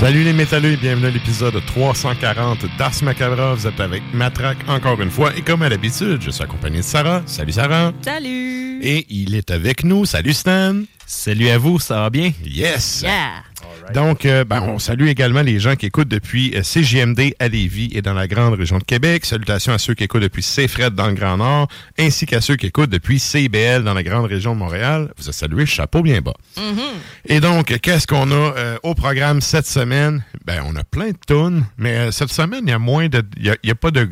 Salut les métalleux et bienvenue à l'épisode 340 d'Ars Macabra. Vous êtes avec Matraque encore une fois et comme à l'habitude, je suis accompagné de Sarah. Salut Sarah. Salut! Et il est avec nous. Salut Stan. Salut à vous, ça va bien? Yes. Yeah! Donc, euh, ben, on salue également les gens qui écoutent depuis euh, CJMD à Lévis et dans la grande région de Québec. Salutations à ceux qui écoutent depuis CFRED dans le Grand Nord, ainsi qu'à ceux qui écoutent depuis CBL dans la grande région de Montréal. Vous êtes salués, chapeau bien bas. Et donc, qu'est-ce qu'on a euh, au programme cette semaine? Ben, on a plein de tunes, mais euh, cette semaine, il y a moins de... Il y a- a, pas de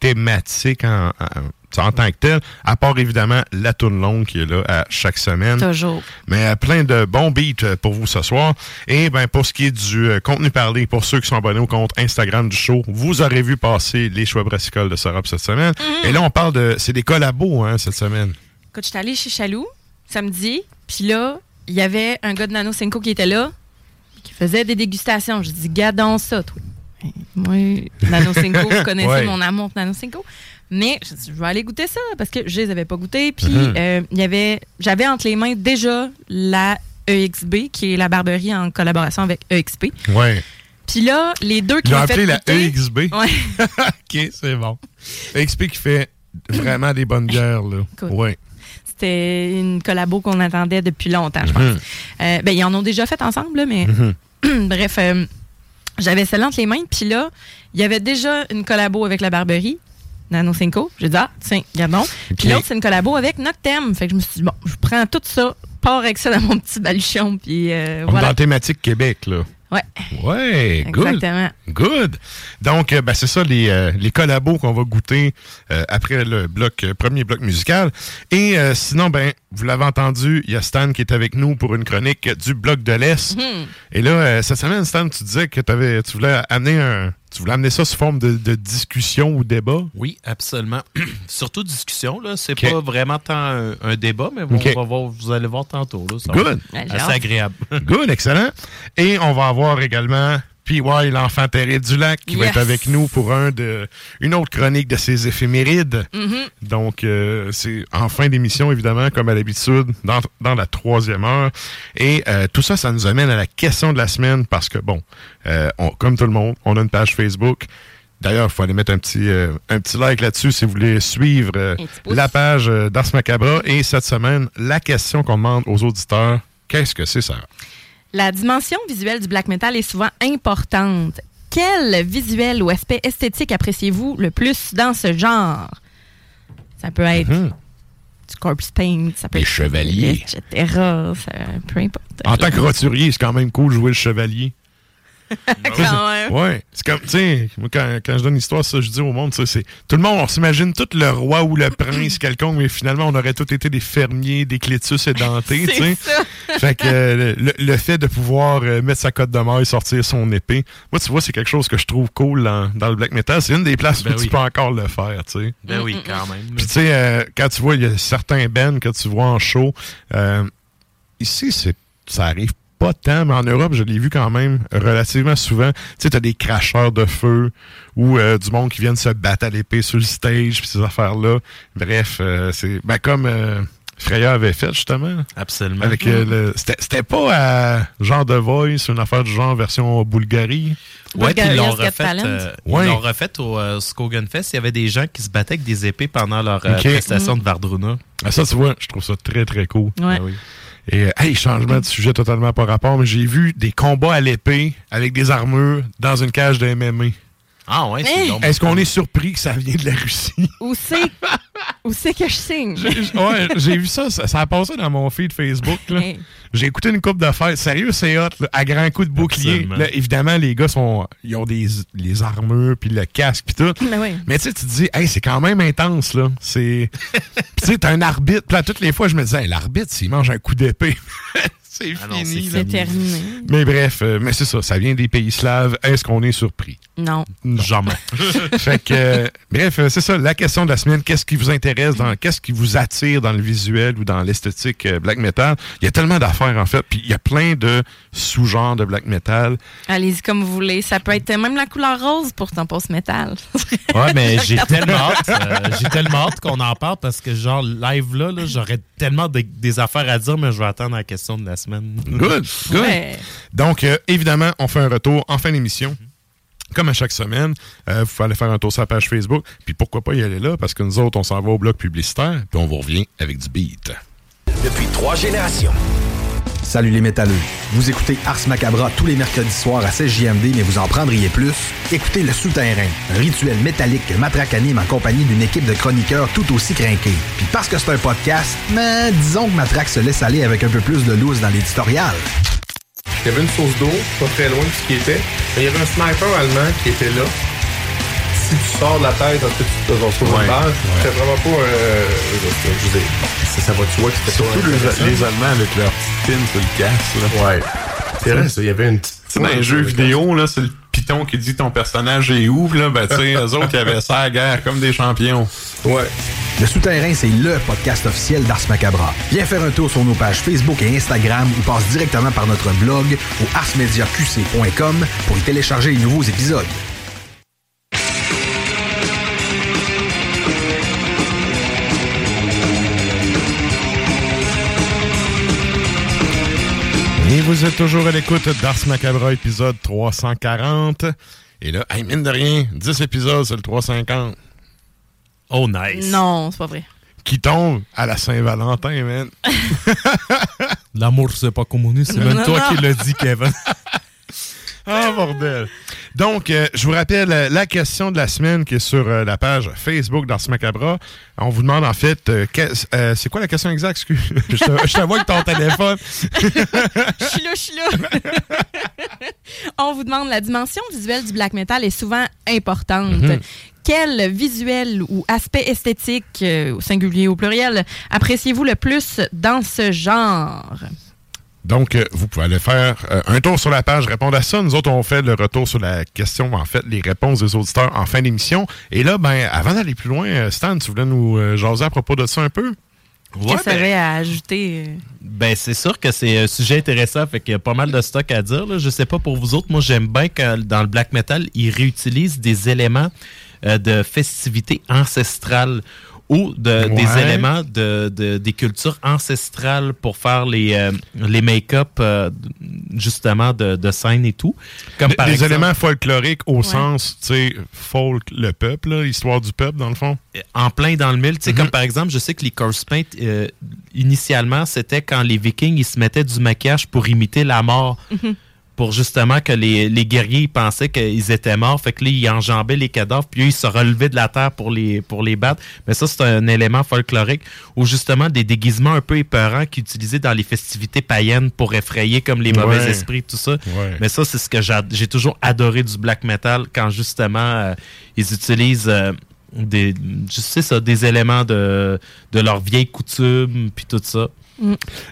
thématique en, en, en tant que telle, à part évidemment la tune longue qui est là à chaque semaine. Toujours. Mais euh, plein de bons beats euh, pour vous ce soir. Et ben pour ce qui est du euh, contenu parlé, pour ceux qui sont abonnés au compte Instagram du show, vous aurez vu passer les choix brassicoles de Sarah cette semaine. Et là, on parle de... C'est des collabos hein, cette semaine. Écoute, j'étais allée chez Chaloux samedi, puis là, il y avait un gars de Nano Cinco qui était là, qui faisait des dégustations. Je dis, gadons ça, toi. Moi, Nano Cinco, vous connaissez Ouais. mon amour pour Nano Cinco. Mais je, vais aller goûter ça parce que je les avais pas goûtés. Puis Mhm. euh, il y avait, j'avais entre les mains déjà la EXB, qui est la barberie en collaboration avec EXP. Ouais. Puis là, les deux qui ont m'ont fait appelé la goûter- EXB. Ouais. OK, c'est bon. EXP qui fait vraiment des bonnes bières, là. Ouais. C'était une collabo qu'on attendait depuis longtemps, je pense. Mhm. Euh, ben, ils en ont déjà fait ensemble, là, mais Mhm. bref, euh, j'avais celle entre les mains. Puis là, il y avait déjà une collabo avec la Barberie, Nano Cinco. J'ai dit, ah, tiens, regardons. Puis l'autre, c'est une collabo avec Noctem. Fait que je me suis dit, bon, je prends tout ça, pars avec ça dans mon petit baluchon. Puis euh, dans voilà. la thématique Québec, là. Ouais, Ouais, good. exactement. Good. Donc, euh, ben, c'est ça, les, euh, les collabos qu'on va goûter euh, après le bloc, euh, premier bloc musical. Et sinon, ben, vous l'avez entendu, il y a Stan qui est avec nous pour une chronique du bloc de l'Est. Mhm. Et là, cette semaine, Stan, tu disais que t'avais, tu voulais amener un, tu voulais amener ça sous forme de, de discussion ou débat? Oui, absolument. Surtout discussion, là. C'est Ok. pas vraiment tant un, un débat, mais bon, on va voir, vous allez voir tantôt. Là, ça Good. va Assez agréable. Good, excellent. Et on va avoir également PY, l'enfant terrible du lac, qui va être avec nous pour un de, une autre chronique de ses éphémérides. Mhm. Donc, euh, c'est en fin d'émission, évidemment, comme à l'habitude, dans, dans la troisième heure. Et euh, tout ça, ça nous amène à la question de la semaine parce que, bon, euh, on- comme tout le monde, on a une page Facebook. D'ailleurs, il faut aller mettre un petit, euh, un petit like là-dessus si vous voulez suivre euh, la page euh, d'Ars Macabra. Et cette semaine, la question qu'on demande aux auditeurs, qu'est-ce que c'est, Sarah? La dimension visuelle du black metal est souvent importante. Quel visuel ou aspect esthétique appréciez-vous le plus dans ce genre? Ça peut être Mhm. du corpse paint, ça peut Des être chevaliers. etc. Ça, peu importe. En tant que roturier, c'est quand même cool de jouer le chevalier. Quand même. Ouais, c'est comme, tu sais, moi, quand, quand je donne l'histoire, ça, je dis au monde, ça, c'est. Tout le monde, on s'imagine tout le roi ou le prince quelconque, mais finalement, on aurait tous été des fermiers, des clétus édentés, tu sais. Fait que euh, le, le fait de pouvoir euh, mettre sa cote de maille, sortir son épée, moi, tu vois, c'est quelque chose que je trouve cool dans, dans le black metal. C'est une des places Ben où oui. tu peux encore le faire, tu sais. Ben oui, quand même. Puis tu sais, euh, quand tu vois, il y a certains bands que tu vois en show, euh, ici, c'est ça arrive pas tant, mais en Europe, je l'ai vu quand même relativement souvent. Tu sais, t'as des cracheurs de feu ou euh, du monde qui viennent se battre à l'épée sur le stage, puis ces affaires-là. Bref, euh, c'est ben, comme euh, Freya avait fait, justement. Absolument. Avec euh, le. C'était c'était pas à genre de Voice, une affaire du genre version Bulgarie. Ouais, puis ils l'ont refait, euh, Ouais. ils l'ont refait au euh, Skogan Fest. Il y avait des gens qui se battaient avec des épées pendant leur euh, prestation de Vardruna. Ah, ça, tu vois, je trouve ça très, très cool. Ouais. Ben oui. Et, euh, hey, changement de sujet totalement par rapport, mais j'ai vu des combats à l'épée avec des armures dans une cage de MMA. Ah ouais, c'est Hey! Est-ce qu'on est surpris que ça vient de la Russie? Où c'est où c'est que je signe? J'ai- ouais, j'ai vu ça, ça, ça a passé dans mon feed Facebook. là. Hey. J'ai écouté une coupe d'affaires. Sérieux, c'est hot, là, à grands coups de bouclier. Là, évidemment, les gars sont, ils ont des les armures, puis le casque, puis tout. Mais oui. Mais tu sais, tu te dis, hey, c'est quand même intense, là. C'est. Puis tu sais, t'as un arbitre. Puis là, toutes les fois, je me disais, hey, l'arbitre, s'il mange un coup d'épée, c'est Ah fini, c'est terminé. Mais bref, euh, mais c'est ça, ça vient des pays slaves. Est-ce qu'on est surpris? Non. Non. Jamais. fait que, euh, bref, euh, c'est ça, la question de la semaine. Qu'est-ce qui vous intéresse, dans, qu'est-ce qui vous attire dans le visuel ou dans l'esthétique euh, black metal? Il y a tellement d'affaires, en fait. Puis il y a plein de sous-genres de black metal. Allez-y comme vous voulez. Ça peut être même la couleur rose pour ton post métal. Ouais, mais j'ai tellement hâte, euh, j'ai tellement hâte qu'on en parle parce que, genre, live là, là j'aurais tellement de- des affaires à dire, mais je vais attendre la question de la semaine. Good, good. Ouais. Donc, euh, évidemment, on fait un retour en fin d'émission. Comme à chaque semaine, euh, vous pouvez aller faire un tour sur la page Facebook. Puis pourquoi pas y aller là? Parce que nous autres, on s'en va au bloc publicitaire. Puis on vous revient avec du beat. Depuis trois générations. Salut les métalleux. Vous écoutez Ars Macabra tous les mercredis soirs à 16 JMD, mais vous en prendriez plus? Écoutez Le Souterrain, un rituel métallique que Matraque anime en compagnie d'une équipe de chroniqueurs tout aussi crinqués. Puis parce que c'est un podcast, mais disons que Matraque se laisse aller avec un peu plus de loose dans l'éditorial. Il y avait une source d'eau, pas très loin de ce qui était. Mais il y avait un sniper allemand qui était là. Si tu sors de la tête, en fait, tu te retrouves Ouais, une balle. ouais. C'était vraiment pas. Euh, je je dire, ça, ça va soi que c'était Surtout pas les, les Allemands avec leur petite pin sur le casque. Là. Ouais. C'est vrai, ça. Il y avait une petite. Tu sais, dans les jeux vidéo, là, c'est le piton qui dit ton personnage est où, là, ben, tu sais, eux autres, ils avaient ça à la guerre comme des champions. Ouais. Le Souterrain, c'est LE podcast officiel d'Ars Macabra. Viens faire un tour sur nos pages Facebook et Instagram ou passe directement par notre blog au arsmediaqc.com pour y télécharger les nouveaux épisodes. Et vous êtes toujours à l'écoute d'Ars Macabra, épisode 340. Et là, hey, mine de rien, 10 épisodes, c'est le 350. Oh, nice. Non, c'est pas vrai. Qui tombe à la Saint-Valentin, man. L'amour, c'est pas communiste. C'est même Non, toi non. qui l'as dit, Kevin. Ah, bordel. Donc, euh, je vous rappelle euh, la question de la semaine qui est sur euh, la page Facebook d'Ars Macabra. On vous demande en fait, c'est quoi la question exacte? Excuse. je te je vois avec ton téléphone. Je suis là, je suis là. On vous demande la dimension visuelle du black metal est souvent importante. Mhm. Quel visuel ou aspect esthétique, au singulier ou au pluriel, appréciez-vous le plus dans ce genre? Donc, euh, vous pouvez aller faire euh, un tour sur la page, répondre à ça. Nous autres, on fait le retour sur la question, en fait, les réponses des auditeurs en fin d'émission. Et là, ben, avant d'aller plus loin, euh, Stan, tu voulais nous euh, jaser à propos de ça un peu? Ouais, que ben- à ajouter? Ben, c'est sûr que c'est un sujet intéressant, fait qu'il y a pas mal de stock à dire. Là. Je sais pas pour vous autres, moi j'aime bien quand dans le black metal, ils réutilisent des éléments euh, de festivités ancestrales ou de, des éléments de, de- des cultures ancestrales pour faire les, euh, les make-up euh, justement de, de scène et tout. Comme Des, par des exemple, éléments folkloriques au sens, tu sais, folk, le peuple, là, histoire du peuple, dans le fond. en plein dans le mille. Tu sais, comme par exemple, je sais que les corpse paint, euh, initialement, c'était quand les Vikings, ils se mettaient du maquillage pour imiter la mort. Pour justement que les, les guerriers ils pensaient qu'ils étaient morts. Fait que là, ils enjambaient les cadavres, puis eux, ils se relevaient de la terre pour les, pour les battre. Mais ça, c'est un élément folklorique. Ou justement, des déguisements un peu épeurants qu'ils utilisaient dans les festivités païennes pour effrayer comme les mauvais Ouais. esprits, tout ça. Ouais. Mais ça, c'est ce que j'a- j'ai toujours adoré du black metal quand justement euh, ils utilisent euh, des, je sais ça, des éléments de, de leur vieille coutume puis tout ça.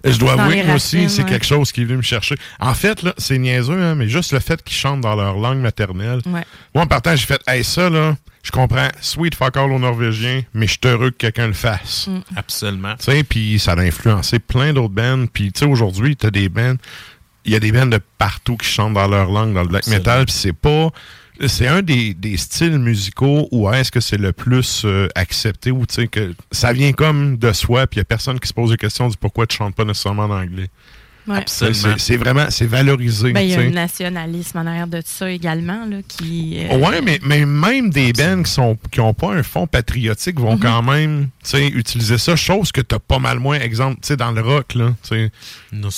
Je dois Dans avouer que moi aussi, c'est ouais. quelque chose qui est venu me chercher. En fait, là, c'est niaiseux, hein, mais juste le fait qu'ils chantent dans leur langue maternelle. Ouais. Moi, en partant, j'ai fait, hey, ça, là, je comprends, sweet fuck all au norvégien, mais je suis heureux que quelqu'un le fasse. Mm. Absolument. Tu sais, puis ça a influencé plein d'autres bands. Puis, tu sais, aujourd'hui, t'as des bands, il y a des bands de partout qui chantent dans leur langue, dans le black Absolument. metal, puis c'est pas... C'est un des, styles musicaux où est-ce que c'est le plus euh, accepté, ou tu sais, que ça vient comme de soi, puis il y a personne qui se pose la question du pourquoi tu chantes pas nécessairement en anglais. Ouais. C'est- vraiment, c'est valorisé. Ben, il y a tu un nationalisme en arrière de ça également, là, qui... euh, Ouais, mais, mais même des bands qui sont qui ont pas un fond patriotique vont quand même tu sais, utiliser ça, chose que t'as pas mal moins, exemple, tu sais, dans le rock, là, tu Non,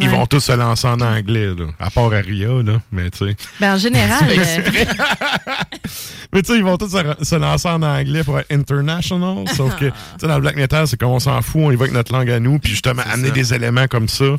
ils, vont tous se lancer en anglais, là, à part Aria, là, mais tu sais. Ben, en général, euh, Mais tu sais, ils vont tous se, se lancer en anglais pour être international, sauf que, tu sais, dans le black metal, c'est qu'on s'en fout, on y va avec notre langue à nous, puis justement, amener ça. des éléments comme ça,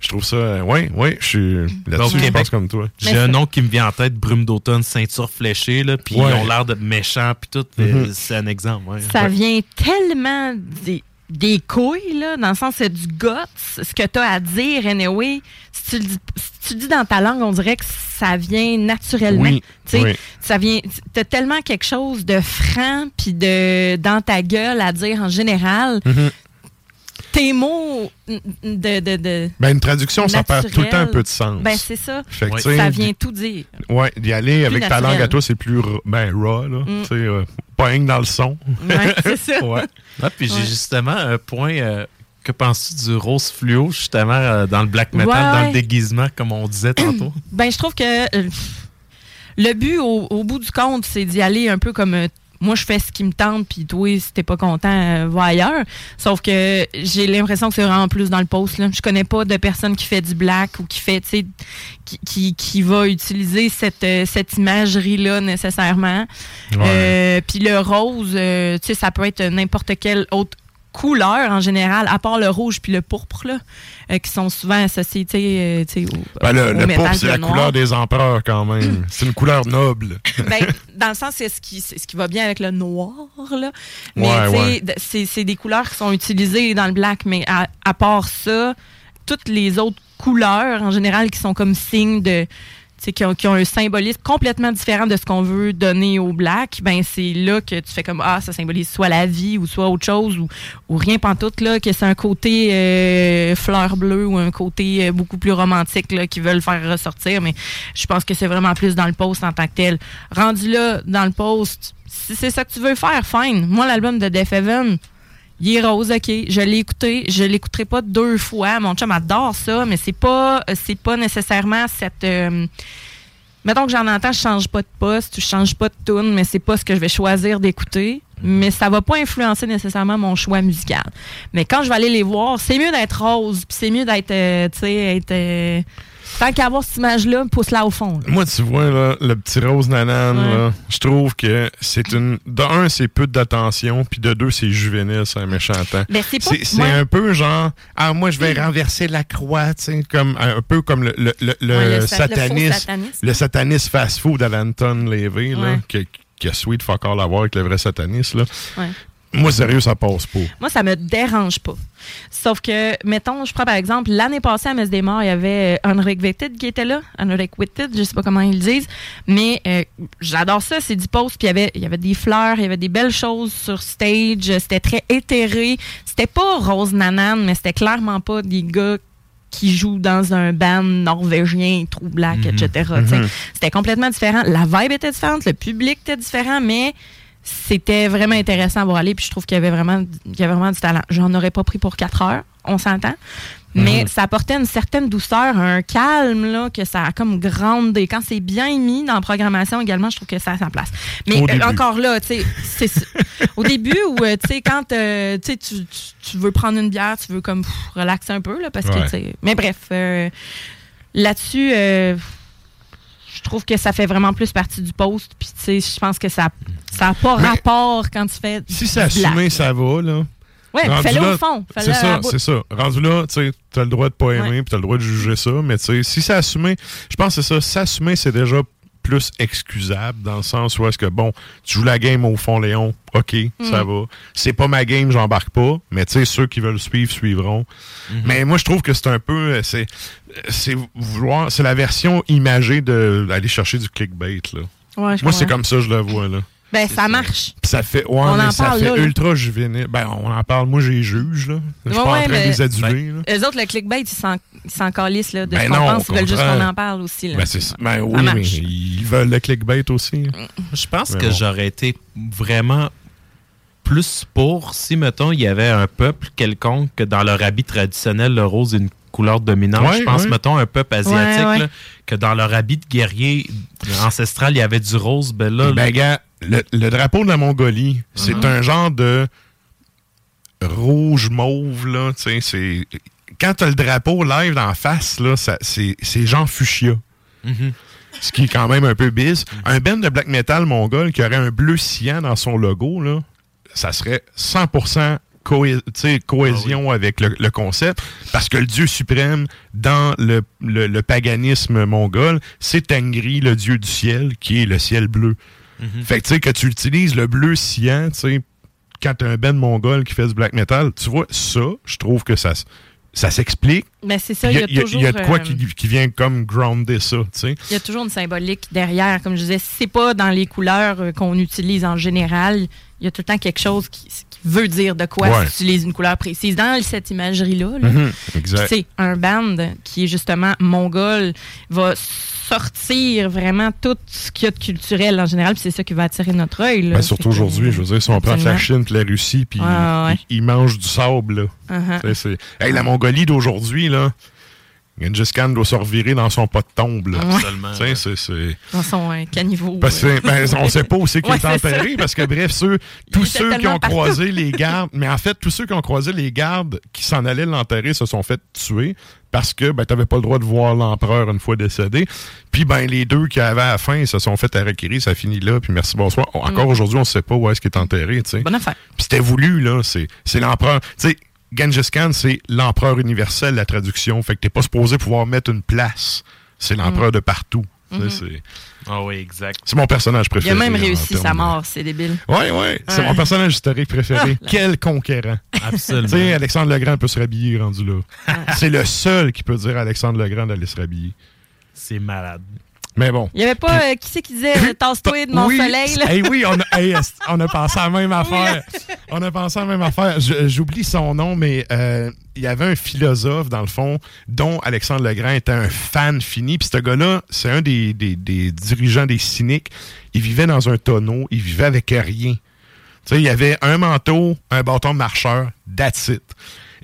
je trouve ça, euh, ouais, ouais, je suis là-dessus, Donc, je Québec- pense comme toi. J'ai un nom qui me vient en tête, Brume d'automne, ceinture fléchée, là, puis Ouais. ils ont l'air de méchants, puis tout. euh, C'est un exemple. ouais. ça vient tellement des, des couilles, là, dans le sens c'est du guts, ce que tu as à dire, anyway. Si tu, le dis, si tu le dis dans ta langue, on dirait que ça vient naturellement. Oui, Tu sais, oui. ça vient. T'as tellement quelque chose de franc puis de dans ta gueule à dire en général. Mhm. Tes mots de, de, de Ben, une traduction, ça perd tout le temps un peu de sens. Ben c'est ça. Fait que, Ouais. tu sais, Ça vient tout dire. Ouais, d'y aller avec ta langue à toi, c'est plus ben, raw, là. Mm. Euh, pas rien que dans le son. Ouais, c'est ça. Ouais. Ah, puis j'ai Ouais. justement un point. euh, que penses-tu du rose fluo, justement, euh, dans le black metal, Ouais, dans le déguisement, comme on disait tantôt? Ben, je trouve que euh, le but, au, au bout du compte, c'est d'y aller un peu comme euh, moi, je fais ce qui me tente, puis toi, si t'es pas content, euh, va ailleurs. Sauf que j'ai l'impression que c'est vraiment plus dans le post. Là. Je connais pas de personne qui fait du black ou qui fait, tu sais, qui, qui, qui va utiliser cette, euh, cette imagerie-là nécessairement. Euh, puis le rose, tu sais, ça peut être n'importe quelle autre couleur en général, à part le rouge puis le pourpre, là, euh, qui sont souvent associés, euh, au, Ben, le au le métal pourpre, c'est la noir. couleur des empereurs, quand même. c'est une couleur noble. Ben, dans le sens, c'est ce qui, c'est ce qui va bien avec le noir, là. Mais, Ouais, ouais. c'est, c'est des couleurs qui sont utilisées dans le black, mais à, à part ça, toutes les autres couleurs, en général, qui sont comme signes de. Qui ont, qui ont un symbolisme complètement différent de ce qu'on veut donner au black, ben c'est là que tu fais comme ah ça symbolise soit la vie ou soit autre chose ou, ou rien pantoute là que c'est un côté euh, fleur bleue ou un côté euh, beaucoup plus romantique là qu'ils veulent faire ressortir mais je pense que c'est vraiment plus dans le post en tant que tel. Rendu là dans le post, si c'est ça que tu veux faire, fine. Moi l'album de Def Heaven, il est rose, ok. Je l'ai écouté. Je l'écouterai pas deux fois. Mon chum adore ça, mais c'est pas, c'est pas nécessairement cette. euh, mettons que j'en entends, je change pas de poste, je change pas de tune, mais c'est pas ce que je vais choisir d'écouter. Mais ça va pas influencer nécessairement mon choix musical. Mais quand je vais aller les voir, c'est mieux d'être rose, puis c'est mieux d'être, euh, tu sais, être. euh, tant qu'à avoir cette image-là, pousse-la au fond. là. Moi, tu vois, là, le petit rose nanan, Ouais. là, je trouve que c'est une. De un, c'est peu d'attention, puis de deux, c'est juvénile, c'est un méchant temps. Ben, c'est pas- ouais. un peu genre, ah, moi, je vais renverser la croix, tu sais, comme, un peu comme le, le, le, Ouais, le satanisme. satanisme. Le satanisme fast-food à l'Anton Levy, là, que, que sweet fuck all à voir avec le vrai satanisme, là. Ouais. Moi, sérieux, ça passe pas. Moi, ça me dérange pas. Sauf que, mettons, je prends par exemple, l'année passée à Messe des Morts, il y avait euh, Henrik Witted qui était là. Henrik Witted, je sais pas comment ils le disent. Mais euh, j'adore ça, c'est du post. Puis il y avait- il y avait des fleurs, il y avait des belles choses sur stage. C'était très éthéré. C'était pas rose nanane, mais c'était clairement pas des gars qui jouent dans un band norvégien, trou black, etc. C'était complètement différent. La vibe était différente, le public était différent, mais c'était vraiment intéressant à voir aller. Puis je trouve qu'il y avait vraiment, y avait vraiment du talent. J'en aurais pas pris pour quatre heures, on s'entend. Mais Mhm. ça apportait une certaine douceur, un calme, là, que ça a comme grandé. Quand c'est bien mis dans la programmation également, je trouve que ça a sa place. Mais euh, encore là, tu sais, au début où, euh, tu sais, quand euh, tu, tu, tu- veux prendre une bière, tu veux comme pff, relaxer un peu, là, parce que, tu sais. Mais bref, euh, là-dessus, euh, trouve que ça fait vraiment plus partie du post. Puis, tu sais, je pense que ça n'a pas Mais rapport quand tu fais. Si c'est assumé, ça va, là. Ouais, Rendu fais-le au fond. C'est ça, c'est ça. Rendu là, tu sais, t'as le droit de pas aimer, puis t'as le droit de juger ça, mais tu sais, si c'est assumé, je pense que c'est ça, s'assumer, c'est déjà plus excusable, dans le sens où est-ce que, bon, tu joues la game au fond, Léon, OK, ça Mm. va. C'est pas ma game, j'embarque pas, mais tu sais, ceux qui veulent suivre, suivront. Mais moi, je trouve que c'est un peu, euh, c'est, vouloir, c'est la version imagée de d'aller chercher du clickbait, là. Ouais, moi, c'est comme ça, je le vois, là. Ben, ça marche. Puis ça fait, ouais, On mais en ça parle fait là, là. ultra juvénile. Ben, on en parle. Moi, j'ai juge, là. Je suis Ouais, pas ouais, en train mais- de les aduler, là. Eux autres, le clickbait, ils s'en, ils s'en calissent là, de Ben ce qu'on pense. Ils veulent juste qu'on en parle aussi. Là. Ben, c'est ça. Ben Ça oui, mais ils veulent le clickbait aussi. Je pense Mais que bon. j'aurais été vraiment plus pour si, mettons, il y avait un peuple quelconque que dans leur habit traditionnel, le rose est une couleur dominante. Ouais, je pense, ouais. mettons, un peuple asiatique, Ouais, ouais. là, que dans leur habit de guerrier ancestral, il y avait du rose. Ben là, Ben, gars, le, le drapeau de la Mongolie, c'est Mhm. un genre de rouge-mauve, là. Tu sais, c'est. Quand t'as le drapeau live d'en face, là, c'est genre fuchsia. Mhm. Ce qui est quand même un peu biz. Un band de black metal mongol qui aurait un bleu cyan dans son logo, là, ça serait 100% cohé- tu sais, cohésion avec le, le concept. Parce que le dieu suprême dans le, le- le paganisme mongol, c'est Tengri, le dieu du ciel, qui est le ciel bleu. Fait que tu sais, que tu utilises le bleu cyan, tu sais, quand t'as un band mongol qui fait du black metal, tu vois, ça, je trouve que ça, s'explique. Ben, c'est ça, Il y, a- y toujours, il y a de quoi euh, qui, qui vient comme grounder ça, tu sais. Il y a toujours une symbolique derrière. Comme je disais, si c'est pas dans les couleurs euh, qu'on utilise en général, il y a tout le temps quelque chose qui, qui veut dire de quoi Ouais. si tu utilises une couleur précise. Dans cette imagerie-là, là, Mhm, un band qui est justement mongol va sortir vraiment tout ce qu'il y a de culturel en général, puis c'est ça qui va attirer notre œil. Ben, surtout aujourd'hui, je veux dire, si on prend la. Chine la Russie, puis Ouais, ouais, ouais. ils, ils mangent du sable, là. Uh-huh. Hey, la Mongolie d'aujourd'hui, là, Genghis Khan doit se revirer dans son pot de tombe, là. Ouais. Absolument, Tu sais, c'est- c'est... Dans son euh, caniveau. Parce que, ben, on sait pas où c'est qu'il Ouais, est ça. enterré, parce que bref, ceux, tous ceux qui ont partout. croisé les gardes, mais en fait, tous ceux qui ont croisé les gardes qui s'en allaient l'enterrer se sont fait tuer parce que ben, t'avais pas le droit de voir l'empereur une fois décédé. Puis ben les deux qui avaient à la fin, ils se sont fait arraquer, ça finit là, puis merci, bonsoir. Encore Mm. aujourd'hui, on sait pas où est-ce qu'il est enterré, tu sais. Bonne affaire. Puis c'était voulu, là. C'est, c'est l'empereur. Tu sais, Genghis Khan, c'est l'empereur universel, la traduction. Fait que t'es pas supposé pouvoir mettre une place. C'est l'empereur Mm. de partout. Mhm. C'est, Ah oui, exact. c'est mon personnage Il préféré. a même réussi sa mort, c'est débile. Ouais, ouais. C'est mon personnage historique préféré. Ah, Quel conquérant. Absolument. Tu sais, Alexandre Legrand peut se rhabiller rendu là. c'est le seul qui peut dire à Alexandre Legrand d'aller se rhabiller. C'est malade. Mais bon. Il y avait pas euh, qui c'est qui disait euh, tasse-toi de mon oui, soleil là? hey, oui, on a, hey, on a pensé à la même affaire. On a pensé à la même affaire. J'oublie son nom, mais euh, il y avait un philosophe, dans le fond, dont Alexandre Legrand était un fan fini. Puis ce gars-là, c'est un des, des- des dirigeants des cyniques. Il vivait dans un tonneau. Il vivait avec rien. Tu sais, il y avait un manteau, un bâton de marcheur, that's it.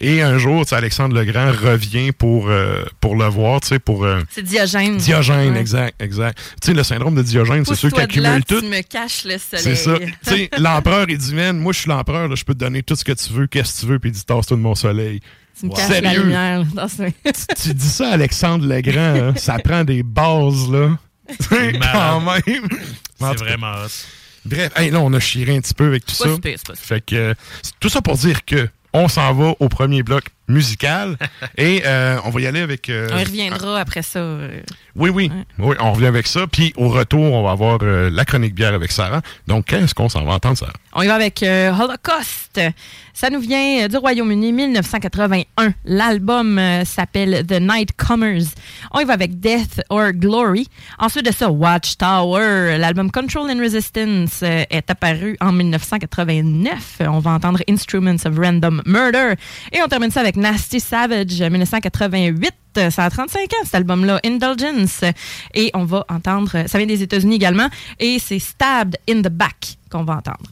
Et un jour, tu sais, Alexandre Legrand revient pour, euh, pour le voir, tu sais, pour... euh, C'est Diogène. Diogène, Ouais. exact, exact. Tu sais, le syndrome de Diogène, c'est ceux qui accumulent tout. Tu me caches le soleil. C'est ça. Tu sais, l'empereur, il dit, man, moi, je suis l'empereur, je peux te donner tout ce que tu veux, qu'est-ce que tu veux, puis il dit, tasse-toi de mon soleil. Tu me caches la lumière. là, dans ce- Tu dis ça à Alexandre Legrand, hein, ça prend des bases, là. Quand même. C'est vraiment hot. Bref, hey, là, on a chiré un petit peu avec tout pas ça. super, super. Fait que, euh, c'est tout ça pour dire que on s'en va au premier bloc musicale. Et euh, on va y aller avec... euh, On y reviendra après ça. euh. Oui, oui. Oui, on revient avec ça. Puis au retour, on va avoir euh, la chronique bière avec Sarah. Donc, qu'est-ce qu'on s'en va entendre, Sarah? On y va avec euh, Holocaust. Ça nous vient du Royaume-Uni 1981. L'album euh, s'appelle The Nightcomers. On y va avec Death or Glory. Ensuite de ça, Watchtower. L'album Control and Resistance euh, est apparu en 1989. On va entendre Instruments of Random Murder. Et on termine ça avec Nasty Savage 1988. Ça a 35 ans, cet album-là, Indulgence. Et on va entendre, ça vient des États-Unis également, et c'est Stabbed in the Back qu'on va entendre.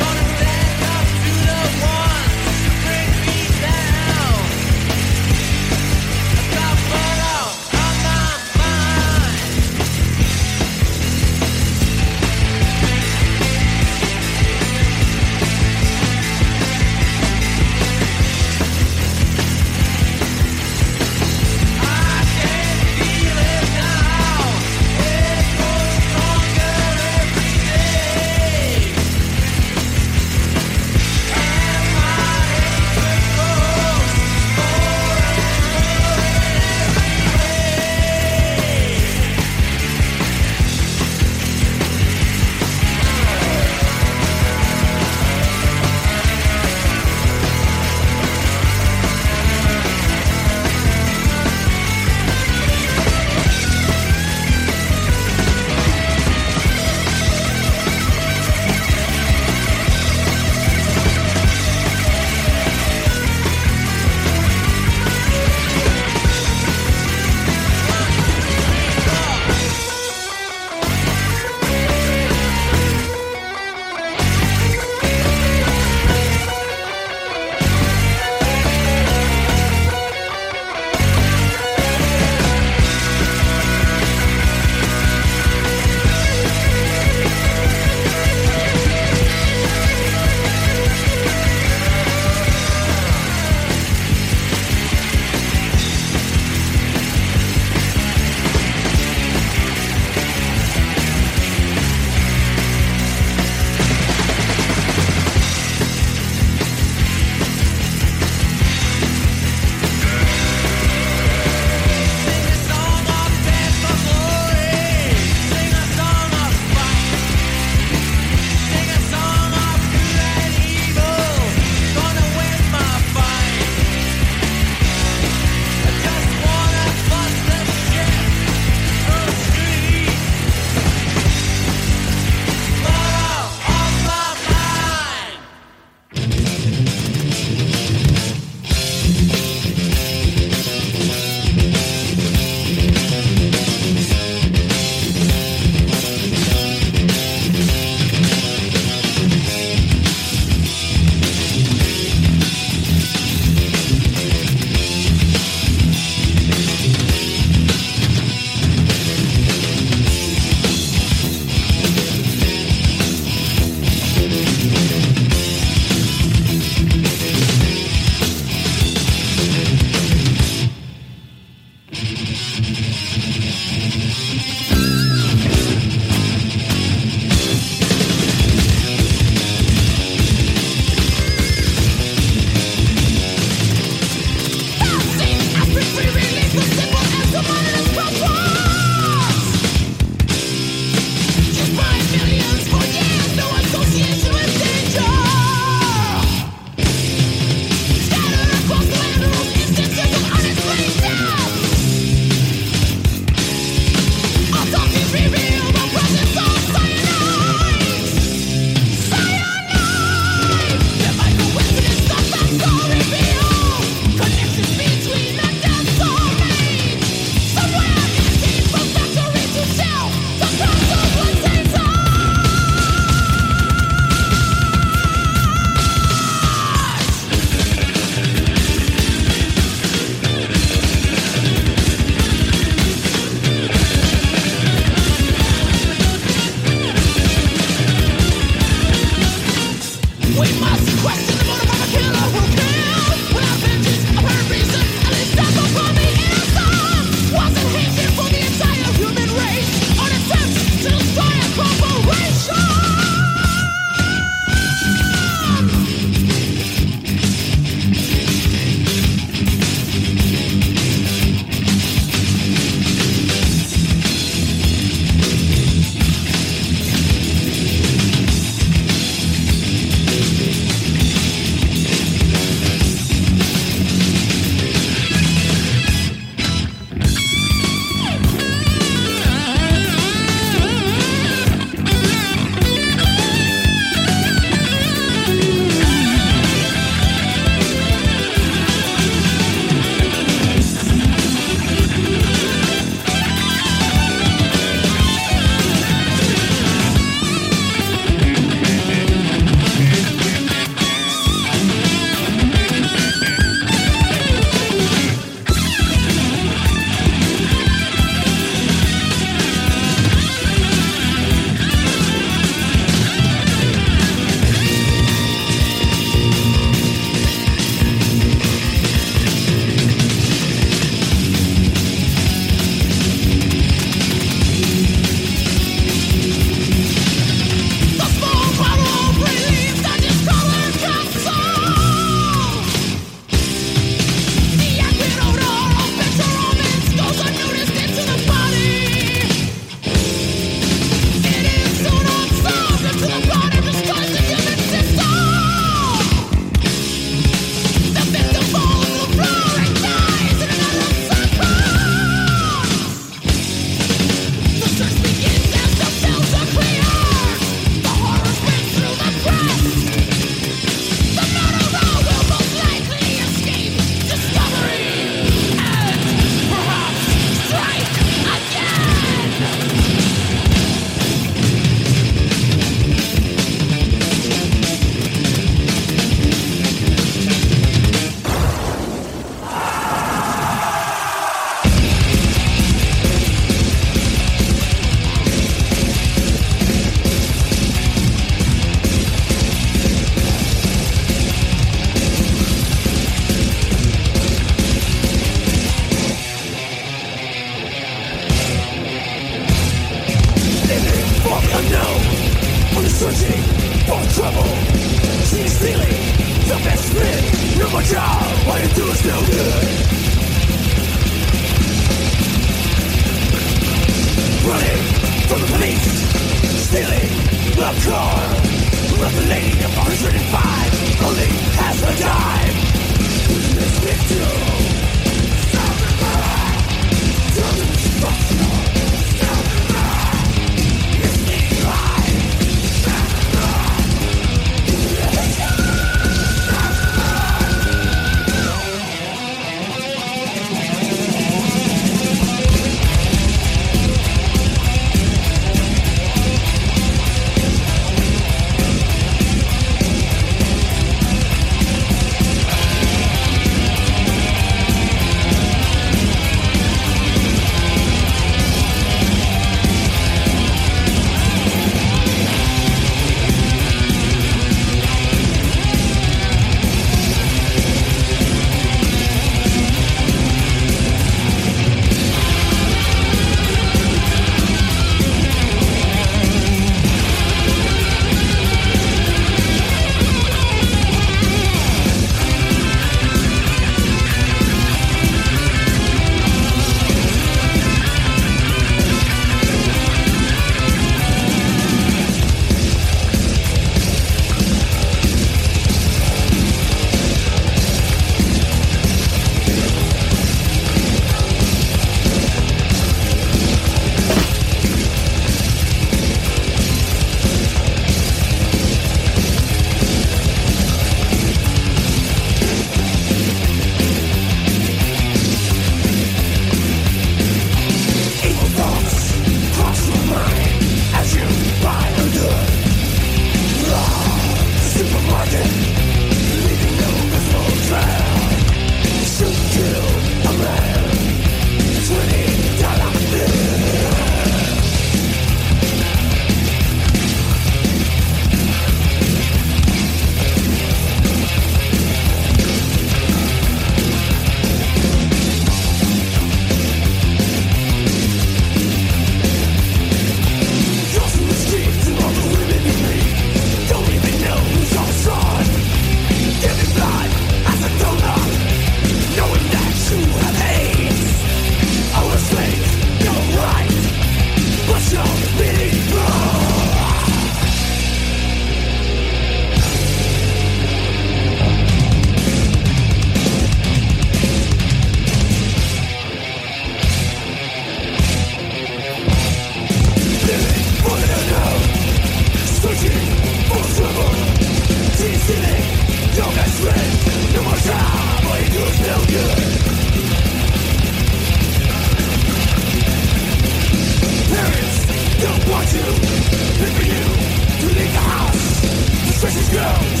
The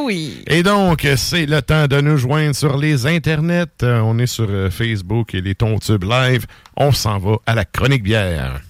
Oui. Et donc, c'est le temps de nous joindre sur les internets. Euh, on est sur euh, Facebook et les Tontubes Live. On s'en va à la chronique bière.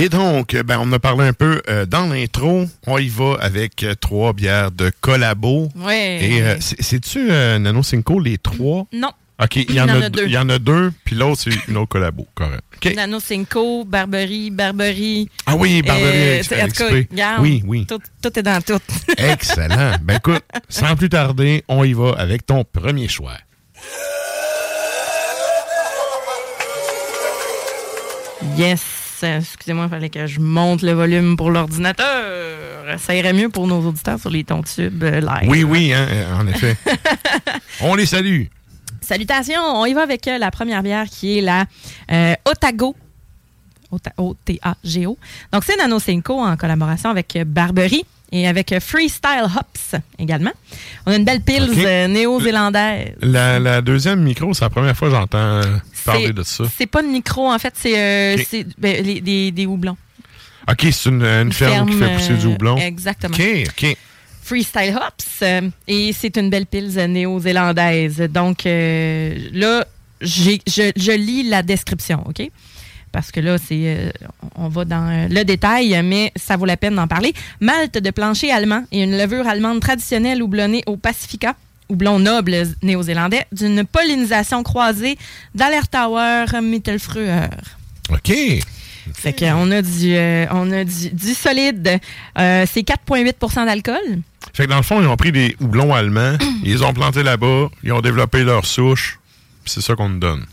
Et donc, ben, on a parlé un peu euh, dans l'intro. On y va avec euh, trois bières de collabo. Ouais. Et euh, c'est- c'est-tu euh, Nano Cinco, les trois? Non. OK, il y en, a, deux. Il y en a deux, puis l'autre, c'est une autre collabo. Correct. OK. Nano Cinco, Barberie, Barberie. Ah oui, Barberie Euh, Ex- en tout cas, XP. regarde, Oui, oui. Tout, tout est dans tout. Excellent. Ben écoute, sans plus tarder, on y va avec ton premier choix. Yes. Excusez-moi, il fallait que je monte le volume pour l'ordinateur. Ça irait mieux pour nos auditeurs sur les tontubes euh, live. Oui, oui, hein, en effet. on les salue. Salutations, on y va avec euh, la première bière qui est la euh, Otago. Ota- O-T-A-G-O. Donc, c'est Nano Cinco en collaboration avec euh, Barberie et avec euh, Freestyle Hops également. On a une belle euh, néo-zélandaise. La, la deuxième micro, c'est la première fois que j'entends euh, parler C'est- de ça. C'est pas de micro, en fait, c'est euh, ben, des, des houblons. OK, c'est une, une ferme, qui fait pousser du euh, houblon. Exactement. OK, OK. Freestyle Hops. euh, et c'est une belle pils néo-zélandaise. Donc là, je, je lis la description, OK? Parce que là, c'est, euh, on va dans le détail, mais ça vaut la peine d'en parler. Malte de plancher allemand et une levure allemande traditionnelle houblonnée au Pacifica, houblon noble néo-zélandais, d'une pollinisation croisée d'Allertauer Mittelfrüher. OK. Fait qu'on a du, euh, on a du, du solide. Euh, c'est 4,8% d'alcool. Fait que dans le fond, ils ont pris des houblons allemands, ils les ont plantés là-bas, ils ont développé leur souche, puis c'est ça qu'on nous donne.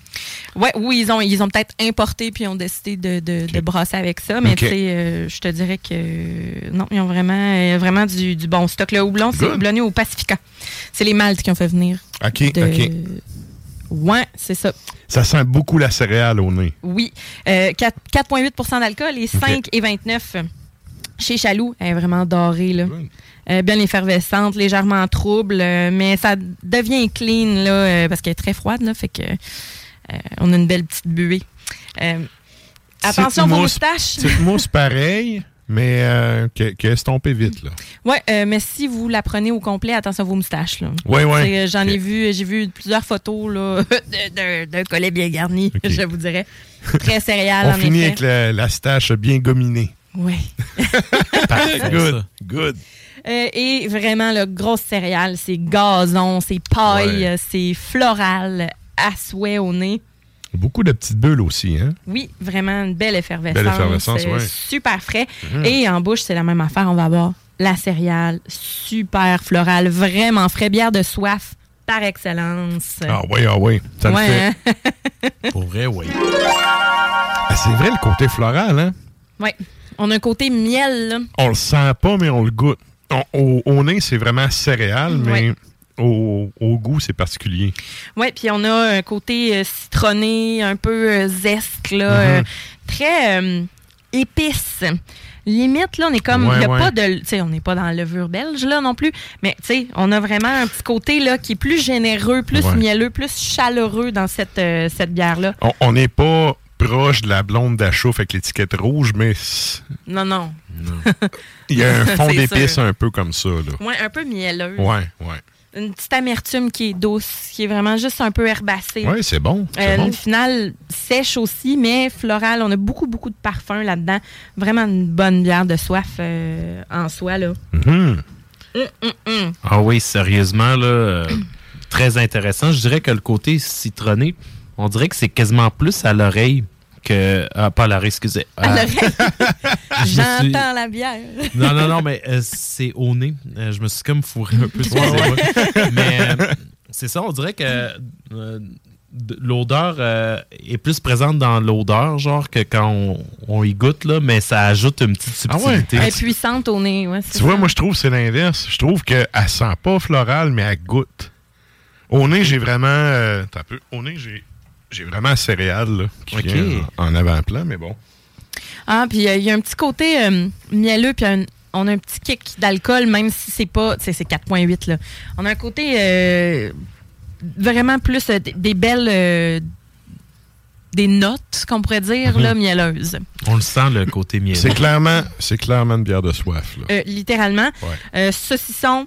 Ouais, oui, ils ont, ils ont peut-être importé puis ont décidé de, de, de brasser avec ça. Mais tu sais, euh, je te dirais que euh, non, ils ont vraiment, euh, vraiment du, du bon stock. Le houblon, c'est houblonné au Pacifica. C'est les maltes qui ont fait venir. OK, de- OK. Ouais, c'est ça. Ça sent beaucoup la céréale au nez. Oui. Euh, 4 4,8% d'alcool et 5 et 29 chez Chaloux. Elle est vraiment dorée, là. Euh, bien effervescente, légèrement trouble, euh, mais ça devient clean, là, euh, parce qu'elle est très froide, là. Fait que euh, on a une belle petite buée. Euh, attention vos moustaches. Petite mousse pareille, mais euh, qui est estompée vite, là. Ouais, euh, mais si vous la prenez au complet, attention à vos moustaches. Là. Ouais, ouais. C'est, euh, J'en ai vu, j'ai vu plusieurs photos là, de- de- d'un collet bien garni, je vous dirais. Très céréal, On en finit effet. avec la, la stache bien gominée. Oui. Parfait, good, good. Euh, et vraiment, le grosse céréale, c'est gazon, c'est paille, Ouais. c'est floral, à souhait au nez. Beaucoup de petites bulles aussi, hein? Oui, vraiment une belle effervescence. Belle effervescence, euh, ouais. Super frais. Mhm. Et en bouche, c'est la même affaire. On va avoir la céréale, super florale, vraiment frais. Bière de soif, par excellence. Ah oui, ah oui, ça le Ouais, fait. hein? Pour vrai, oui. Ah, c'est vrai, le côté floral, hein? Ouais. On a un côté miel, là. On le sent pas, mais on le goûte. On- au, nez, c'est vraiment céréal, mais au, au goût, c'est particulier. Oui, puis on a un côté euh, citronné, un peu euh, zeste, là, Mhm. euh, très épice. Limite, là, on est comme. Ouais, y a ouais. pas de. On n'est pas dans la levure belge, là, non plus. Mais, tu sais, on a vraiment un petit côté, là, qui est plus généreux, plus Ouais. mielleux, plus chaleureux dans cette, cette bière-là. On n'est pas proche de la blonde d'achouf avec l'étiquette rouge, mais Non, non. il y a un fond d'épices sûr. un peu comme ça, là. Ouais, un peu mielleux. Ouais, ouais. Une petite amertume qui est douce, qui est vraiment juste un peu herbacée. Ouais, c'est bon. Euh, bon. Une finale sèche aussi, mais florale. On a beaucoup, beaucoup de parfums là-dedans. Vraiment une bonne bière de soif euh, en soi. Là. Mhm. Hum, hum, hum. Ah oui, sérieusement, là, euh, très intéressant. Je dirais que le côté citronné, on dirait que c'est quasiment plus à l'oreille que. Ah, pas à l'oreille, excusez. À Euh, l'oreille. suis- J'entends la bière. Non, non, non, mais euh, c'est au nez. Euh, je me suis comme fourré un peu sur Ouais. Mais euh, c'est ça, on dirait que euh, l'odeur euh, est plus présente dans l'odeur, genre que quand on, on y goûte, là, mais ça ajoute une petite Ah ouais? subtilité. Elle est puissante au nez. Ouais, Tu vois, moi, je trouve que c'est l'inverse. Je trouve qu'elle sent pas floral, mais elle goûte. Au nez, j'ai vraiment. euh, t'as un peu, au nez, j'ai, j'ai vraiment céréales là, qui Ok. vient en, en avant-plan, mais bon. Ah, puis euh, il y a un petit côté euh, mielleux, puis un- on a un petit kick d'alcool, même si c'est pas. Tu sais, c'est 4,8. là. On a un côté euh, vraiment plus euh, des- belles. euh, des notes, qu'on pourrait dire, Mhm. là, mielleuses. On le sent, le côté mielleux. C'est clairement, c'est clairement une bière de soif. Là. Euh, littéralement. Ouais. Euh, saucisson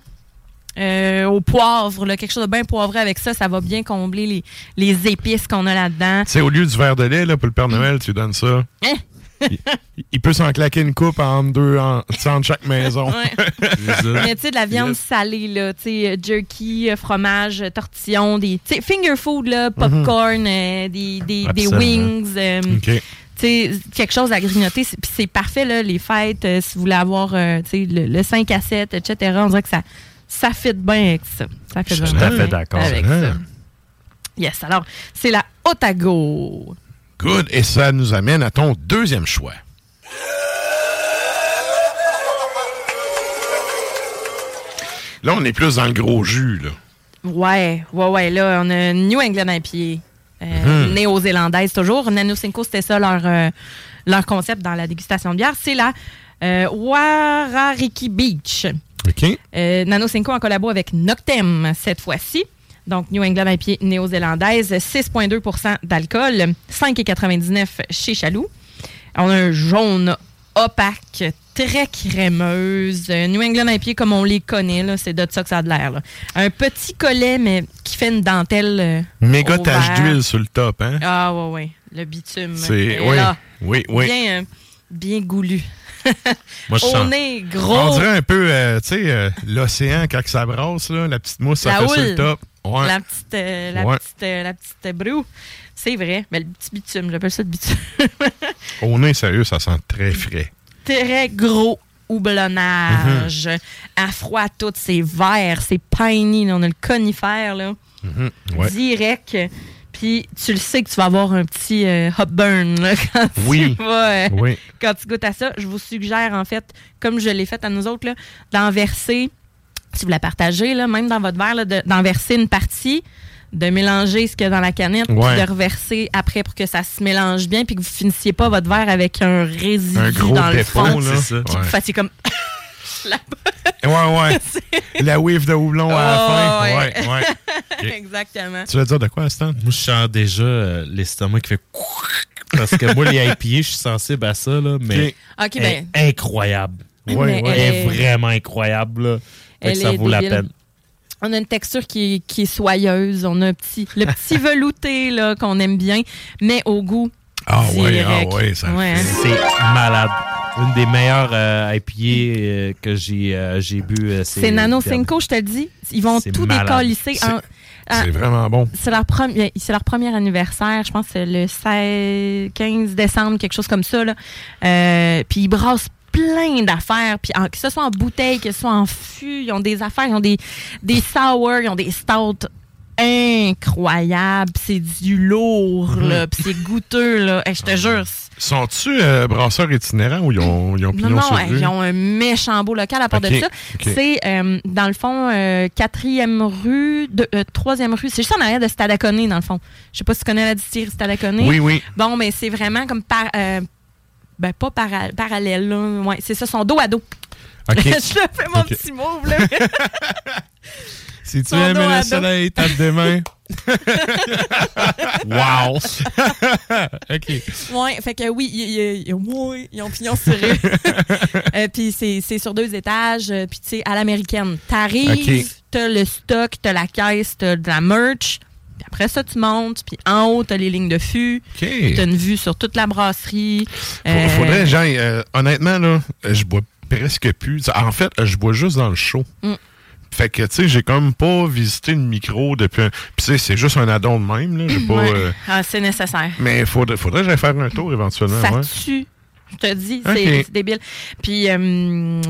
euh, au poivre, là, quelque chose de bien poivré avec ça, ça va bien combler les, les épices qu'on a là-dedans. Tu sais, au lieu du verre de lait, là, pour le Père Noël, tu donnes ça. Hein? il, il peut s'en claquer une coupe en deux, en, entre chaque maison. Ouais. Mais tu sais, de la viande salée, là, tu sais, euh, jerky, euh, fromage, tortillon, des, tu sais, finger food, là, popcorn, euh, des, des, wings, euh, OK. tu sais, quelque chose à grignoter. C'est- Puis c'est parfait, là, les fêtes, euh, si vous voulez avoir, euh, le, le 5 à 7, etc. On dirait que ça, ça fit bien avec ça. Ça fit Je suis tout à fait d'accord. Avec Excellent. ça. Yes, alors, c'est la Otago. Good. Et ça nous amène à ton deuxième choix. Là, on est plus dans le gros jus, là. Ouais, ouais, ouais. Là, on a New England IPA, euh, Mhm. néo-zélandaise toujours. Nano Cinco, c'était ça leur, euh, leur concept dans la dégustation de bière. C'est la euh, Warariki Beach. OK. Euh, Nano Cinco en collabo avec Noctem cette fois-ci. Donc, New England IPA néo-zélandaise, 6,2% d'alcool, 5,99 chez Chaloux. On a un jaune opaque, très crémeuse. New England IPA comme on les connaît, là, c'est de ça que ça a de l'air. là. Un petit collet, mais qui fait une dentelle. euh, Méga tache d'huile sur le top, hein? Ah, ouais, ouais. Le bitume. C'est- est oui, là. oui, oui. Bien, euh, bien goulu. Moi, je On sens- est gros. On dirait un peu, euh, tu sais, euh, l'océan quand ça brasse, là, la petite mousse, ça La fait sur le top. Ouais. La petite, euh, la Ouais. petite, euh, la petite broue. C'est vrai. Mais le petit bitume, j'appelle ça le bitume. Au nez, sérieux, ça sent très frais. Très gros houblonnage. Mhm. À froid tout, c'est vert, c'est piney. là. On a le conifère, là. Ouais. Direct. Puis tu le sais que tu vas avoir un petit euh, hot burn là, quand, Oui. tu vas, euh, Oui. quand tu goûtes à ça. Je vous suggère, en fait, comme je l'ai fait à nous autres, là, d'en verser, si vous la partagez, là, même dans votre verre, de- d'en verser une partie, de mélanger ce qu'il y a dans la canette, Ouais. puis de reverser après pour que ça se mélange bien, puis que vous finissiez pas votre verre avec un résidu Un gros dans le fond. là. Puis que vous fassiez comme... Ouais, ouais. la whiff de houblon à la Oh, fin. ouais. Ouais, ouais. Exactement. Tu vas dire de quoi, Stan? Moi, je sens déjà euh, l'estomac qui fait parce que moi, les IPA, je suis sensible à ça, là, mais Ok. Ok, elle ben- est incroyable. Ouais, Mais Elle, elle est vraiment incroyable. Là. Elle ça est vaut la peine. On a une texture qui est, qui est soyeuse. On a un petit, le petit velouté là, qu'on aime bien, mais au goût. Ah ouais, direct. ah ouais, ça Ouais, hein. C'est malade. Une des meilleures euh, IPA euh, que j'ai euh, j'ai bu. euh, C'est Nano Cinco, je te le dis. Ils vont tout décalisser. C'est- en- en- C'est vraiment bon. C'est leur, premi- c'est leur premier anniversaire, je pense que c'est le 16, 15 décembre, quelque chose comme ça. Là. Euh, puis ils brassent plein d'affaires, puis en- que ce soit en bouteille, que ce soit en fût, ils ont des affaires, ils ont des, des sour, ils ont des stouts incroyables, puis c'est du lourd, Mhm. là, puis c'est goûteux. Là. Hey, je te jure, Sont-tu euh, brasseurs itinérants ou ils ont, ils ont non, pignon non, sur hey, rue? ils ont un méchant beau local à part de ça. C'est, euh, dans le fond, euh, quatrième rue, de, euh, troisième rue. C'est juste en arrière de Stadaconé, dans le fond. Je sais pas si tu connais la distillerie Stadaconé. Oui, oui. Bon, mais c'est vraiment comme par, euh, ben, pas para- parallèle, là. Ouais, c'est ça, son dos à dos. OK. je fais mon petit move, là. Si tu aimes le soleil, tape des mains. wow! OK. Ouais, fait que oui, ils ont pignon sur rue. Euh, puis c'est c'est sur deux étages, euh, puis tu sais, à l'américaine. T'arrives, t'as le stock, t'as la caisse, t'as de la merch. Puis après ça, tu montes, puis en haut, t'as les lignes de fût. OK. T'as une vue sur toute la brasserie. Euh, Faudrait, genre, euh, honnêtement, là, je bois presque plus. En fait, je bois juste dans le show. Mm. Fait que, tu sais, j'ai comme pas visité le micro depuis un... Puis, tu sais, c'est juste un addon de même, là. J'ai pas... ouais. euh, Ah, c'est nécessaire. Mais faudrait, faudrait que j'aille faire un tour éventuellement, Ça ouais. tue. Je te dis, c'est débile. Puis, euh,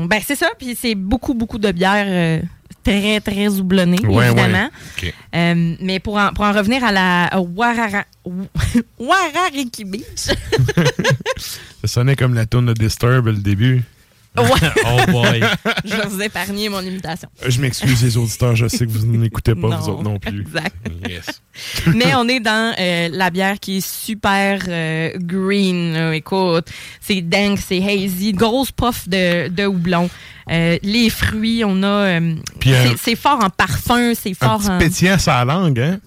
ben, c'est ça. Puis, c'est beaucoup, beaucoup de bières euh, très, très houblonnées, Ouais, évidemment. ouais. Mais pour en, pour en revenir à la Warara, Warariki Beach. Ça sonnait comme la tourne de Disturb le début. Ouais. oh boy. Je vais vous épargner mon imitation. Je m'excuse les auditeurs, je sais que vous n'écoutez pas, Non, vous autres non plus. exact. Yes. Mais on est dans euh, la bière qui est super euh, green. Écoute, c'est dingue, c'est hazy, grosse puff de, de houblon. Euh, les fruits, on a. euh, euh, c'est- c'est fort en parfum, c'est Un fort petit en. pétillant la langue, hein?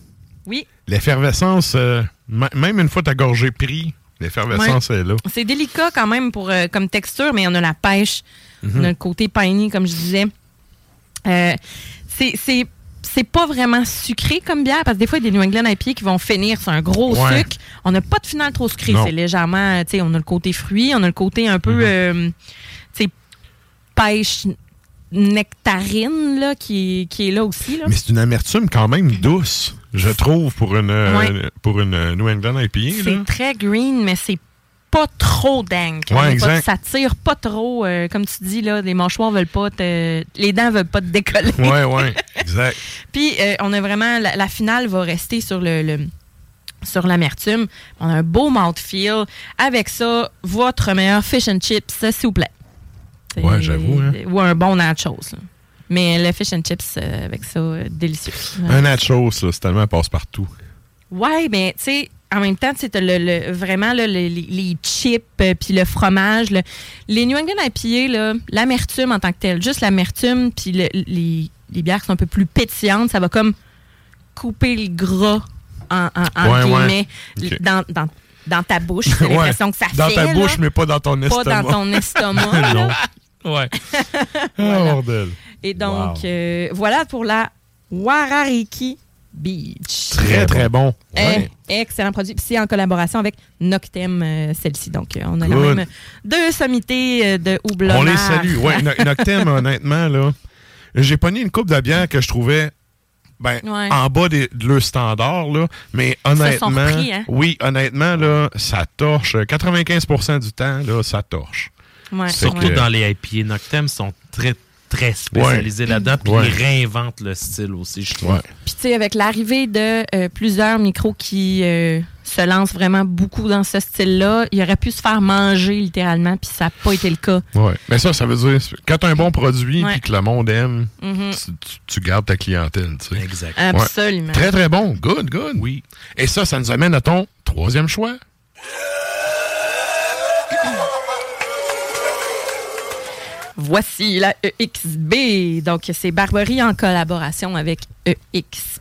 Oui. L'effervescence, euh, même une fois ta gorgée pris, l'effervescence est là. C'est délicat quand même pour euh, comme texture, mais on a la pêche, Mhm. on a le côté piney, comme je disais. Euh, c'est- c'est pas vraiment sucré comme bière, parce que des fois, il y a des New England IPA qui vont finir sur un gros Ouais. sucre. On n'a pas de finale trop sucré. C'est légèrement, tu sais, on a le côté fruit, on a le côté un Mhm. peu, euh, tu sais, pêche nectarine, là, qui, qui est là aussi. Là. Mais c'est une amertume quand même douce, je trouve, pour une, euh, Ouais. pour une euh, New England IPA. C'est très green, mais c'est pas trop dingue. Ouais, Pas- ça tire pas trop. euh, comme tu dis, là, les mâchoires veulent pas te- Les dents veulent pas te décoller. Ouais, ouais, exact. Puis euh, on a vraiment. La, la finale va rester sur le. le- sur l'amertume. On a un beau mouthfeel. Avec ça, votre meilleur fish and chips, s'il vous plaît. Ouais, j'avoue, hein. Ou un bon nachos. là. Mais le fish and chips, euh, avec ça, euh, délicieux. Un nachos, c'est tellement passe-partout. Ouais, mais tu sais, en même temps, tu le, le- vraiment là, le- les, les chips euh, puis le fromage. le- les New England IPA, là, l'amertume en tant que telle, juste l'amertume puis le- les, les bières qui sont un peu plus pétillantes, ça va comme couper le gras en, en, en Ouais, ouais. guillemets dans, dans dans ta bouche. J'ai Ouais. l'impression que ça Dans fait. ta là. bouche, mais pas dans ton Pas estomac. dans ton estomac. non. Ouais. Ah, bordel. Et donc, Wow. euh, voilà pour la Warariki Beach. Très, très bon. Eh, excellent produit. Puis c'est en collaboration avec Noctem, euh, celle-ci. Donc, euh, on a quand Good. même deux sommités euh, de houblonnage. On les salue. Ouais, No- Noctem, honnêtement, là. J'ai pogné une coupe de bière que je trouvais ben, Ouais. en bas des- de leur standard, là. Mais honnêtement, repris, hein? oui, honnêtement, là, ça torche. 95% du temps, là, ça torche. Ouais, Surtout dans les IPA. Noctem sont très, très spécialisés Ouais. là-dedans. Puis Ouais. ils réinventent le style aussi, je trouve. Puis, tu sais, avec l'arrivée de euh, plusieurs micros qui euh, se lancent vraiment beaucoup dans ce style-là, il aurait pu se faire manger littéralement, puis ça n'a pas été le cas. Ouais. Mais ça, ça veut dire, quand tu as un bon produit et que le monde aime, Mhm. tu, tu- tu gardes ta clientèle. tu sais. Exact. Absolument. Très, très bon. Good, good. Oui. Et ça, ça nous amène à ton troisième choix. Voici la EXB. Donc, c'est Barberie en collaboration avec EXP.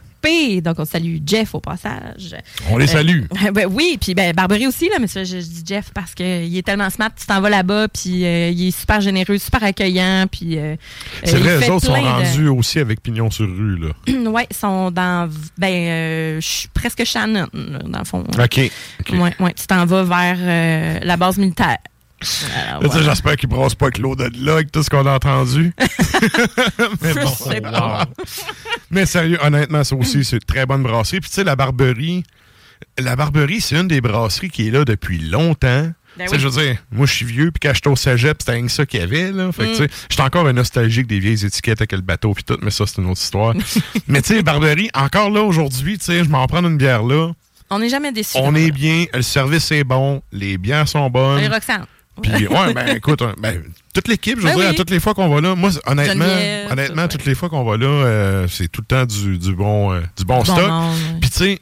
Donc, on salue Jeff au passage. On les salue. ben oui, puis ben, Barberie aussi, là, mais je, je dis Jeff parce qu'il est tellement smart. Tu t'en vas là-bas, puis euh, il est super généreux, super accueillant. Puis, euh, C'est euh, vrai, les autres sont de- rendus aussi avec Pignon sur rue, là. ouais, ils sont dans. Ben, euh, je suis presque Shannon, là, dans le fond. OK. Ouais, ouais, tu t'en vas vers euh, la base militaire. Voilà. J'espère qu'ils brassent pas avec l'eau de là, avec tout ce qu'on a entendu. Mais bon. Je sais pas. Mais sérieux, honnêtement, ça aussi, c'est une très bonne brasserie. Puis tu sais, la Barberie, la Barberie, c'est une des brasseries qui est là depuis longtemps. Ben tu sais, oui. je veux dire, moi, je suis vieux, puis quand j'étais au cégep, c'était rien que ça qu'il y avait, là. Fait que, Mm. tu sais, j'étais encore un nostalgique des vieilles étiquettes avec le bateau, puis tout, mais ça, c'est une autre histoire. mais tu sais, Barberie, encore là, aujourd'hui, tu sais, je m'en prends une bière là. On n'est jamais déçus. On est bien, le service est bon, les bières sont bonnes. Et Roxane. Puis, ouais, ben écoute, ben, toute l'équipe, je veux Ben dire, oui. toutes les fois qu'on va là, moi, honnêtement, Geneviève, honnêtement, tout, toutes les fois qu'on va là, euh, c'est tout le temps du, du bon, euh, du bon Bon stock. Puis, tu sais,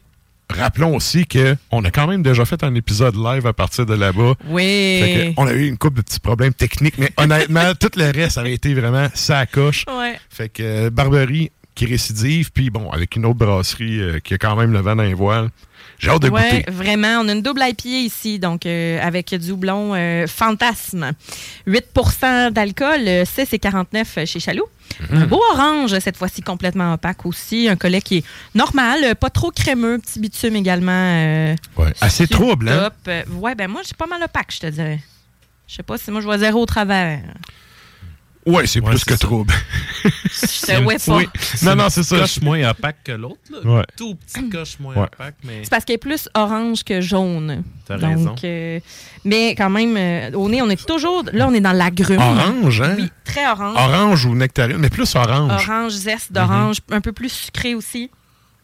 rappelons aussi que on a quand même déjà fait un épisode live à partir de là-bas. Oui. On a eu une couple de petits problèmes techniques, mais honnêtement, tout le reste avait été vraiment ça coche. Ouais. Fait que euh, Barberie qui récidive, puis bon, avec une autre brasserie qui a quand même le vent dans les voiles. J'ai hâte de Ouais, goûter. vraiment. On a une double IPA ici, donc euh, avec du houblon euh, Fantasme. 8% d'alcool, euh, 6 et 49 chez Chaloux. Mhm. Un beau orange, cette fois-ci complètement opaque aussi. Un collet qui est normal, euh, pas trop crémeux. Petit bitume également. euh, Ouais, assez trouble, hein? Euh, ouais, ben moi, j'ai pas mal opaque, je te dirais. Je sais pas si moi, je vois zéro au travers. Ouais, c'est plus que trouble. Je pas. Oui. Non, non, c'est ça. coche moins opaque que l'autre. là. Ouais. Tout petit coche moins Ouais. opaque, mais... C'est parce qu'elle est plus orange que jaune. T'as raison. euh, mais quand même, euh, au nez, on est toujours. Là, on est dans l'agrume. Orange, hein? Oui, très orange. Orange ou nectarine, mais plus orange. Orange, zeste d'orange, Mhm. un peu plus sucré aussi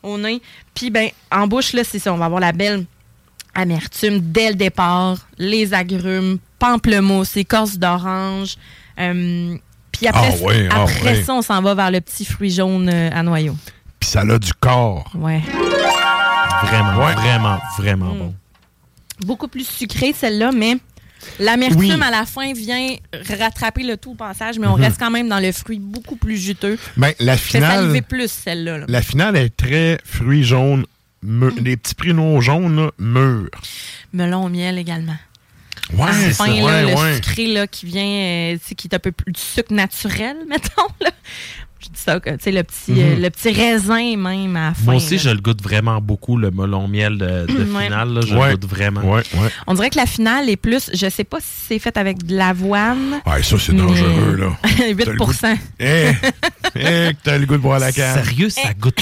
au nez. Puis, ben, en bouche, là, c'est ça. On va avoir la belle amertume dès le départ. Les agrumes, pamplemousse, écorce d'orange. Euh, puis après, Ah ouais, ah après ouais. ça, on s'en va vers le petit fruit jaune euh, à noyau. Puis ça a du corps. Ouais. Vraiment, Ouais. vraiment, vraiment Mm. bon. Beaucoup plus sucré, celle-là, mais l'amertume Oui. à la fin vient rattraper le tout au passage, mais on Mhm. reste quand même dans le fruit beaucoup plus juteux. Ben, la Fait finale, plus, celle-là. là. la finale est très fruits jaunes, mûrs. Mm. les petits pruneaux jaunes, mûrs. Melon au miel également. Ouais, à la c'est fin, ça, là, ouais, le ouais. sucré là, qui vient, euh, qui est un peu plus du sucre naturel, mettons. Là. Je dis ça, tu sais, le petit, Mhm. euh, le petit raisin même à la fin. Moi aussi, là. je le goûte vraiment beaucoup, le melon miel de, de Ouais. finale. là, je Ouais. le goûte vraiment. Ouais, ouais. On dirait que la finale est plus, je sais pas si c'est fait avec de l'avoine. Ouais, ça, c'est mais- dangereux, là. 8 T'as le goût de- Eh, eh, que t'as le goût de boire la canne. Sérieux, ça goûte,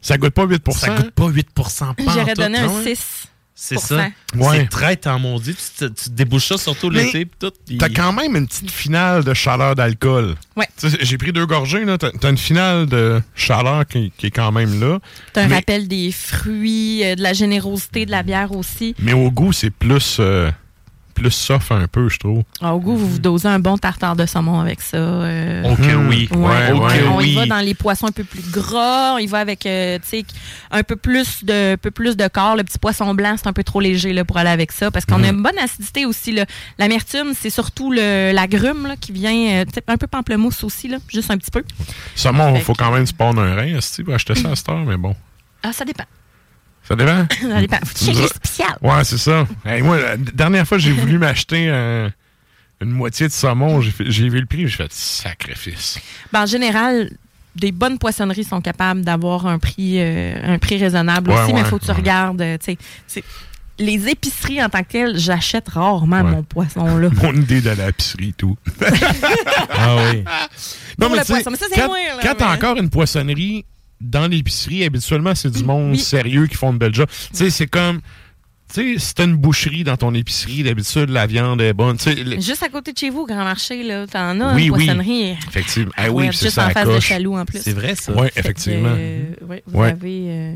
Ça goûte pas 8% ça goûte pas 8% J'aurais donné un non? 6. C'est ça. Ouais. C'est très en maudit. Tu, débouches ça surtout l'été. T'as quand même une petite finale de chaleur d'alcool. Ouais. J'ai pris deux gorgées, là. T'as t'as une finale de chaleur qui, qui est quand même là. T'as un Mais- rappel des fruits, euh, de la générosité de la bière aussi. Mais au goût, c'est plus, euh, plus soft un peu, je trouve. Ah, au goût, vous vous dosez un bon tartare de saumon avec ça. euh. Ok, Mhm. oui. Ouais, Ouais, on, ouais, on y oui. va dans les poissons un peu plus gras, on y va avec euh, tu sais, un peu plus de un peu plus de corps. Le petit poisson blanc, c'est un peu trop léger là, pour aller avec ça parce qu'on a une bonne acidité aussi. là. L'amertume, c'est surtout le, l'agrume là, qui vient euh, un peu pamplemousse aussi, là, juste un petit peu. Saumon, il faut quand même se prendre un rein esti, pour acheter ça à cette heure, mais bon. Ah, ça dépend. Ça dépend. Ça dépend. Faut checker spéciales. Ouais, c'est ça. Hey, moi, la dernière fois, j'ai voulu m'acheter un- une moitié de saumon. J'ai vu le prix, j'ai fait sacrifice. Ben, en général, des bonnes poissonneries sont capables d'avoir un prix, euh, un prix raisonnable Ouais, aussi, mais il faut que tu ouais. regardes. euh, tu sais, c'est- les épiceries en tant que telles, j'achète rarement mon poisson là. Mon idée à l'épicerie et tout. ah oui. Pour le tu sais, poisson, mais ça, c'est quand, moi, là, quand t'as mais- encore une poissonnerie dans l'épicerie, habituellement, c'est du monde sérieux qui font de belles jobs. Tu sais, c'est comme... Tu sais, si t'as une boucherie dans ton épicerie, d'habitude, la viande est bonne. Juste à côté de chez vous, au Grand Marché, là, t'en as Oui, une oui. poissonnerie. Effectivement. Ah oui, c'est juste ça en à face de. Chaloux en plus. C'est vrai, ça. Oui, effectivement. euh, ouais, vous Ouais. avez. euh,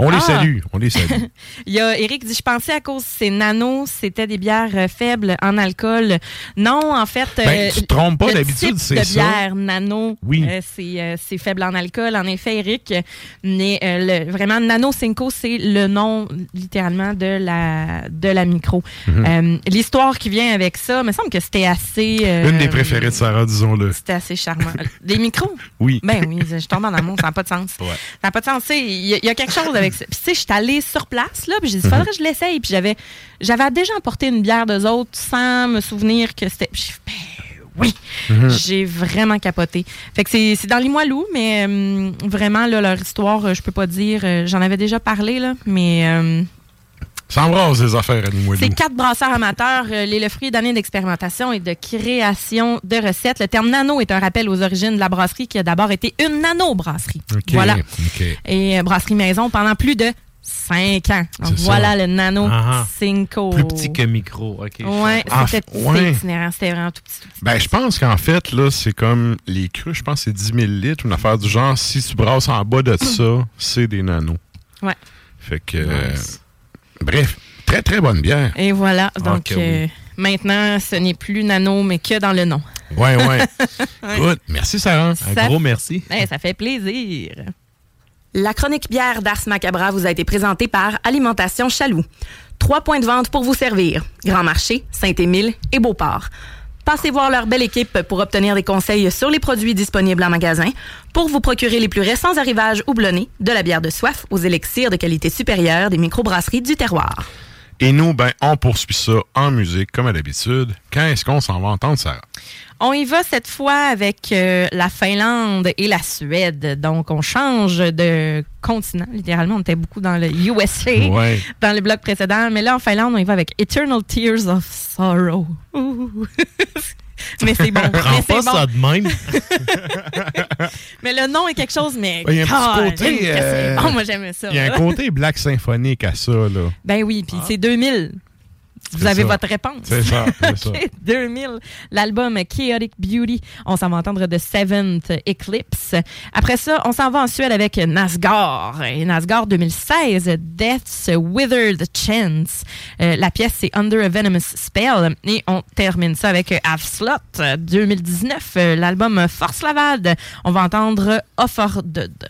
On les Ah! salue, on les salue. Il y a Eric dit Je pensais à cause de ces nanos, c'était des bières euh, faibles en alcool. Non, en fait. Ben, tu te trompes pas, d'habitude, c'est de ça. bière nano, Oui. euh, c'est euh, c'est faible en alcool. En effet, Eric. Mais euh, le- vraiment, Nano Cinco, c'est le nom littéralement de la, de la micro. Mhm. Euh, L'histoire qui vient avec ça, me semble que c'était assez. euh, Une des préférées de Sarah, disons-le. C'était assez charmant. Des micros? Oui. Ben oui, je tombe en amour, ça n'a pas de sens. Ça n'a pas de sens. Il y, y a quelque chose avec ça. Puis, tu sais, je suis allée sur place, là, puis j'ai dit, Mhm. faudrait que je l'essaye. Puis, j'avais, j'avais déjà emporté une bière d'eux autres sans me souvenir que c'était. Puis ben oui! Mhm. J'ai vraiment capoté. Fait que c'est, c'est dans les Limoilou, mais euh, vraiment, là, leur histoire, euh, je peux pas dire. euh, j'en avais déjà parlé, là, mais. euh, Ça embrasse les affaires à Limoilou. c'est quatre brasseurs amateurs. euh, les le fruit d'années d'expérimentation et de création de recettes. Le terme nano est un rappel aux origines de la brasserie qui a d'abord été une nano-brasserie. OK, Voilà. Et euh, brasserie maison pendant plus de cinq ans. Donc voilà ça. le nano Ah, ah. Cinco. Plus petit que micro. OK. Ouais, Ah, c'était ouais. itinérant. C'était vraiment tout petit. tout petit. Ben, je pense qu'en fait, là, c'est comme les crus, je pense que c'est 10 000 litres, une affaire du genre. Si tu brasses en bas de ça, c'est des nanos. Ouais. Fait que. euh, bref, très, très bonne bière. Et voilà. Donc Ok, oui. euh, maintenant, ce n'est plus nano, mais que dans le nom. Ouais, ouais. Ouais. Good. Merci, Sarah. Ça- Eh, ça fait plaisir. La chronique bière d'Ars Macabra vous a été présentée par Alimentation Chaloux. Trois points de vente pour vous servir. Grand Marché, Saint-Émile et Beauport. Passez voir leur belle équipe pour obtenir des conseils sur les produits disponibles en magasin, pour vous procurer les plus récents arrivages houblonnés, de la bière de soif aux élixirs de qualité supérieure des microbrasseries du terroir. Et nous, ben, on poursuit ça en musique, comme à l'habitude. Quand est-ce qu'on s'en va entendre, Sarah? On y va cette fois avec euh, la Finlande et la Suède. Donc, on change de continent. Littéralement, on était beaucoup dans le USA Ouais. dans le bloc précédent. Mais là, en Finlande, on y va avec Eternal Tears of Sorrow. Mais c'est bon. Prends pas bon. ça de même. Mais le nom est quelque chose, mais. Il y a un petit côté. euh, bon, moi, j'aimais ça. Il y a un côté black symphonique à ça, là. Ben oui, puis c'est 2000. Vous avez ça. votre réponse. C'est ça, c'est ça. OK, 2000. L'album Chaotic Beauty. On s'en va entendre de Seventh Eclipse. Après ça, on s'en va en Suède avec Nasgar. Et Nasgar 2016, Death's Withered Chance. Euh, la pièce, c'est Under a Venomous Spell. Et on termine ça avec Avslot 2019. euh, L'album Force Lavade. On va entendre Offerdud.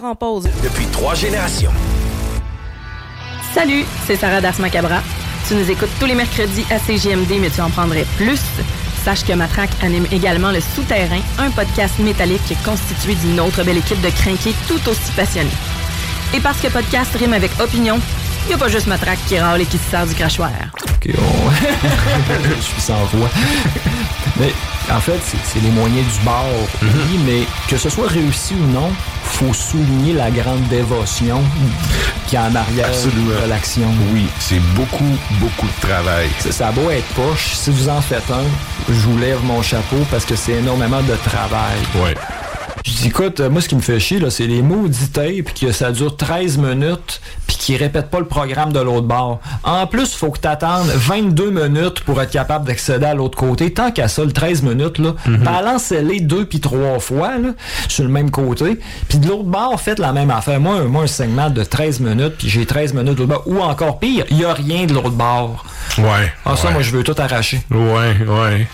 Part en pause. Depuis trois générations. Salut, c'est Sarah Das Macabra. Tu nous écoutes tous les mercredis à CGMD, mais tu en prendrais plus. Sache que Matraque anime également Le Souterrain, un podcast métallique constitué d'une autre belle équipe de crinqués tout aussi passionnés. Et parce que podcast rime avec opinion, il n'y a pas juste Matraque qui râle et qui se sert du crachoir. Ok, on... je suis sans voix. mais en fait, c'est c'est les moyens du bord, oui, mais que ce soit réussi ou non, faut souligner la grande dévotion qui est en arrière Absolument. de l'action. Oui, c'est beaucoup, beaucoup de travail. Ça, ça a beau être poche, si vous en faites un, je vous lève mon chapeau parce que c'est énormément de travail. Ouais. Je dis, écoute, euh, moi, ce qui me fait chier, là, c'est les maudits tapes, que ça dure 13 minutes, puis qu'ils répètent pas le programme de l'autre bord. En plus, faut que t'attendes 22 minutes pour être capable d'accéder à l'autre côté. Tant qu'à ça, le 13 minutes, là, balancez-les deux puis trois fois, là, sur le même côté. Puis de l'autre bord, faites la même affaire. Moi, un- moi un segment de 13 minutes, puis j'ai 13 minutes de l'autre bord. Ou encore pire, il y a rien de l'autre bord. Ouais. Ah, ça, ouais. moi, je veux tout arracher. Ouais, ouais.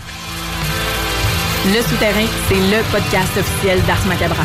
Le Souterrain, c'est le podcast officiel d'Ars Macabra.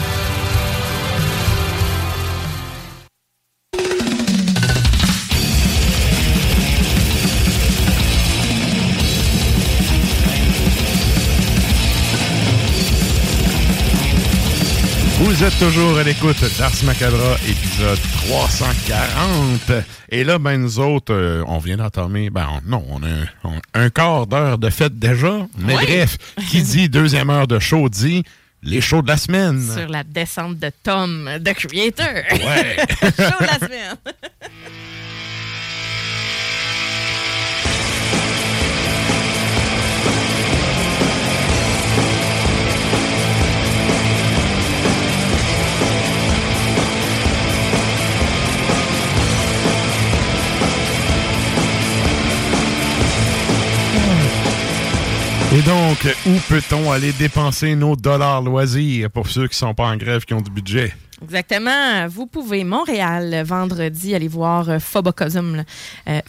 Vous êtes toujours à l'écoute d'Ars Macabra, épisode 340. Et là, ben, nous autres, euh, on vient d'entamer, ben, on- non, on a un, on- un quart d'heure de fête déjà. Mais Ouais. bref, qui dit deuxième heure de show dit les shows de la semaine. Sur la descente de Tom, The Creator. Ouais. Show de la semaine. Et donc, où peut-on aller dépenser nos dollars loisirs pour ceux qui sont pas en grève, qui ont du budget? Exactement. Vous pouvez, Montréal, vendredi, aller voir euh, Phobocosm. Euh,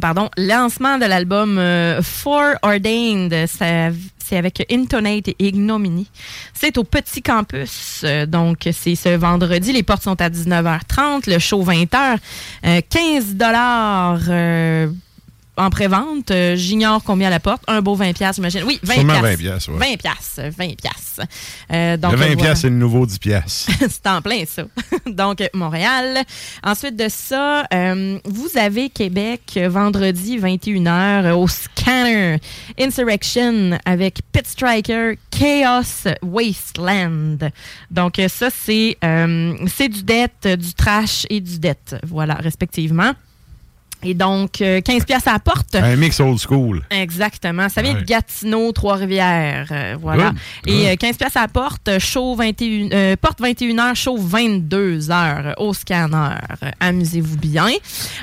pardon. Lancement de l'album euh, Foreordained. Ça- C'est avec Intonate et Ignominy. C'est au Petit Campus. Euh, donc, c'est ce vendredi. Les portes sont à 19h30. Le show 20h. Euh, 15 dollars en pré-vente. Euh, J'ignore combien à la porte. Un beau 20 pièces, j'imagine. Oui, 20 Sûrement piastres. 20 piastres, ouais. 20 piastres. 20 piastres. Euh, donc, le 20 voilà. piastres, c'est le nouveau 10 piastres. c'est en plein ça. Donc, Montréal. Ensuite de ça, euh, vous avez Québec vendredi 21h euh, au Scanner. Insurrection avec Pit Striker, Chaos Wasteland. Donc, ça, c'est euh, c'est du dette, du trash et du dette. Voilà, respectivement. Et donc, euh, 15 pièces à la porte. Un mix old school. Exactement. Ça vient Ouais. de Gatineau, Trois-Rivières. euh, voilà. Good, Et good. euh, 15 pièces à la porte, euh, show 21, euh, porte 21h, show 22h au scanner. Euh, Amusez-vous bien.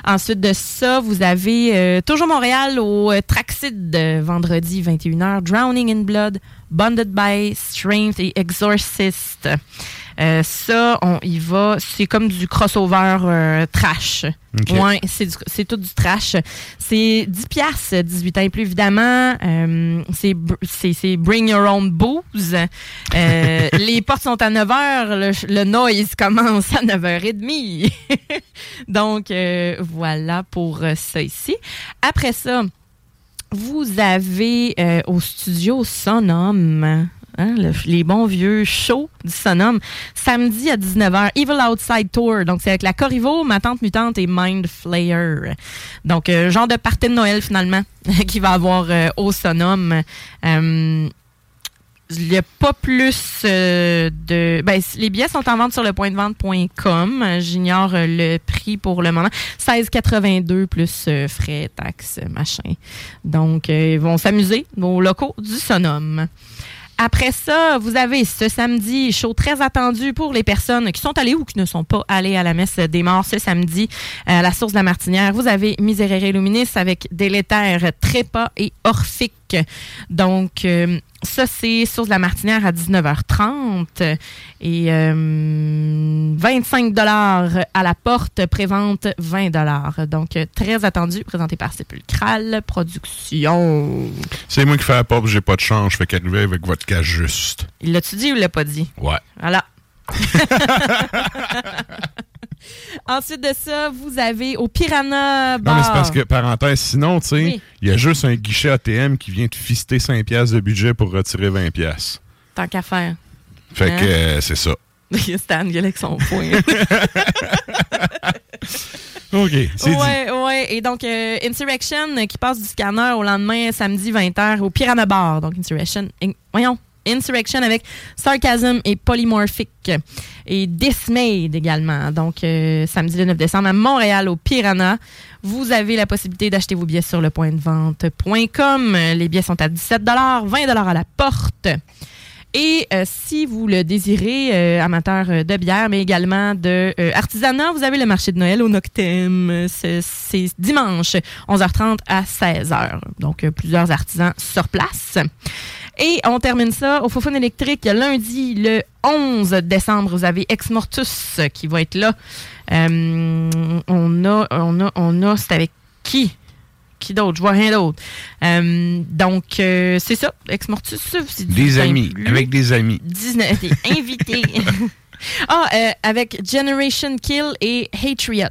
Ensuite de ça, vous avez euh, toujours Montréal au euh, Traxid euh, vendredi 21h, Drowning in Blood, Bonded by Strength et Exorcist. Euh, ça, on y va. C'est comme du crossover euh, trash. Ouais, c'est tout du trash. C'est 10 piastres, 18 ans et plus, évidemment. Euh, c'est br- c'est c'est Bring Your Own Booze. Les portes sont à 9 h. Le, le noise commence à 9h30. Donc, voilà pour ça ici. Après ça, vous avez euh, au studio Sonom. hein, le- les bons vieux shows du Sonom, samedi à 19h, Evil Outside Tour. Donc, c'est avec la Corrivo, Ma Tante Mutante et Mind Flayer. Donc, euh, genre de party de Noël, finalement, qui va avoir euh, au Sonom. Il n'y a pas plus euh, de. Ben, les billets sont en vente sur le point de vente.com. J'ignore euh, le prix pour le moment. 16,82 plus euh, frais, taxes, machin. Donc, ils vont s'amuser aux locaux du Sonom. Après ça, vous avez ce samedi, show très attendu pour les personnes qui sont allées ou qui ne sont pas allées à la messe des morts ce samedi à la source de la Martinière. Vous avez Miserere Luminis avec Délétère, Trépas et Orphique. Donc, euh, ça, c'est Source de la Martinière à 19h30. Et euh, 25 à la porte, prévente 20 Donc, euh, très attendu, présenté par Sépulcral Production. C'est moi qui fais la porte, j'ai pas de change, fait qu'arriver avec votre cas juste. Il l'a-tu dit ou il l'a pas dit? Ouais. Voilà. Ensuite de ça, vous avez au Piranha Bar. Non, mais c'est parce que, parenthèse, sinon, tu sais, il Oui. y a juste un guichet ATM qui vient te fister 5$ piastres de budget pour retirer 20$. piastres. Tant qu'à faire. Fait Hein? que euh, c'est ça. Stan, il a avec son point. OK, c'est dit. ouais, ouais. Et donc, euh, Insurrection euh, qui passe du scanner au lendemain, samedi 20h, au Piranha Bar. Donc, Insurrection. in- voyons. Insurrection avec Sarcasm et Polymorphic. Et Dismayed également. Donc, euh, samedi le 9 décembre à Montréal, au Piranha. Vous avez la possibilité d'acheter vos billets sur le point de vente.com. Les billets sont à 17 20 à la porte. Et euh, si vous le désirez, euh, amateur de bière, mais également de euh, artisanat, vous avez le marché de Noël au Noctem. C'est dimanche, 11h30 à 16h. Donc, plusieurs artisans sur place. Et on termine ça au Fofone électrique lundi le 11 décembre. Vous avez Ex Mortus qui va être là. Euh, on a, on a, on a, c'est avec qui? Qui d'autre? Je vois rien d'autre. Euh, donc, euh, c'est ça. Ex Mortus. Des amis, avec des amis. 19 des invités. ah, euh, avec Generation Kill et Hatriot.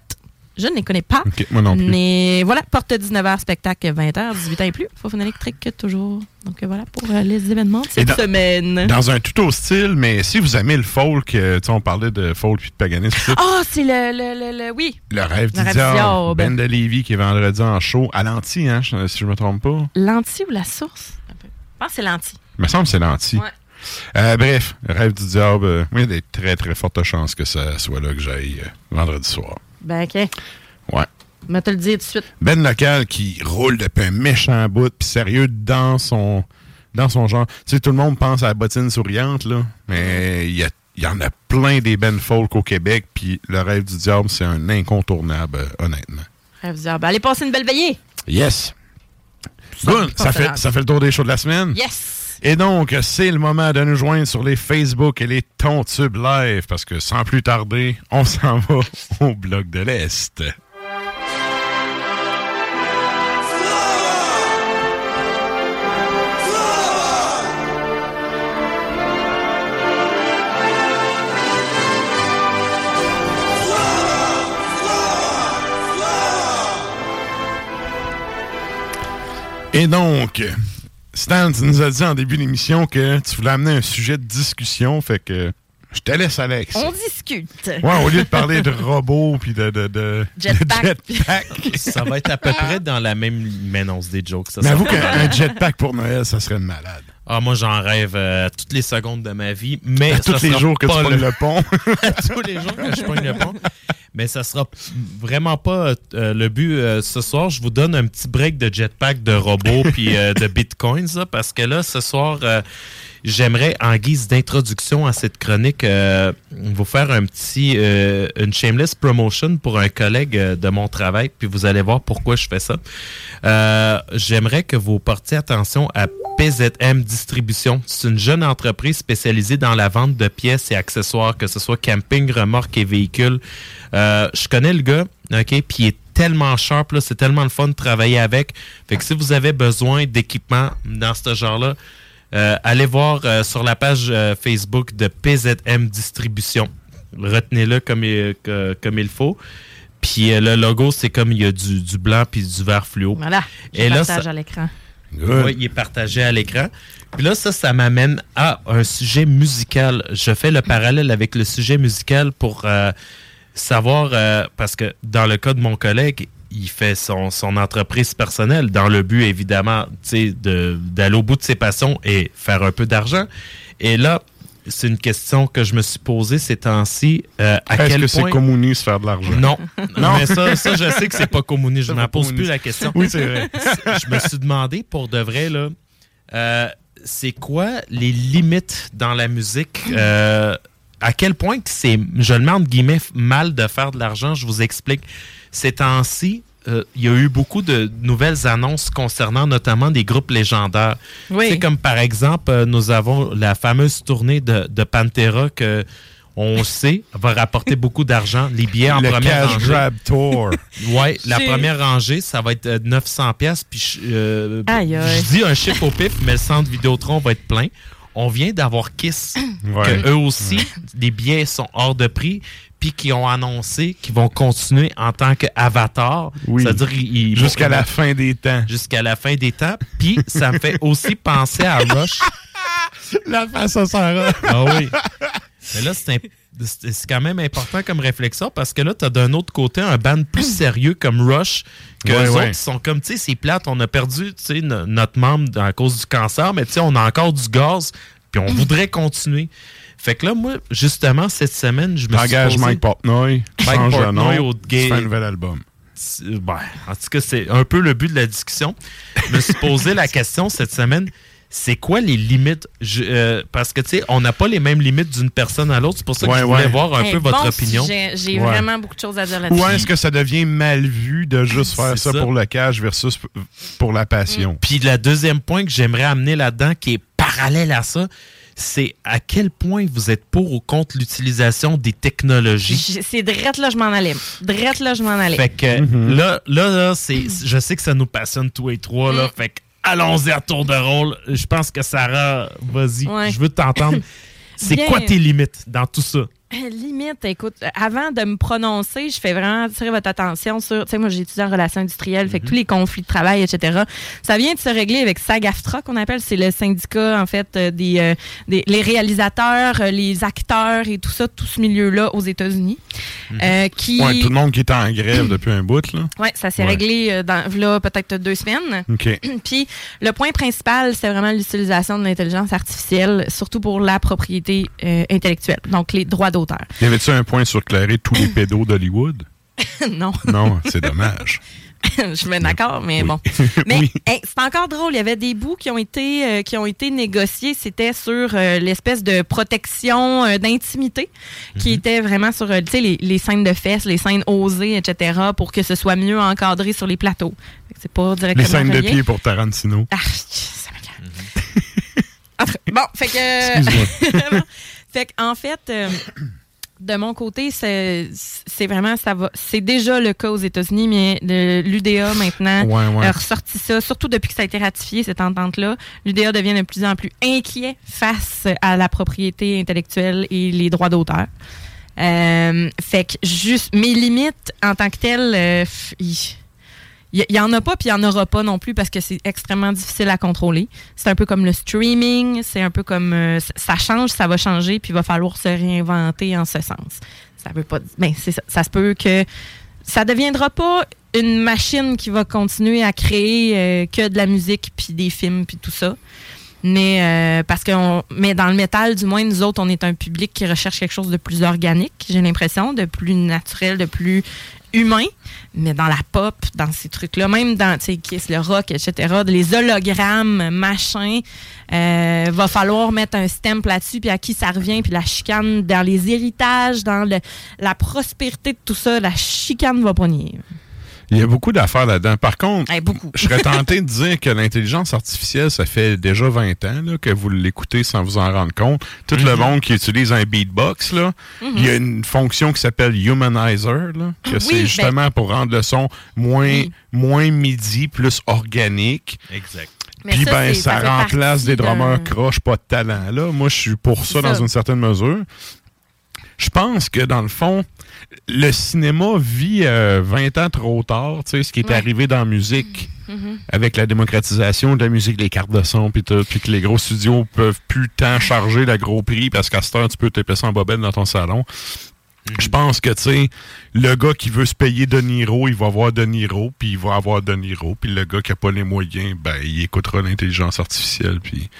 Je ne les connais pas. Moi non plus. Mais voilà, porte 19h, spectacle 20h, 18 ans et plus. Fofone électrique toujours. Donc euh, voilà pour euh, les événements de Et cette dans- semaine. Dans un tout autre style, mais si vous aimez le folk, euh, tu sais, on parlait de folk puis de paganisme, Ah, c'est le, le, le, le- Oui. le rêve diable, diable. Ben de Lévis qui est vendredi en show, à l'anti, hein, je- si je me trompe pas. L'anti ou la source? Un peu. Je pense que c'est l'anti. Il me semble que c'est l'anti. Ouais. Euh, bref, rêve du diable, oui, il y a des très très fortes chances que ça soit là que j'aille vendredi soir. Ben, OK. Ouais. Je vais te le dire tout de suite. Ben local qui roule depuis un méchant bout, puis sérieux dans son dans son genre. Tu sais, tout le monde pense à la bottine souriante, là, mais il y, y en a plein des ben folk au Québec, puis le rêve du diable, c'est un incontournable, euh, honnêtement. Rêve du diable. Allez, passez une belle veillée. Yes! Ça, pas Ça fait, ça fait le tour des shows de la semaine? Yes! Et donc, c'est le moment de nous joindre sur les Facebook et les Tontubes Live, parce que sans plus tarder, on s'en va au Bloc de l'Est. Et donc, Stan, tu nous as dit en début d'émission que tu voulais amener un sujet de discussion, fait que je te laisse, Alex. On discute. Ouais, au lieu de parler de robots puis de, de, de, Jetpack. de jetpack. Ça va être à peu près dans la même. Mais non, c'est des jokes. Ça, Mais avoue qu'un jetpack pour Noël, ça serait une malade. Ah, moi, j'en rêve euh, toutes les secondes de ma vie. Mais À tous les jours que tu pas pognes le pont. à tous les jours que je pogne le pont. Mais ça sera vraiment pas euh, le but euh, ce soir. Je vous donne un petit break de jetpack, de robots puis euh, de bitcoins là, parce que là, ce soir, euh, j'aimerais, en guise d'introduction à cette chronique, euh, vous faire un petit, euh, une shameless promotion pour un collègue euh, de mon travail. Puis vous allez voir pourquoi je fais ça. Euh, j'aimerais que vous portiez attention à PZM Distribution. C'est une jeune entreprise spécialisée dans la vente de pièces et accessoires, que ce soit camping, remorque et véhicules. Euh, je connais le gars, OK, puis il est tellement sharp, là, c'est tellement le fun de travailler avec. Fait que si vous avez besoin d'équipement dans ce genre-là, euh, allez voir euh, sur la page euh, Facebook de PZM Distribution. Retenez-le comme, il- que- comme il faut. Puis euh, le logo, c'est comme il y a du, du blanc puis du vert fluo. Voilà. Je Et là, partage ça- à l'écran. oui, il est partagé à l'écran. Puis là, ça, ça m'amène à un sujet musical. Je fais le parallèle avec le sujet musical pour euh, savoir, euh, parce que dans le cas de mon collègue, il fait son, son entreprise personnelle dans le but, évidemment, d'aller au bout de ses passions et faire un peu d'argent. Et là, c'est une question que je me suis posée ces temps-ci. euh, à Est-ce quel que c'est communiste faire de l'argent? Non. Non. Mais ça, ça, je sais que c'est pas communiste. Je pas pose plus la question. Oui, c'est vrai. je me suis demandé pour de vrai, là, euh, c'est quoi les limites dans la musique? euh, à quel point que c'est, je le mets entre guillemets, mal de faire de l'argent, je vous explique. Ces temps-ci, euh, il y a eu beaucoup de nouvelles annonces concernant notamment des groupes légendaires. Oui. C'est comme par exemple, euh, nous avons la fameuse tournée de, de Pantera que on sait va rapporter beaucoup d'argent. Les billets en Le première Cash rangée. Grab Tour. Ouais, la première rangée, ça va être euh, 900 pièces puis je, euh, Aïe, aïe. je dis un chiffre au pif, mais le centre Vidéotron va être plein. On vient d'avoir Kiss, Ouais. que eux aussi, les billets sont hors de prix, puis qui ont annoncé qu'ils vont continuer en tant qu'avatar. Oui. C'est-à-dire Jusqu'à la fin des temps. Jusqu'à la fin des temps. Puis ça me fait aussi penser à Rush. La face à Sarah. Ah oui. Mais là, c'est c'est quand même important comme réflexion parce que là, tu as d'un autre côté un band plus sérieux comme Rush que Ouais, les ouais. autres sont comme, tu sais, c'est plate, on a perdu, tu sais, no- notre membre à cause du cancer, mais tu sais, on a encore du gaz, puis on voudrait continuer. Fait que là, moi, justement, cette semaine, je me suis posé- Mike Portnoy, Mike change Portnoy nom, au fais un nouvel album. ben, en tout cas, c'est un peu le but de la discussion. Je me suis posé la question cette semaine. C'est quoi les limites? Je- euh, parce que, tu sais, on n'a pas les mêmes limites d'une personne à l'autre. C'est pour ça que Ouais, je voulais ouais. voir un Hey, peu votre opinion. J'ai Ouais. vraiment beaucoup de choses à dire là-dessus. Ou est-ce que ça devient mal vu de juste faire ça, ça. pour le cash versus pour la passion? Puis le deuxième point que j'aimerais amener là-dedans, qui est parallèle à ça, c'est à quel point vous êtes pour ou contre l'utilisation des technologies? C'est drette là, je m'en allais. Drette là, je m'en allais. Fait que Mm-hmm. là, là, là, c'est, je sais que ça nous passionne tous et trois, là. Fait que allons-y à tour de rôle. Je pense que Sarah, vas-y, Ouais. je veux t'entendre. C'est quoi tes limites dans tout ça? Euh, Limite, écoute, avant de me prononcer, je fais vraiment attirer votre attention sur, tu sais, moi j'ai étudié en relations industrielles, Mhm. fait que tous les conflits de travail, etc. Ça vient de se régler avec SAG-AFTRA qu'on appelle, c'est le syndicat en fait euh, des, euh, des les réalisateurs, les acteurs et tout ça, tout ce milieu-là aux États-Unis, euh, qui, Ouais, tout le monde qui est en grève depuis un bout, là. ouais, ça s'est Ouais. réglé dans là peut-être deux semaines. OK. Puis le point principal, c'est vraiment l'utilisation de l'intelligence artificielle, surtout pour la propriété euh, intellectuelle, donc les droits d'auteur. Y avait-tu un point sur éclairer tous les pédos d'Hollywood? non. Non, c'est dommage. je me d'accord, mais bon. Mais hey, c'est encore drôle. Il y avait des bouts qui ont été euh, qui ont été négociés. C'était sur euh, l'espèce de protection euh, d'intimité qui était vraiment sur les, les scènes de fesses, les scènes osées, etc. pour que ce soit mieux encadré sur les plateaux. C'est pas directement Les scènes de pied pour Tarantino. Ah, ça tout cas, bon, fait que. Fait qu'en fait, euh, de mon côté, c'est vraiment ça va. C'est déjà le cas aux États-Unis, mais l'UDA maintenant Ouais, ouais. a ressorti ça, surtout depuis que ça a été ratifié cette entente-là. L'UDA devient de plus en plus inquiet face à la propriété intellectuelle et les droits d'auteur. Euh, fait que juste mes limites en tant que telles, euh, f- y- il n'y en a pas, puis il n'y en aura pas non plus parce que c'est extrêmement difficile à contrôler. C'est un peu comme le streaming, c'est un peu comme euh, ça change, ça va changer, puis il va falloir se réinventer en ce sens. Ça veut pas, ben ça, se peut que ça deviendra pas une machine qui va continuer à créer euh, que de la musique puis des films puis tout ça. Mais euh, parce que mais dans le métal, du moins, nous autres, on est un public qui recherche quelque chose de plus organique, j'ai l'impression, de plus naturel, de plus humain. Mais dans la pop, dans ces trucs-là, même dans Kiss, le rock, etc., les hologrammes, machin, euh, va falloir mettre un stamp là-dessus, puis à qui ça revient, puis la chicane dans les héritages, dans la prospérité de tout ça, la chicane va pogner. Il y a beaucoup d'affaires là-dedans. Par contre, Hey, beaucoup. je serais tenté de dire que l'intelligence artificielle, ça fait déjà 20 ans là, que vous l'écoutez sans vous en rendre compte. Tout le monde qui utilise un beatbox, là, Mhm. il y a une fonction qui s'appelle Humanizer, là, que Oui, c'est ben- justement pour rendre le son moins, moins midi, plus organique. Exact. Puis ça, ben, ça, remplace des drummers croches, pas de talent. Là, moi, je suis pour ça dans une certaine mesure. Je pense que dans le fond, le cinéma vit euh, 20 ans trop tard, tu sais, ce qui est Ouais. arrivé dans la musique Mhm. avec la démocratisation de la musique, les cartes de son, puis que les gros studios peuvent plus tant charger le gros prix parce qu'à cette heure, tu peux te ça en bobette dans ton salon. Je pense que, tu sais, le gars qui veut se payer De Niro, il va voir De Niro, puis il va avoir De Niro, puis le gars qui a pas les moyens, ben, il écoutera l'intelligence artificielle, puis...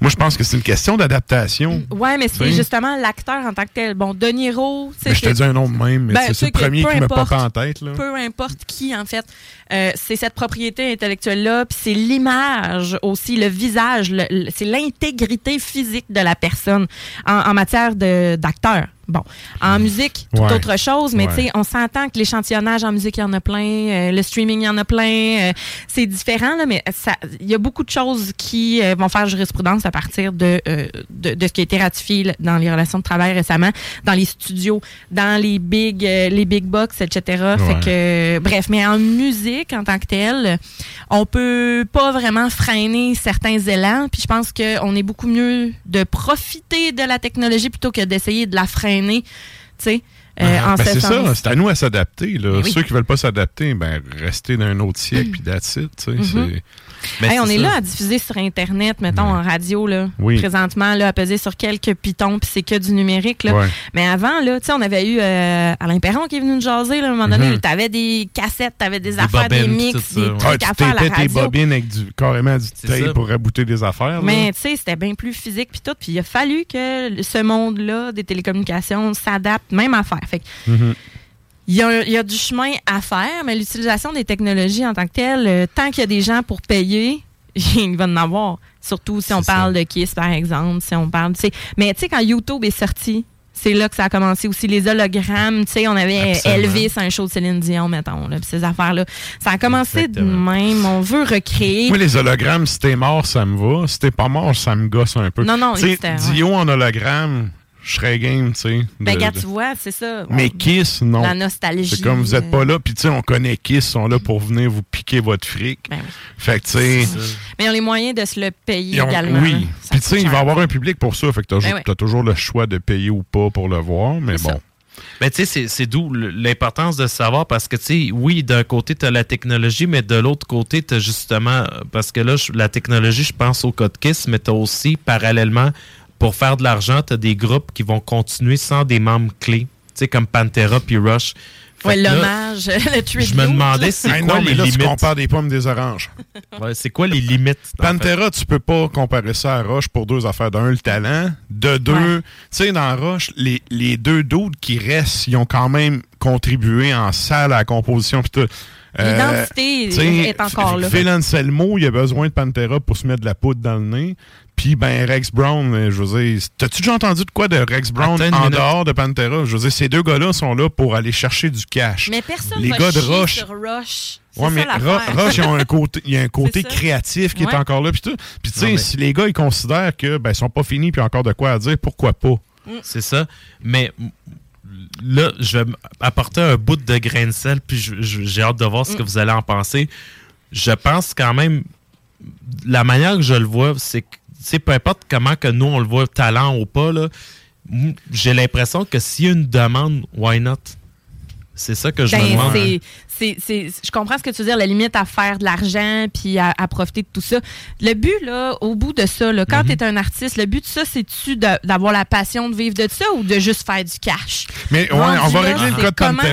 Moi, je pense que c'est une question d'adaptation. Ouais, mais c'est justement l'acteur en tant que tel. Bon, De Niro, c'est Mais je te dis un nom de même, mais Ben, c'est le premier qui me pop en tête, là. Peu importe qui, en fait, euh, c'est cette propriété intellectuelle-là, puis c'est l'image aussi, le visage, c'est l'intégrité physique de la personne en, en matière d'acteur. Bon, en musique, tout Ouais. autre chose, mais Ouais. tu sais, on s'entend que l'échantillonnage en musique, il y en a plein, euh, le streaming, il y en a plein, euh, c'est différent, là, mais il y a beaucoup de choses qui euh, vont faire jurisprudence à partir de, de, de ce qui a été ratifié là, dans les relations de travail récemment, dans les studios, dans les big, les big box, etc. Fait que, bref, mais en musique, en tant que telle, on peut pas vraiment freiner certains élans, puis je pense qu'on est beaucoup mieux de profiter de la technologie plutôt que d'essayer de la freiner, tu sais, euh, en Ben, ce c'est ça, c'est à nous à s'adapter. Ben oui. Ceux qui veulent pas s'adapter, ben rester d'un autre siècle puis that's it, Mhm. c'est- Hey, on est là à diffuser sur Internet, mettons, en radio, là, Oui. présentement, là, à peser sur quelques pitons, puis c'est que du numérique. Là. Ouais. Mais avant, là, tu sais, on avait eu euh, Alain Perron qui est venu nous jaser, là, à un moment donné. Mhm. Tu avais des cassettes, tu avais des, affaires, des mix, des ouais. trucs Ah, à tu faire à la tapais tes radio. bobines avec du, carrément du tape pour rabouter des affaires. là. Mais tu sais, c'était bien plus physique puis tout. Puis il a fallu que ce monde-là des télécommunications s'adapte, même à faire. Fait que Mhm. Il y, a, il y a du chemin à faire, mais l'utilisation des technologies en tant que telle, euh, tant qu'il y a des gens pour payer, il va en avoir. Surtout si on parle de Kiss, par exemple, si on parle, tu sais. Mais tu sais, quand YouTube est sorti, c'est là que ça a commencé aussi. Les hologrammes, tu sais, on avait Absolument. Elvis un show de Céline Dion, mettons, là, ces affaires-là. Ça a commencé de même. On veut recréer. Moi, les hologrammes, si t'es mort, ça me va. Si t'es pas mort, ça me gosse un peu. Non, non, Tu sais, c'était- Dio en hologramme, je serais game, tu sais. Ben, de- tu vois, c'est ça. Mais Kiss, non. La nostalgie. C'est comme vous êtes pas là, puis tu sais, on connaît Kiss, ils sont là pour venir vous piquer votre fric. Ben Fait que tu sais. Mais ils ont les moyens de se le payer ont- également. oui. Ça Puis tu sais, il va y avoir un public pour ça. Fait que t'as Ben ju- ouais. t'as toujours le choix de payer ou pas pour le voir, mais bon. Ben, tu sais, c'est- c'est d'où l'importance de savoir parce que, tu sais, oui, d'un côté, tu as la technologie, mais de l'autre côté, tu as justement, euh, parce que là, la technologie, je pense au code KISS, mais tu as aussi, parallèlement, pour faire de l'argent, tu as des groupes qui vont continuer sans des membres clés, tu sais, comme Pantera puis Rush. Ouais, l'hommage, le tribute. Je me demandais c'est Hey, quoi non, mais les là, tu compares des pommes des oranges. Ouais, c'est quoi les limites? en fait? Pantera, tu peux pas comparer ça à Roche pour deux affaires. D'un, le talent. De deux, tu sais, dans Roche, les, les deux doutes qui restent, ils ont quand même contribué en salle à la composition. pis tout. Euh, L'identité est encore là. Phil Anselmo, il a besoin de Pantera pour se mettre de la poudre dans le nez. Puis, ben, Rex Brown, euh, je veux dire, t'as-tu déjà entendu de quoi de Rex Brown Attends en dehors de Pantera? Je veux dire, ces deux gars-là sont là pour aller chercher du cash. Mais personne Les va gars de Rush, sur Rush. Ouais, mais Rush, ils ont un côté, il y a un côté C'est ça. créatif qui Ouais. est encore là. Puis tu sais, mais- si les gars, ils considèrent que ben, ils sont pas finis puis encore de quoi à dire, pourquoi pas? C'est ça. Mais là, je vais apporter un bout de grain de sel, puis j'ai hâte de voir ce que vous allez en penser. Je pense quand même, la manière que je le vois, c'est que, sais, peu importe comment que nous, on le voit, talent ou pas, là, j'ai l'impression que s'il y a une demande, why not? C'est ça que je me Ben, c'est- je comprends ce que tu veux dire, la limite à faire de l'argent puis à, à profiter de tout ça. Le but, là, au bout de ça, là, quand tu es un artiste, le but de ça, c'est-tu d'avoir la passion de vivre de ça ou de juste faire du cash? Mais ouais, on va régler le c'est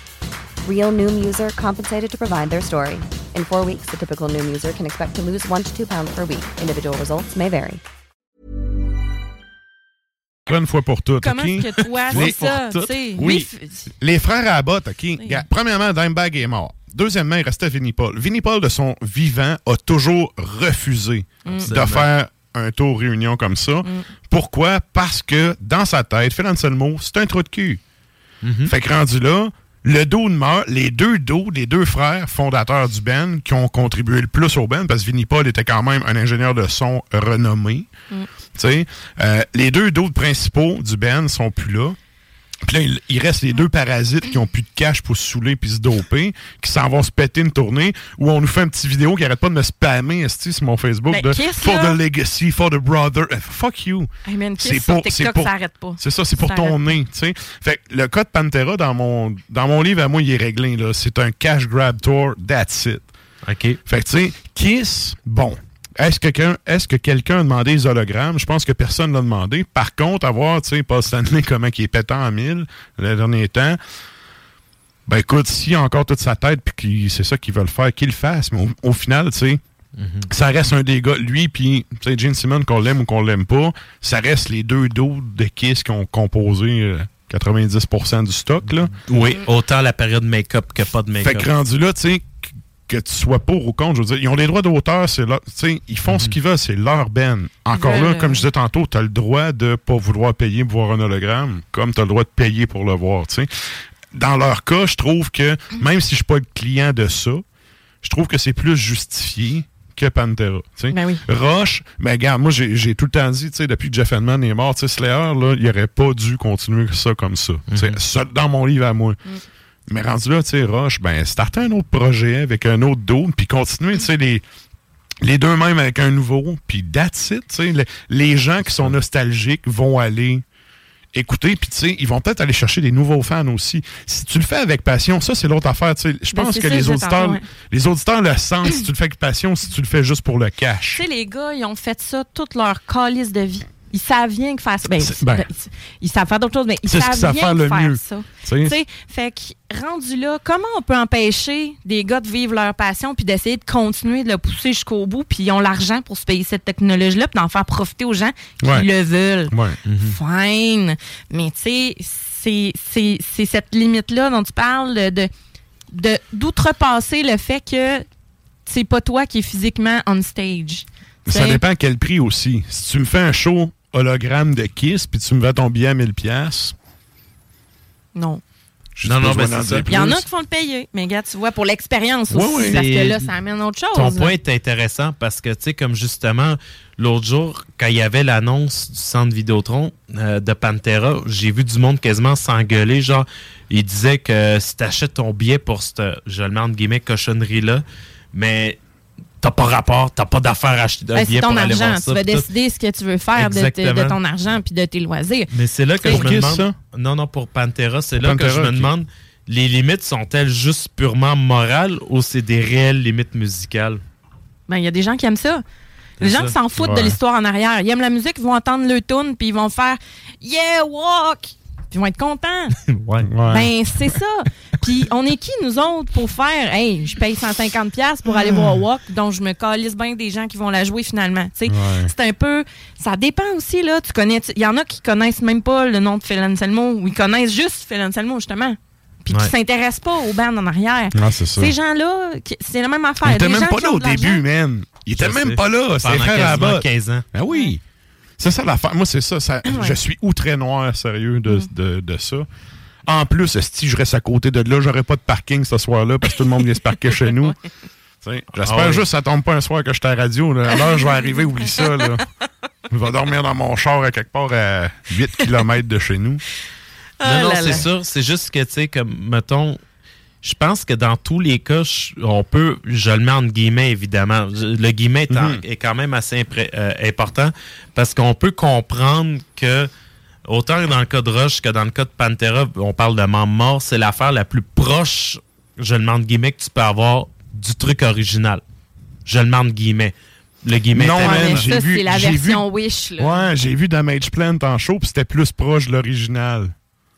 Real Noom user compensated to provide their story. In four weeks, the typical Noom user can expect to lose one to two pounds per week. Individual results may vary. Une fois pour toutes. Comment OK? est-ce que toi, Les- c'est ça, Oui. lui, f- Les frères Abbott, OK? Regarde, Premièrement, Dimebag est mort. Deuxièmement, il restait Vinnie Paul. Vinnie Paul, de son vivant, a toujours refusé Mm. de faire un tour réunion comme ça. Pourquoi? Parce que dans sa tête, Phil Anselmo, c'est un trou de cul. Fait que rendu là, le dos de meurt, les deux dos des deux frères fondateurs du band qui ont contribué le plus au band, parce que Vinnie Paul était quand même un ingénieur de son renommé. Mm. Euh, les deux dos principaux du band sont plus là. Puis là, il, il reste les deux parasites qui ont plus de cash pour se saouler puis se doper, qui s'en vont se péter une tournée, où on nous fait une petite vidéo qui arrête pas de me spammer sur mon Facebook Ben, de For là. the legacy, for the brother. Euh, Fuck you. Man, Kiss, C'est pour- TikTok, c'est pour- ça arrête pas. C'est ça, c'est pour Ça ton nez, tu sais. Fait que le cas de Pantera, dans mon, dans mon livre, à moi, il est réglé, là. C'est un cash grab tour, that's it. OK. Fait que, tu sais, Kiss, bon. Est-ce que, quelqu'un- est-ce que quelqu'un a demandé les hologrammes? Je pense que personne l'a demandé. Par contre, à voir, tu sais, Paul Stanley, comment il est pétant en mille, le dernier temps. Ben écoute, s'il a encore toute sa tête, puis c'est ça qu'ils veulent faire, qu'il le fasse. Mais au, au final, tu sais, ça reste un des gars, lui, puis, tu sais, Gene Simmons, qu'on l'aime ou qu'on l'aime pas, ça reste les deux dos de Kiss qui ont composé euh, 90% du stock, là. Oui, autant la période make-up que pas de make-up. Fait que rendu là, tu sais, que- tu sois pour ou contre, je veux dire, ils ont les droits d'auteur, c'est ils font ce qu'ils veulent, c'est leur ben. Encore Ils là, veulent, comme euh, je disais tantôt, tu as le droit de pas vouloir payer pour voir un hologramme, comme tu as le droit de payer pour le voir. Dans leur cas, je trouve que, même si je suis pas le client de ça, je trouve que c'est plus justifié que Pantera. Ben oui. Rush, ben regarde, moi j'ai tout le temps dit, depuis que Jeff Edman est mort, Slayer, là, il aurait pas dû continuer ça comme ça. Ça, dans mon livre à moi. Mais rendu là, tu sais, Rush, ben, starter un autre projet avec un autre dos, puis continuer, tu sais, les, les deux mêmes avec un nouveau, puis that's it, tu sais. Le- les gens qui sont nostalgiques vont aller écouter, puis tu sais, ils vont peut-être aller chercher des nouveaux fans aussi. Si tu le fais avec passion, ça, c'est l'autre affaire, tu sais. Je Ben, pense que ça, les auditeurs, ouais. les auditeurs le sentent si tu le fais avec passion, si tu le fais juste pour le cash. Tu sais, les gars, ils ont fait ça toute leur calice de vie. Ils savent bien que faire ça. Ben, ben, ben, ils- savent faire d'autres choses, mais ils savent bien faire le faire mieux. ça. Tu sais. Tu sais, fait que rendu là, comment on peut empêcher des gars de vivre leur passion puis d'essayer de continuer de le pousser jusqu'au bout puis ils ont l'argent pour se payer cette technologie-là puis d'en faire profiter aux gens qui Ouais. le veulent? Ouais. Fine. Mais tu sais, c'est- cette limite-là dont tu parles de de- d'outrepasser le fait que c'est pas toi qui es physiquement on stage. Ça T'sais, dépend à quel prix aussi. Si tu me fais un show hologramme de Kiss, puis tu me vends ton billet à 1000$, piastres, Non. Non, non, besoin ben, c'est ça. Il y en a qui font le payer. Mais gars, tu vois, pour l'expérience Oui, aussi. oui. Parce que là, ça amène autre chose. Ton là. point est intéressant parce que, tu sais, comme justement, l'autre jour, quand il y avait l'annonce du centre Vidéotron euh, de Pantera, j'ai vu du monde quasiment s'engueuler. Genre, il disait que si t'achètes ton billet pour cette, je le mets entre guillemets, cochonnerie-là, mais t'as pas rapport, t'as pas d'affaire à acheter un Ben, ton pour aller argent. voir ça. Tu vas décider ce que tu veux faire de, de ton argent puis de tes loisirs. Mais c'est là que Pour je me demande. ça? Non, non, pour Pantera, c'est là Pantera, que je me demande les limites sont-elles juste purement morales ou c'est des réelles limites musicales? Ben, il y a des gens qui aiment ça. Les gens ça. qui s'en foutent de l'histoire en arrière. Ils aiment la musique, ils vont entendre le tune puis ils vont faire Yeah, walk! Puis ils vont être contents. ouais. Ben, c'est ça. Puis on est qui, nous autres, pour faire Hey, je paye 150$ piastres pour aller voir Walk, donc je me calisse bien des gens qui vont la jouer finalement. Tu sais, Ouais. C'est un peu. Ça dépend aussi, là. Tu connais. Il y en a qui connaissent même pas le nom de Phil Anselmo ou ils connaissent juste Phil Anselmo, justement. Puis qui Ouais. s'intéressent pas aux bandes en arrière. Ah, c'est ça. Ces gens-là, qui- c'est la même affaire. Il était Des même gens pas qui là au début, man. Il était Je même sais. pas là. C'est Pendant frère quasiment là-bas. 15 ans. Ben oui. C'est ça l'affaire. Moi, c'est ça. ça- Ouais. Je suis outré noir, sérieux, de, Mm. de, de ça. En plus, si je reste à côté de là, j'aurais pas de parking ce soir-là parce que tout le monde vient se parquer chez nous. J'espère Ah oui. juste que ça tombe pas un soir que je suis à la radio. Là. Alors, je vais arriver, oublie ça. Là. Je vais dormir dans mon char à quelque part à 8 km de chez nous. Ah non, non, c'est sûr. C'est juste que, tu sais, comme, mettons, je pense que dans tous les cas, on peut, je le mets entre guillemets, évidemment. Le guillemet Mhm. est quand même assez euh, important parce qu'on peut comprendre que, autant dans le cas de Rush que dans le cas de Pantera, on parle de membre mort, c'est l'affaire la plus proche, je le entre guillemets, que tu peux avoir du truc original. Je le entre guillemets. Le guillemet Non, j'ai vu- c'est la j'ai version Wish. Là. Ouais, j'ai vu Damage Plant en show, puis c'était plus proche de l'original.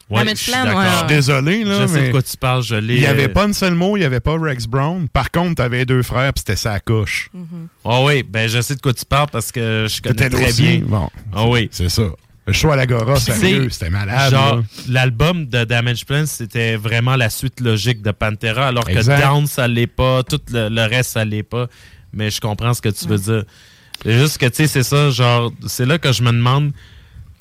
Ouais, Damage je suis Plan, d'accord. ouais, Je suis désolé, là, Je sais mais de quoi tu parles, je l'ai. il n'y avait euh, pas Anselmo, il n'y avait pas Rex Brown. Par contre, t'avais deux frères, puis c'était sa coche. Ah oui, ben je sais de quoi tu parles parce que je connais très aussi. bien. Bon, Ah oui. c'est ça. Le show à l'Agora, sérieux, c'était malade. Genre, l'album de Damage Plan, c'était vraiment la suite logique de Pantera, alors Exact. que Down, ça l'est pas, tout le, le reste, ça l'est pas. Mais je comprends ce que tu veux dire. C'est juste que, tu sais, c'est ça, genre, c'est là que je me demande, tu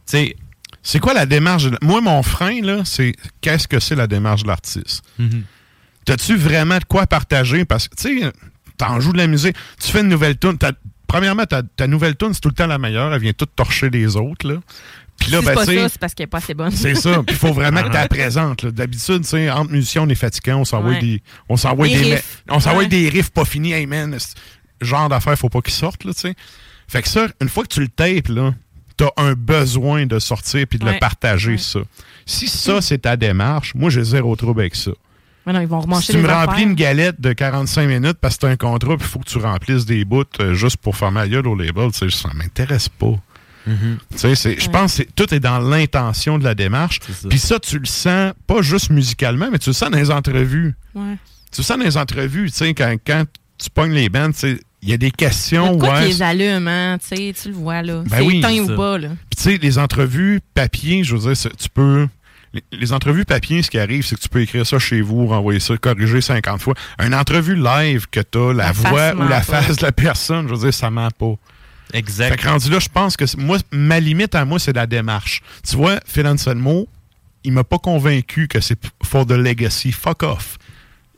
sais, C'est quoi la démarche? de- Moi, mon frein, là, c'est qu'est-ce que c'est la démarche de l'artiste? Mhm. T'as-tu vraiment de quoi partager? Parce que, tu sais, t'en joues de la musique, tu fais une nouvelle tune. Premièrement, ta, ta nouvelle tune, c'est tout le temps la meilleure. Elle vient toute torcher les autres, là. Puis là, si ben, c'est pas tu sais, ça, c'est parce qu'elle est pas assez bonne. C'est ça. Puis il faut vraiment que tu la présentes. D'habitude, tu entre musiciens, on est fatiguant, on s'envoie Ouais. des. On s'envoie Des des, riffs. on s'envoie Ouais. des riffs pas finis. Hey man, ce genre d'affaires, faut pas qu'ils sortent, là, tu sais. Fait que ça, une fois que tu le tapes, là, t'as un besoin de sortir puis de Ouais. le partager, ça. Si ça, c'est ta démarche, moi, j'ai zéro trouble avec ça. Mais non, ils vont remancher Si tu les me affaires. remplis une galette de 45 minutes parce que t'as un contrat puis il faut que tu remplisses des bouts euh, juste pour faire ma gueule au label, tu ça m'intéresse pas. Tu sais, c'est- je pense que tout est dans l'intention de la démarche. Puis ça, tu le sens pas juste musicalement, mais tu le sens dans les entrevues. Ouais. Tu le sens dans les entrevues, tu sais, quand, quand tu pognes les bandes, tu sais, il y a des questions. de quoi ouais, qui les allume, hein? Tu sais, tu le vois, là. Ben c'est oui, ou bas, là. Puis tu sais, les entrevues papier, je veux dire, tu peux. Les, les entrevues papier, ce qui arrive, c'est que tu peux écrire ça chez vous, renvoyer ça, corriger 50 fois. Une entrevue live que t'as la, La voix ou la pas. face de la personne, je veux dire, ça ment pas. Exact. Fait que rendu là, je pense que moi, ma limite à moi, c'est la démarche. Tu vois, Phil Anselmo, il m'a pas convaincu que c'est for the legacy. Fuck off.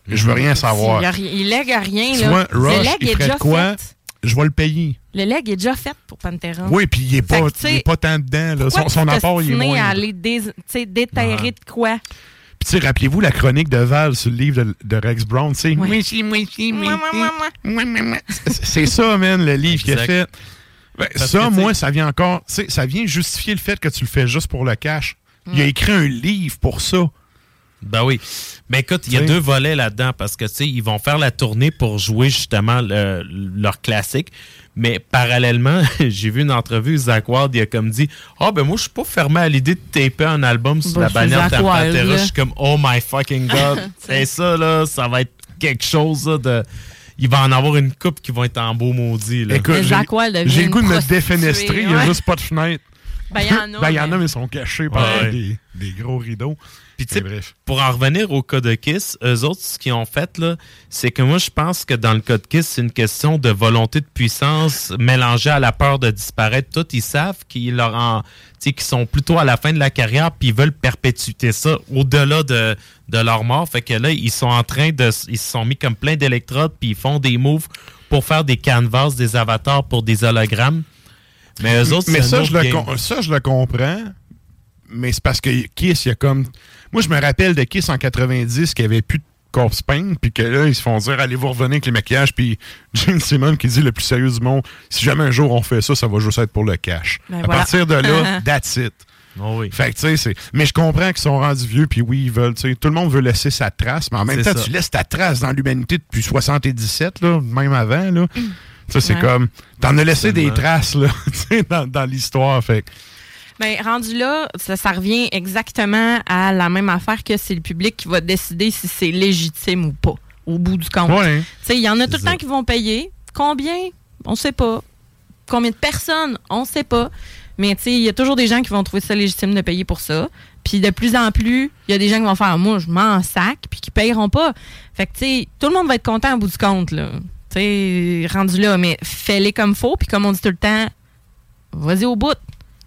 Je veux rien savoir. Il, il lègue à rien, Tu là. vois, Rush, il déjà de quoi? fait. Je vais le payer. Le leg est déjà fait pour Pantera. Oui, puis il est Fait pas, il est pas tant dedans. Là. Son, son tu apport, il est moins. à aller sais, déterrer de quoi? Puis, tu sais, rappelez-vous la chronique de Val sur le livre de, de Rex Brown, tu sais. Ouais. Oui, si, oui, si, oui, si. C'est- C'est ça, man, le livre qu'il a fait. Ben, ça, que, moi, ça vient encore. tu sais, Ça vient justifier le fait que tu le fais juste pour le cash. Il a écrit un livre pour ça. Ben oui. Ben écoute, il y a deux volets là-dedans parce que tu sais, ils vont faire la tournée pour jouer justement le- leur classique. Mais parallèlement, j'ai vu une entrevue, Zach Ward, il a comme dit Ah ben moi je suis pas fermé à l'idée de taper un album sur Bah, la bannière Pantera. là. Je suis comme Oh my fucking god. C'est ça là, ça va être quelque chose là, de. Il va en avoir une coupe qui vont être en beau maudit. Là. Écoute, Mais j'ai le goût de me défenestrer, il n'y a juste pas de fenêtre. Ben, il y en a, Ben, il y en mais- a, mais ils sont cachés par Ouais. des, des gros rideaux. Puis, tu bref. pour en revenir au cas de Kiss, eux autres, ce qu'ils ont fait, là, c'est que moi, je pense que dans le cas de Kiss, c'est une question de volonté de puissance mélangée à la peur de disparaître. Tout, ils savent qu'ils leur en, qu'ils sont plutôt à la fin de la carrière, puis ils veulent perpétuer ça au-delà de, de leur mort. Fait que là, ils sont en train de, ils se sont mis comme plein d'électrodes, puis ils font des moves pour faire des canvas, des avatars pour des hologrammes. Mais eux autres, mais ça, je le ça, je le comprends. Mais c'est parce que Kiss, il y a comme. Moi, je me rappelle de Kiss en 90 qui avait plus de corpse paint, puis que là, ils se font dire allez-vous revenir avec les maquillages, puis Gene Simon qui dit le plus sérieux du monde si jamais un jour on fait ça, ça va juste être pour le cash. Ben à voilà. partir de là, that's it. Oh oui. Fait que, tu sais, c'est. Mais je comprends qu'ils sont rendus vieux, puis oui, ils veulent, tu sais, tout le monde veut laisser sa trace, mais en même C'est temps, ça. tu laisses ta trace dans l'humanité depuis 77, là, même avant, là. Ça, c'est Ouais. comme. T'en as laissé des traces, là, dans, dans l'histoire. Fait Ben, rendu là, ça, ça revient exactement à la même affaire que c'est le public qui va décider si c'est légitime ou pas, au bout du compte. Ouais. Tu sais, Il y en a tout le temps qui vont payer. Combien? On sait pas. Combien de personnes? On sait pas. Mais tu sais, il y a toujours des gens qui vont trouver ça légitime de payer pour ça. Puis de plus en plus, il y a des gens qui vont faire moi, je m'en sac, puis qui payeront pas. Fait que tu sais, tout le monde va être content au bout du compte là. Tu sais, rendu là, mais fais-les comme faut, puis comme on dit tout le temps, vas-y au bout.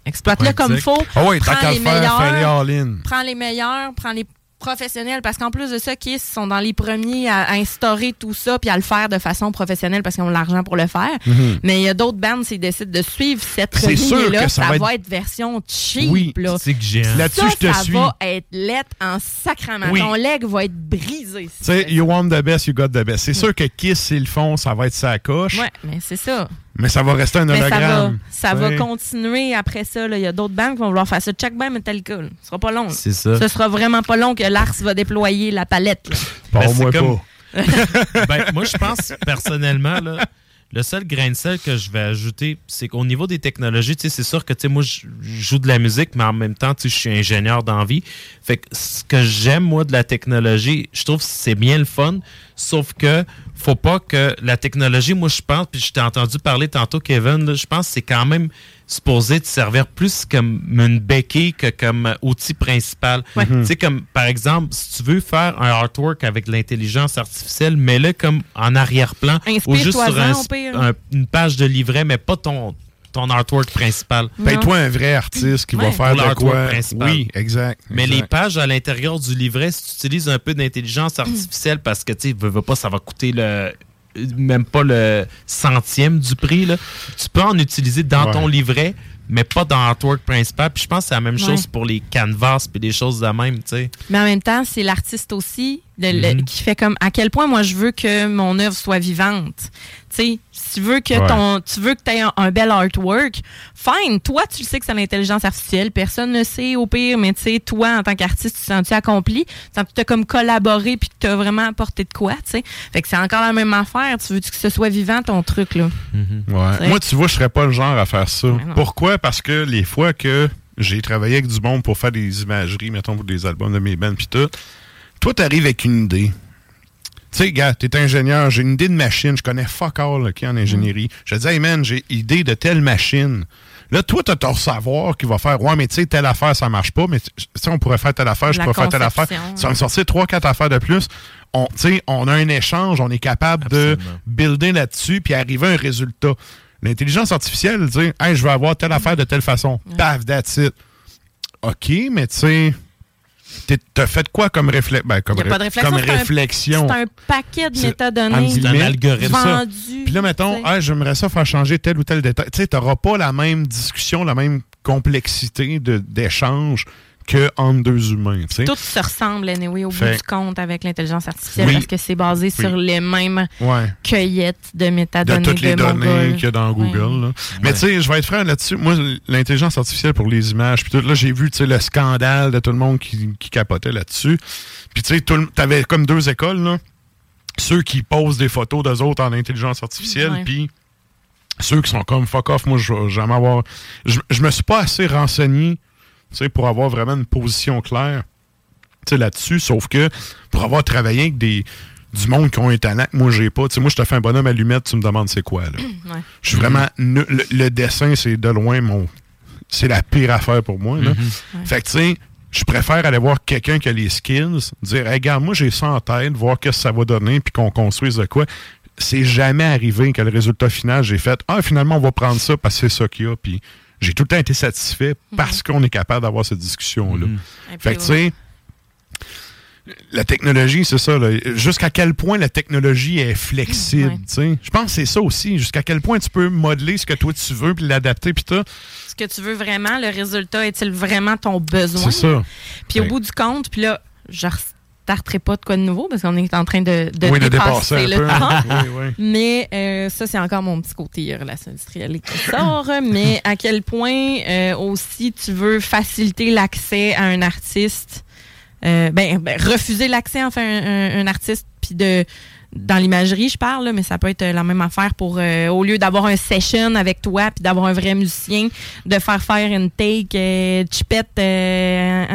Exploite-le comme exact. faut. Ah ouais, tant Prends les le faire, meilleurs. fais-les all-in. Prends les meilleurs, prends les professionnels, parce qu'en plus de ça, Kiss sont dans les premiers à, à instaurer tout ça puis à le faire de façon professionnelle parce qu'ils ont l'argent pour le faire. Mhm. Mais il y a d'autres bandes, s'ils décident de suivre cette ligne-là, que ça, ça va va être- version cheap. Oui, là. C'est que j'ai Là-dessus, je te ça suis. va être lettre en sacrament. Oui. Ton leg va être brisé. Tu sais, you want the best, you got the best. C'est sûr que Kiss, s'ils le font, ça va être sa coche, Ouais, mais c'est ça. Mais ça va rester un Mais ça va, hologramme. ça va continuer après ça. là. Il y a d'autres bandes qui vont vouloir faire ça. Check bien Metallica. là. Ce sera pas long. C'est ça. Ce sera vraiment pas long que Lars va déployer la palette. là. Bon, Ben, c'est moi comme- pas. ben, moi, je pense personnellement, là, le seul grain de sel que je vais ajouter, c'est qu'au niveau des technologies, c'est sûr que moi, je joue de la musique, mais en même temps, je suis ingénieur d'envie. Fait que ce que j'aime, moi, de la technologie, je trouve que c'est bien le fun, sauf que faut pas que la technologie, moi, je pense, puis je t'ai entendu parler tantôt, Kevin, je pense que c'est quand même supposé te servir plus comme une béquille que comme outil principal. Tu sais, comme par exemple, si tu veux faire un artwork avec l'intelligence artificielle, mets-le comme en arrière-plan ou juste sur un- un- une page de livret, mais pas ton, ton artwork principal. Paye-toi un vrai artiste qui va faire Pour de quoi. principal. Oui, exact. Mais exact. les pages à l'intérieur du livret, si tu utilises un peu d'intelligence artificielle, parce que tu sais, veux, veux pas, ça va coûter le même pas le centième du prix, là. tu peux en utiliser dans Ouais. ton livret, mais pas dans l'artwork principal. Puis je pense que c'est la même Ouais. chose pour les canvas puis des choses de même, tu sais. Mais en même temps, c'est l'artiste aussi de le- Mhm. qui fait comme à quel point moi je veux que mon œuvre soit vivante. Tu sais, si tu veux que Ouais. ton tu veux que tu aies un, un bel artwork, fine, toi tu le sais que c'est l'intelligence artificielle, personne ne sait au pire, mais tu sais toi en tant qu'artiste, tu te sens-tu accompli, tu as comme collaboré puis tu as vraiment apporté de quoi, tu sais. Fait que c'est encore la même affaire, tu veux que ce soit vivant ton truc là? Ouais. T'sais. Moi, tu vois, je serais pas le genre à faire ça. Pourquoi? Parce que les fois que j'ai travaillé avec du monde pour faire des imageries, mettons, pour des albums de mes bands pis tout, toi, t'arrives avec une idée. Tu sais, gars, t'es ingénieur, j'ai une idée de machine, je connais fuck all là, qui est en ingénierie. Je te dis, hey man, j'ai idée de telle machine. Là, toi, t'as ton savoir qui va faire, ouais, mais tu sais, telle affaire, ça marche pas, mais tu sais, on pourrait faire telle affaire, je pourrais faire telle affaire. Ça va me sortir trois, quatre affaires de plus. On, tu sais, on a un échange, on est capable de builder là-dessus puis arriver à un résultat. L'intelligence artificielle, tu sais, hey, je veux avoir telle affaire de telle façon. Paf, that's it. OK, mais tu sais, t'as fait quoi comme, réflexion? Ben, comme, ré- réflexion, comme c'est un- réflexion? C'est un paquet de métadonnées c'est ça. vendues. Puis là, mettons, ah, j'aimerais ça faire changer tel ou tel détail. Tu sais, t'auras pas la même discussion, la même complexité de- d'échange que entre deux humains, tu. Tout se ressemble, anyway, au Fait- bout du compte avec l'intelligence artificielle Oui. parce que c'est basé Oui. sur les mêmes Ouais. cueillettes de de métadonnées toutes les de données qu'il y a dans Google. là. Mais tu sais, je vais être franc là-dessus. Moi, l'intelligence artificielle pour les images, puis tout, là, j'ai vu tu sais, le scandale de tout le monde qui, qui capotait là-dessus. Puis tu sais, tout le- t'avais comme deux écoles, là. Ceux qui posent des photos d'eux autres en intelligence artificielle, puis ceux qui sont comme fuck off, moi, je vais jamais avoir. Je, je me suis pas assez renseigné tu pour avoir vraiment une position claire tu sais, là-dessus, sauf que pour avoir travaillé avec des du monde qui ont un talent que moi j'ai pas, tu sais, moi je te fais un bonhomme allumette, tu me demandes c'est quoi là. Ouais. Je suis vraiment nul. le, le dessin c'est de loin mon c'est la pire affaire pour moi là. Fait que tu sais, je préfère aller voir quelqu'un qui a les skills, dire hey, regarde, moi j'ai ça en tête, voir qu'est-ce que ça va donner puis qu'on construise de quoi. C'est jamais arrivé que le résultat final, j'ai fait ah finalement on va prendre ça parce que c'est ça qu'il y a puis j'ai tout le temps été satisfait parce qu'on est capable d'avoir cette discussion là. Et Fait que tu sais la technologie, c'est ça. là. Jusqu'à quel point la technologie est flexible. Ouais. tu sais? Je pense que c'est ça aussi. Jusqu'à quel point tu peux modeler ce que toi tu veux puis l'adapter puis tout. Ce que tu veux vraiment, le résultat est-il vraiment ton besoin? C'est ça. Puis au Ouais. bout du compte, puis là, je restarterai pas de quoi de nouveau parce qu'on est en train de, de Oui, de dépasser le temps. Oui, oui. Mais euh, ça, c'est encore mon petit côté euh, relation industrielle qui sort. Mais à quel point euh, aussi tu veux faciliter l'accès à un artiste, euh, ben, ben, refuser l'accès enfin à un, un- un artiste, puis de dans l'imagerie, je parle, là, mais ça peut être la même affaire pour, euh, au lieu d'avoir un session avec toi, puis d'avoir un vrai musicien, de faire faire une take euh, chipette euh,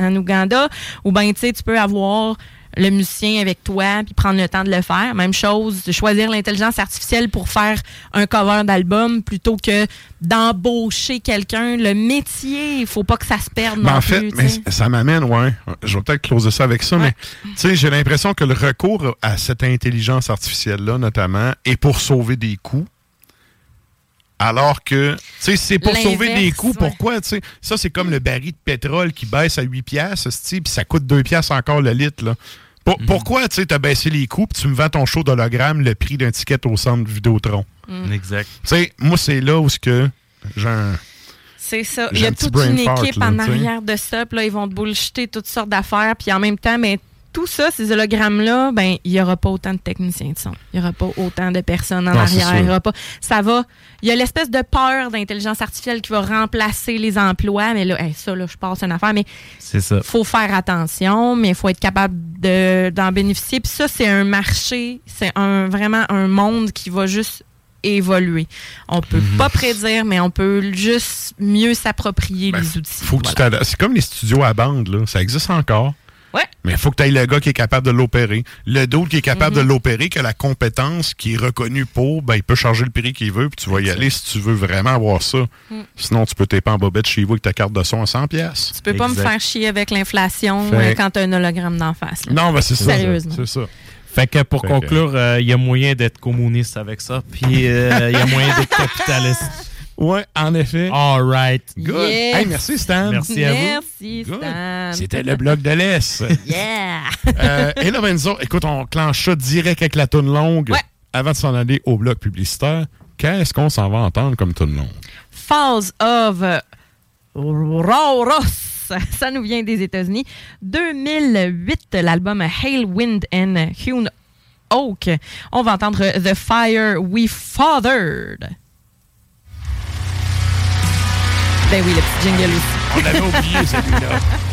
en- Ouganda, ou bien, tu sais, tu peux avoir le musicien avec toi, puis prendre le temps de le faire. Même chose, de choisir l'intelligence artificielle pour faire un cover d'album plutôt que d'embaucher quelqu'un. Le métier, il faut pas que ça se perde Ben, non en fait, plus. mais ça m'amène, ouais. Je vais peut-être closer ça avec ça, mais tu sais, j'ai l'impression que le recours à cette intelligence artificielle-là, notamment, est pour sauver des coûts. Alors que, tu sais, c'est pour sauver des coûts. ouais. Pourquoi, tu sais? Ça, c'est comme le baril de pétrole qui baisse à 8 piastres, puis ça coûte 2 piastres encore le litre, là. Mhm. Pourquoi, tu sais, t'as baissé les coûts, puis tu me vends ton show d'hologramme le prix d'un ticket au centre Vidéotron? Mm. Exact. Tu sais, moi, c'est là où ce que j'ai un... C'est ça. Il y a toute une fart, équipe là, en arrière de ça. Puis là, ils vont te bullshiter toutes sortes d'affaires. Puis en même temps, mais tout ça, ces hologrammes-là, ben, il n'y aura pas autant de techniciens de son. Il n'y aura pas autant de personnes en Non, arrière. Il y aura pas. Ça va. Il y a l'espèce de peur d'intelligence artificielle qui va remplacer les emplois. Mais là, hey, ça, là, je passe une affaire. Mais ça. faut faire attention, mais il faut être capable de- d'en bénéficier. Puis ça, c'est un marché, c'est un, vraiment un monde qui va juste évoluer. On peut Mhm. pas prédire, mais on peut juste mieux s'approprier les outils. Ben, Faut que tu. C'est comme les studios à bande, là. Ça existe encore. Ouais. Mais il faut que tu aies le gars qui est capable de l'opérer. Le d'autre qui est capable Mhm. de l'opérer, qui a la compétence, qui est reconnu pour, ben, il peut charger le prix qu'il veut, puis tu vas y aller si tu veux vraiment avoir ça. Mm. Sinon, tu peux en bobette chez vous avec ta carte de son à 100$. pièces. Tu peux pas me faire chier avec l'inflation Fait- euh, quand t'as un hologramme d'en face. là. Non, ben, c'est ça. Sérieusement. C'est ça. Fait que pour Fait que- conclure, euh, il y a moyen d'être communiste avec ça, puis euh, il y a moyen d'être capitaliste. Ouais, en effet. All right. Good. Hey, merci, Stan. Merci à vous. C'était le bloc de l'Est. yeah. Euh, et là, ben, écoute, on clenche direct avec la toune longue avant de s'en aller au bloc publicitaire. Qu'est-ce qu'on s'en va entendre comme toune longue? Falls of Roros ça nous vient des États-Unis. 2008, l'album Hail, Wind and Hewn Oak. On va entendre The Fire We Fathered. Ben oui, le petit jingle aussi. On l'avait oublié, celui-là.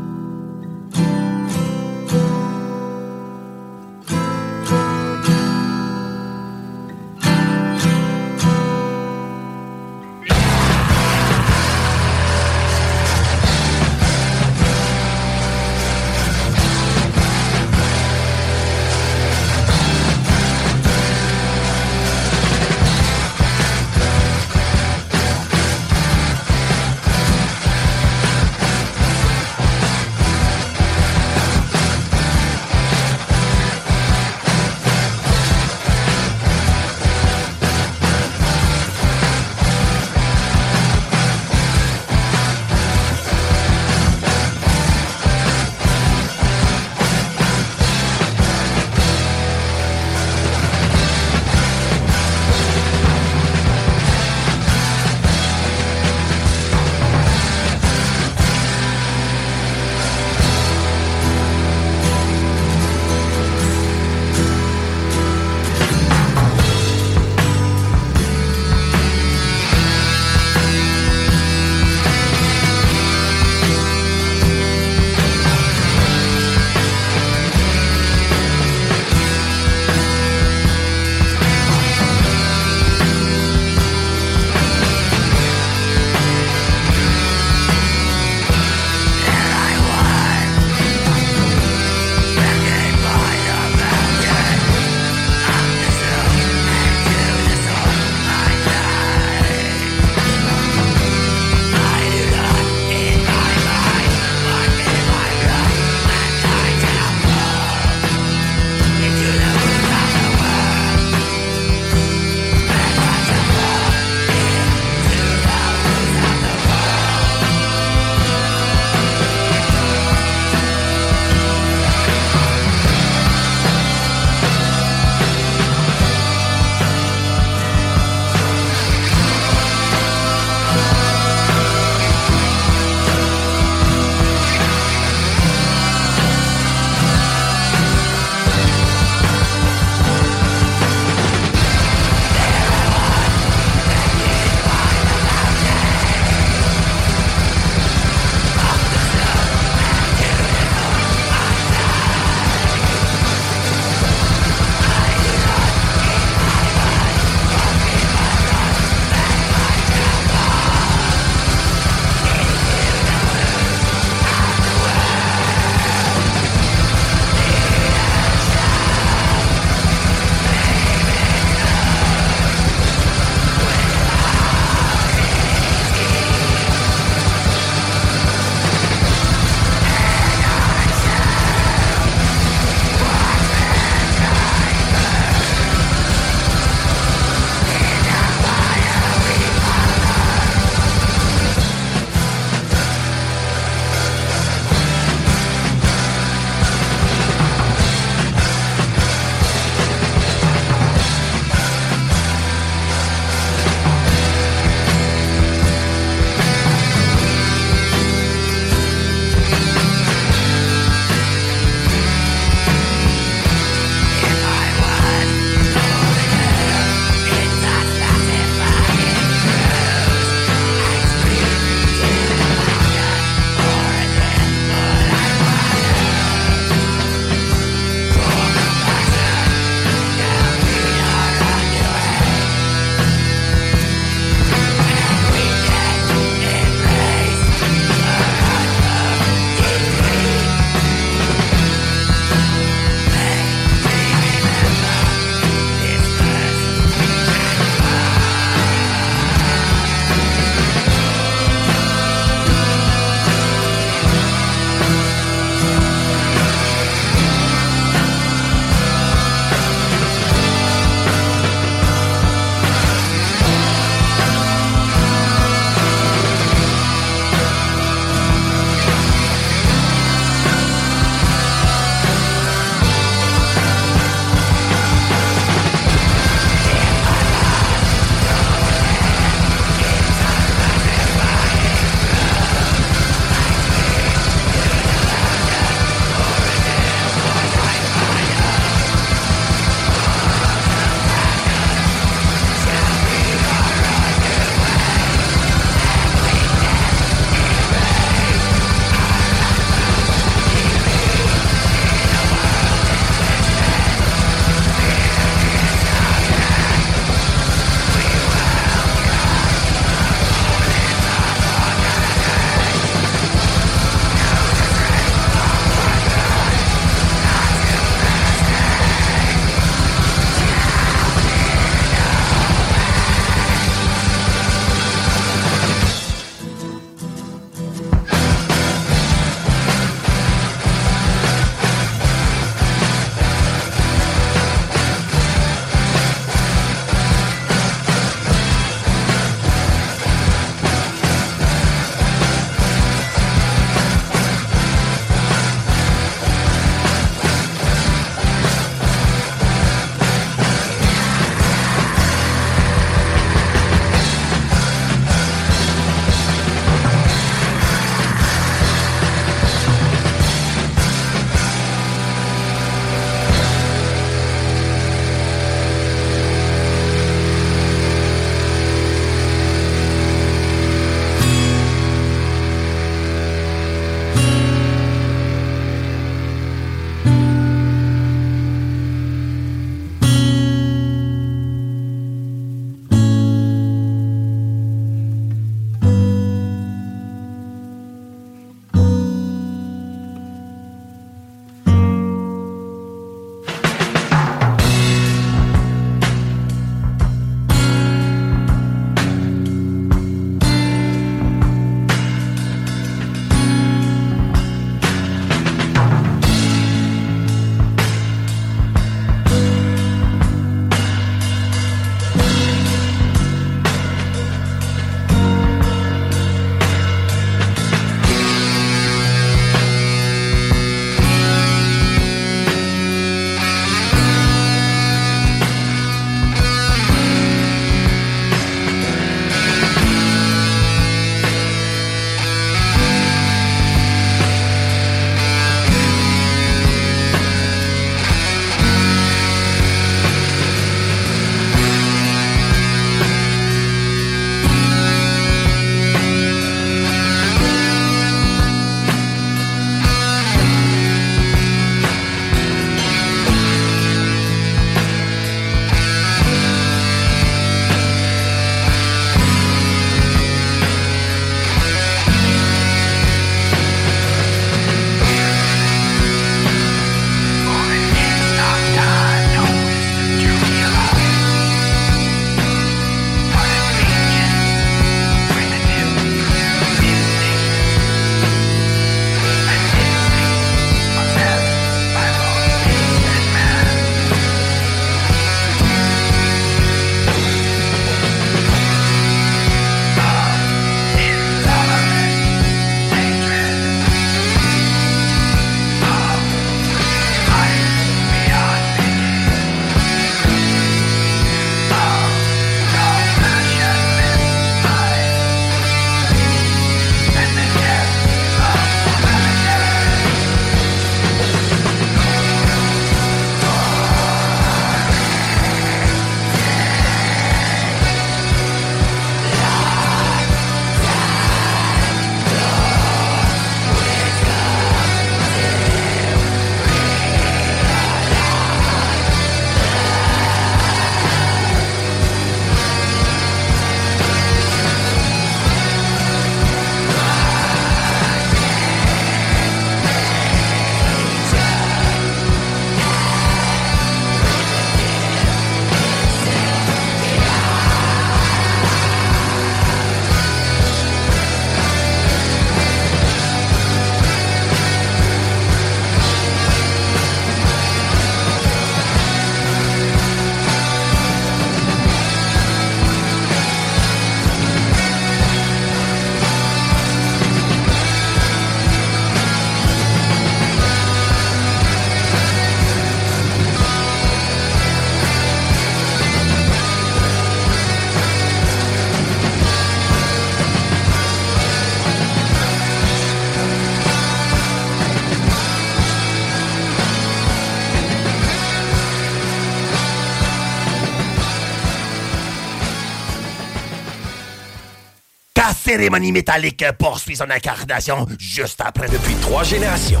cérémonie métallique poursuit son incarnation juste après depuis trois générations.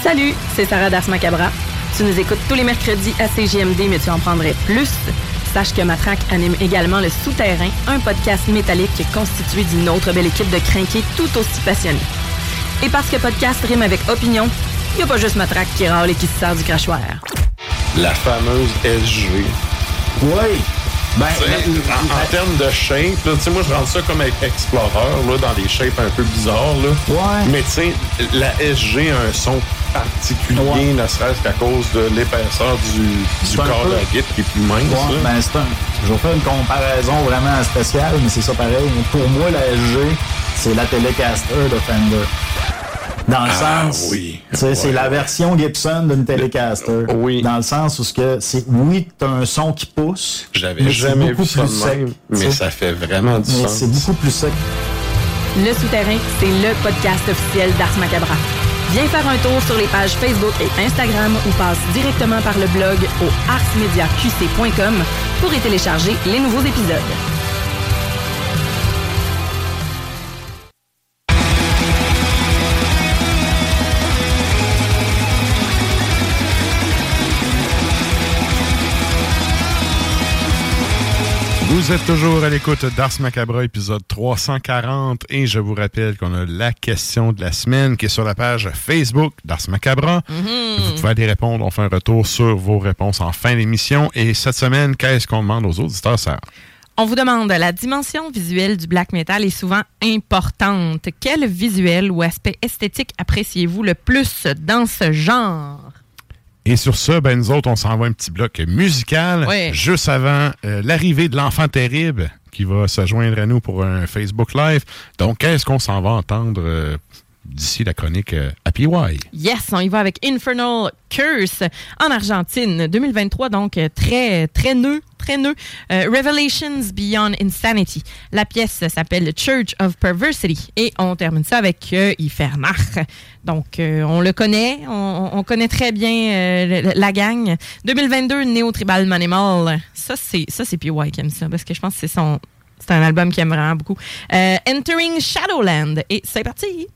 Salut, c'est Sarah Das Macabra. Tu nous écoutes tous les mercredis à CGMD, mais tu en prendrais plus. Sache que Matraque anime également Le Souterrain, un podcast métallique constitué d'une autre belle équipe de crinqués tout aussi passionnés. Et parce que podcast rime avec opinion, il n'y a pas juste Matraque qui râle et qui se sert du crachoir. La fameuse SG. Oui. Ben, en, en termes de shape, là, moi, je rentre ça comme Explorer, là, dans des shapes un peu bizarres. Là. Ouais. Mais tu sais, la SG a un son particulier, ne serait-ce qu'à cause de l'épaisseur du, du corps peu- de la guitare qui est plus mince. Ouais, ben, un. Je vais faire une comparaison vraiment spéciale, mais c'est ça pareil. Pour moi, la SG, c'est la Telecaster de Fender. Dans le Ah, sens. oui. C'est la version Gibson d'une Telecaster. Oui. Dans le sens où ce que c'est. Oui, t'as un son qui pousse. J'avais mais c'est jamais beaucoup vu ça plus de même, sec, mais ça fait vraiment du Mais sens. c'est beaucoup plus sec. Le Souterrain, c'est le podcast officiel d'Ars Macabra. Viens faire un tour sur les pages Facebook et Instagram ou passe directement par le blog au arsmediaqc.com pour y télécharger les nouveaux épisodes. Vous êtes toujours à l'écoute d'Ars Macabra, épisode 340, et je vous rappelle qu'on a la question de la semaine qui est sur la page Facebook d'Ars Macabra. Vous pouvez aller répondre, on fait un retour sur vos réponses en fin d'émission. Et cette semaine, qu'est-ce qu'on demande aux auditeurs, Sarah? On vous demande, la dimension visuelle du black metal est souvent importante. Quel visuel ou aspect esthétique appréciez-vous le plus dans ce genre? Et sur ça, ben nous autres, on s'envoie un petit bloc musical Ouais. juste avant euh, l'arrivée de l'enfant terrible qui va se joindre à nous pour un Facebook Live. Donc, qu'est-ce qu'on s'en va entendre euh, d'ici la chronique euh, Happy Y? Yes, on y va avec Infernal Curse en Argentine, 2023, donc euh, très, très nœud, très nœud. Euh, Revelations Beyond Insanity. La pièce s'appelle Church of Perversity et on termine ça avec euh. Donc, on le connaît, on, on connaît très bien la gang. 2022, Neo Tribal Manimal. Ça, c'est ça c'est PY qui aime ça parce que je pense que c'est son... C'est un album qu'il aime vraiment beaucoup. Entering Shadowland. Et c'est parti!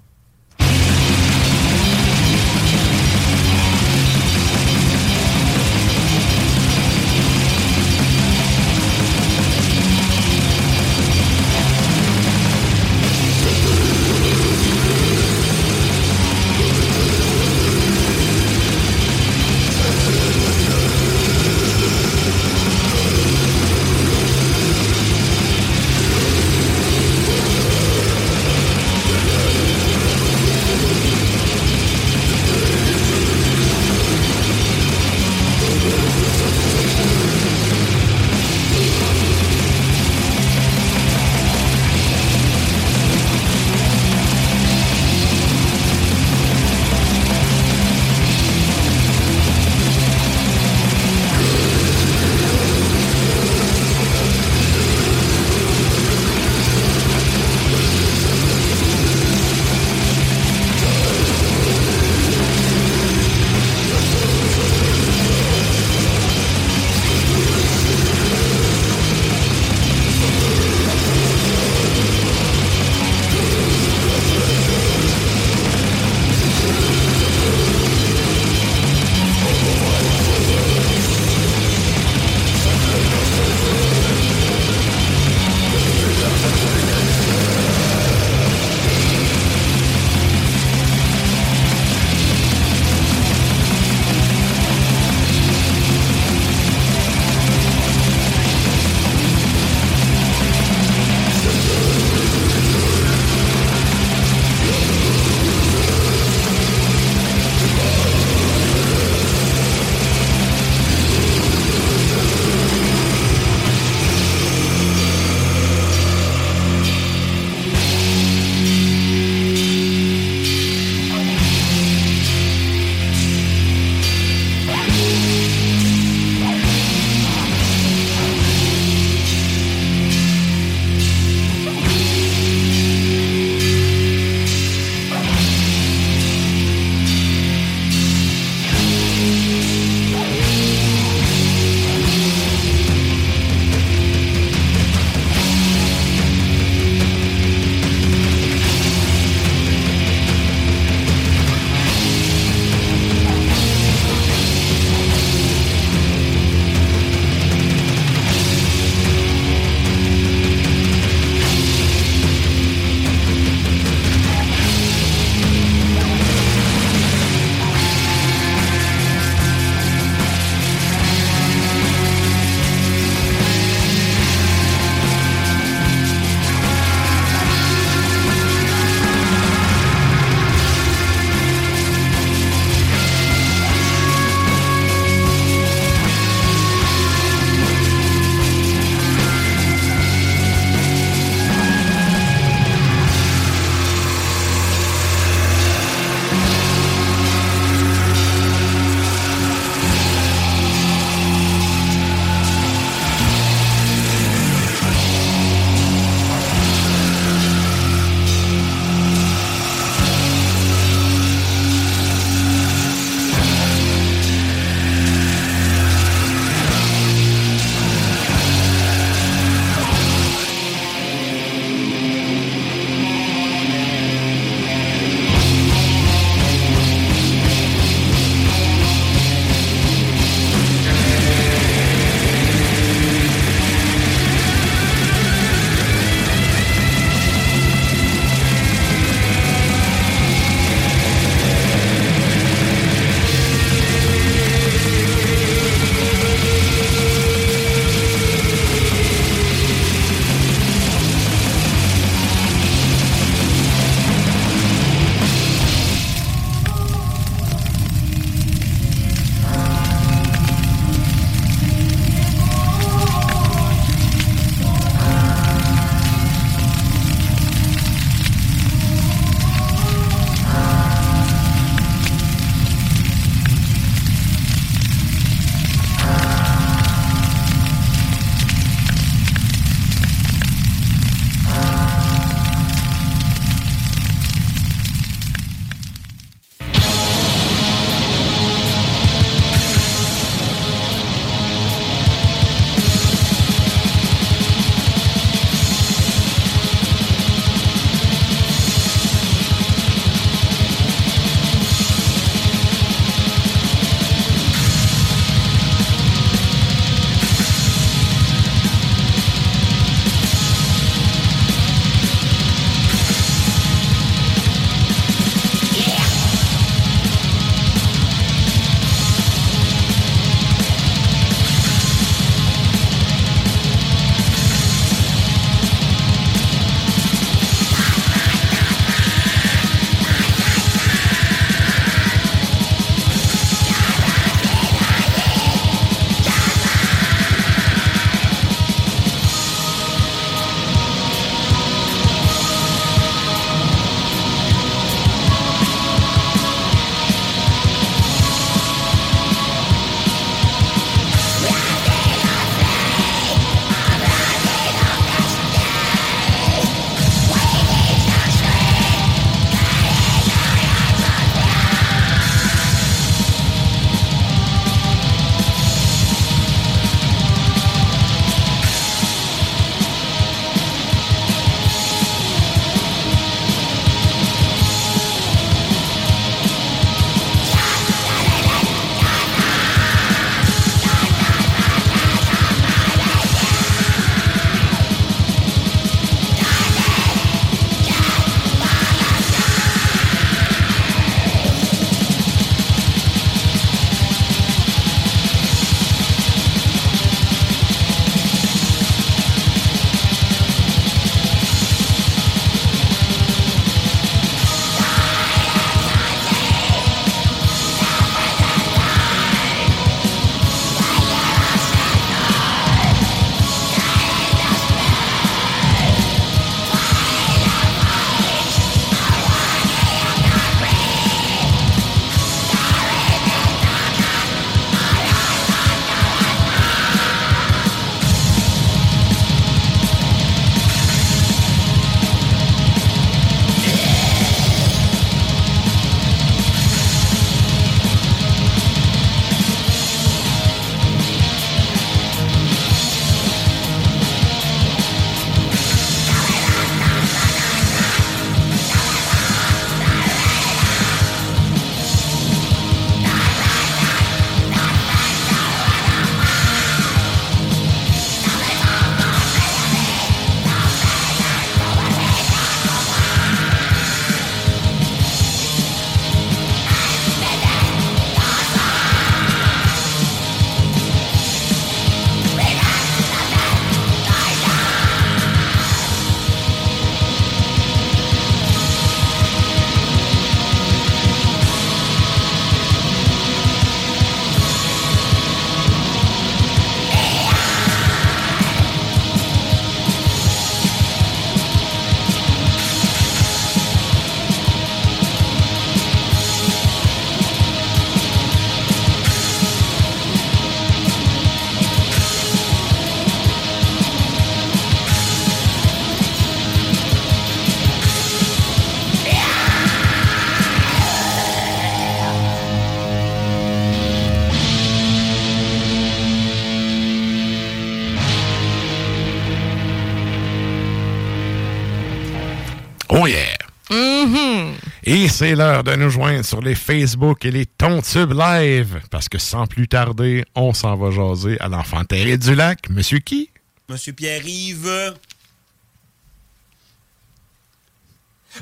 C'est l'heure de nous joindre sur les Facebook et les Tontubes Live. Parce que sans plus tarder, on s'en va jaser à l'enfant terrible du lac. Monsieur qui? Monsieur Pierre-Yves.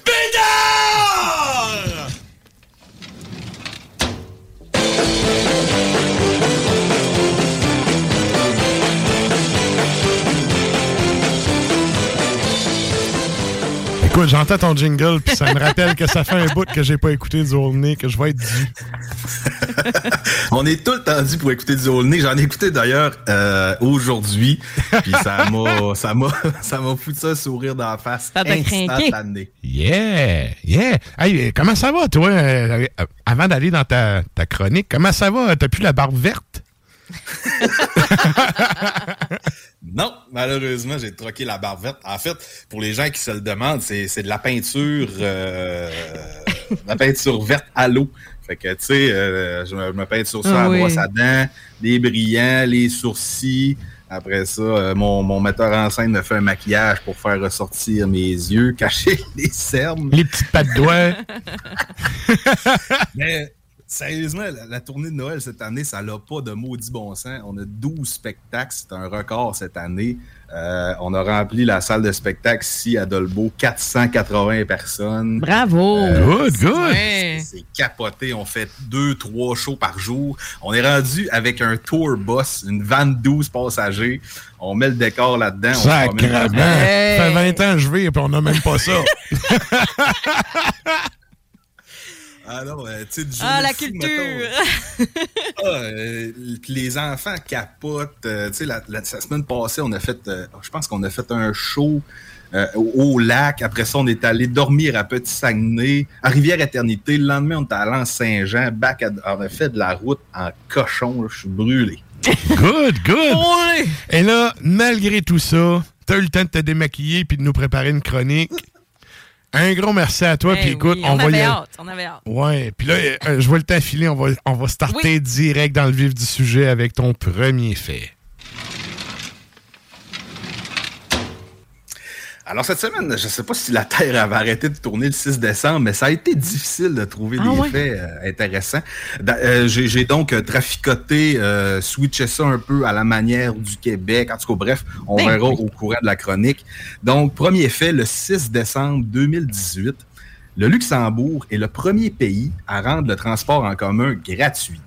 Bédard! Écoute, j'entends ton jingle, puis ça me rappelle que ça fait un bout que j'ai pas écouté du Nez, que je vais être dû. On est tout le temps dit pour écouter du Aulnay. J'en ai écouté d'ailleurs euh, aujourd'hui. Puis ça m'a ça m'a ça m'a foutu ça sourire dans la face. Instantané. Yeah! Yeah! Hey, comment ça va, toi? euh, euh, avant d'aller dans ta, ta chronique, comment ça va? T'as plus la barbe verte? Non, malheureusement, j'ai troqué la barbe verte. En fait, pour les gens qui se le demandent, c'est c'est de la peinture euh, de la peinture verte à l'eau. Fait que, tu sais, euh, je, me, je me peinture ça Ah à oui. brosse à dents, les brillants, les sourcils. Après ça, euh, mon, mon metteur en scène me fait un maquillage pour faire ressortir mes yeux, cacher les cernes. Les petites pattes doigts. Mais sérieusement, la, la tournée de Noël cette année, ça n'a pas de maudit bon sens. On a 12 spectacles, c'est un record cette année. Euh, on a rempli la salle de spectacle ici à Dolbeau, 480 personnes. Bravo! Good, good. Ouais. C'est capoté. On fait deux, trois shows par jour. On est rendu avec un tour bus, une van de 12 passagers. On met le décor là-dedans. Sacrement! Ça fait 20 ans que je vais, puis on n'a même pas ça. Ah non, euh, tu sais, du Ah, la fou, culture! Ah, euh, les enfants capotent. Euh, tu sais, la, la- la semaine passée, on a fait, euh, je pense qu'on a fait un show euh, au, au lac. Après ça, on est allé dormir à Petit Saguenay, à Rivière-Éternité. Le lendemain, on est allé en Saint-Jean. Back à- on a fait de la route en cochon. Je suis brûlé. Good, good! Et là, malgré tout ça, t'as eu le temps de te démaquiller puis de nous préparer une chronique. Un gros merci à toi. Eh puis écoute, oui, on, on, va y aller. hâte, on avait hâte. Ouais, puis là, euh, je vois le temps filer. On va, on va starter direct dans le vif du sujet avec ton premier fait. Alors cette semaine, je ne sais pas si la Terre avait arrêté de tourner le 6 décembre, mais ça a été difficile de trouver Ah des faits euh, intéressants. Euh, J'ai donc euh, traficoté, euh, switché ça un peu à la manière du Québec. En tout cas, bref, on Ben verra oui. au courant de la chronique. Donc, premier fait, le 6 décembre 2018, le Luxembourg est le premier pays à rendre le transport en commun gratuit.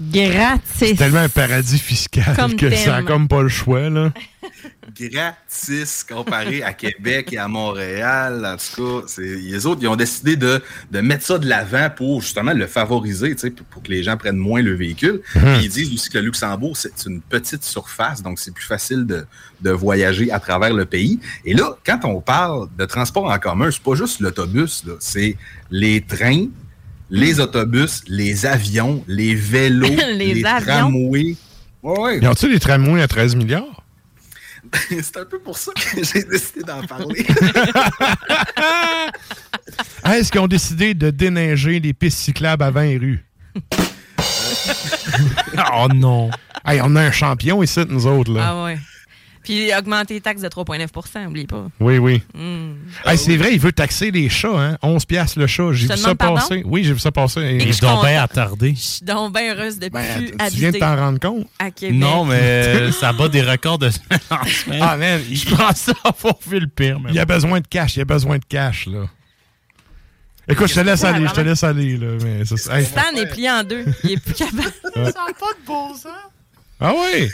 Gratis. C'est tellement un paradis fiscal Comme que ça a thème. comme pas le choix, là. gratis comparé à Québec et à Montréal. En tout cas, c'est- les autres, ils ont décidé de, de mettre ça de l'avant pour justement le favoriser, tu sais, pour, pour que les gens prennent moins le véhicule. Puis Ils disent aussi que le Luxembourg, c'est une petite surface, donc c'est plus facile de, de voyager à travers le pays. Et là, quand on parle de transport en commun, c'est pas juste l'autobus, c'est les trains, les autobus, les avions, les vélos, Les les, avions? tramways. Ouais, ouais. Y ont-tu des tramways à 13 milliards? c'est un peu pour ça que j'ai décidé d'en parler. Ah, Est-ce qu'ils ont décidé de déneiger les pistes cyclables à 20 rues? oh non! Hey, on a un champion ici, nous autres, là. Ah ouais. Puis augmenter les taxes de 3,9% oublie pas. Oui, oui. Hmm. Hey, c'est vrai, il veut taxer les chats, hein? 11 piastres le chat. J'ai vu ça passer. Oui, j'ai vu ça passer. Et Et je suis donc bien attardé. Je suis donc bien heureuse de plus Ben, tu viens de t'en rendre compte? à Québec. Non, mais euh, ça bat des records de semaine en semaine. Ah, man, je pense ça avoir vu le pire. mais Il y a besoin de cash, il y a besoin de cash, là. Écoute, je te laisse aller, je te laisse aller, là. Mais ça. Stan est plié en deux. Il est plus capable. Ça n'a pas de bon sens. Ah oui!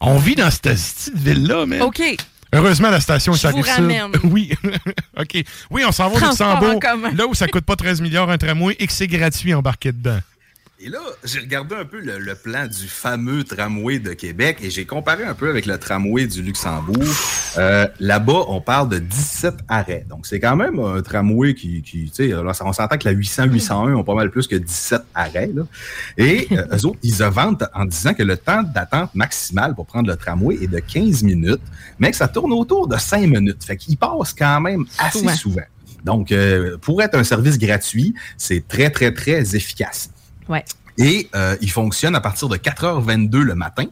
On vit dans cette petite ville-là, man. OK. Heureusement, la station est ramène. Oui. OK. Oui, on s'en va Luxembourg. commun. Là où ça coûte pas 13 milliards un tramway et que c'est gratuit embarqué dedans. Et là, j'ai regardé un peu le, le plan du fameux tramway de Québec et j'ai comparé un peu avec le tramway du Luxembourg. Euh, Là-bas, on parle de 17 arrêts. Donc, c'est quand même un tramway qui, qui tu sais, on s'entend que la 800-801 ont pas mal plus que 17 arrêts. Là. Et euh, eux autres, ils se vantent en disant que le temps d'attente maximal pour prendre le tramway est de 15 minutes, mais que ça tourne autour de 5 minutes. Fait qu'il passe quand même assez Souvent. souvent. Donc, euh, pour être un service gratuit, c'est très, très, très efficace. Ouais. Et euh, il fonctionne à partir de 4h22 le matin.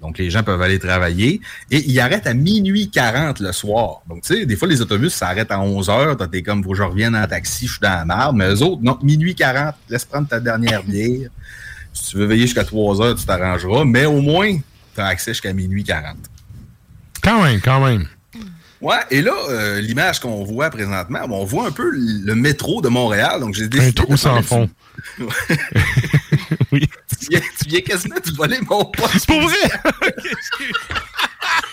Donc, les gens peuvent aller travailler. Et il arrête à minuit 40 le soir. Donc, tu sais, des fois, les autobus s'arrêtent à 11 heures. T'es comme, faut que je revienne en taxi, je suis dans la marde. Mais eux autres, non, minuit 40, laisse prendre ta dernière bière. si tu veux veiller jusqu'à 3 heures, tu t'arrangeras. Mais au moins, tu as accès jusqu'à minuit 40. Quand même, quand même. Ouais, et là, euh, l'image qu'on voit présentement, on voit un peu le métro de Montréal. Donc, j'ai Un trou de sans fond. une- tu, viens, tu viens quasiment de voler mon poste. C'est pour vrai?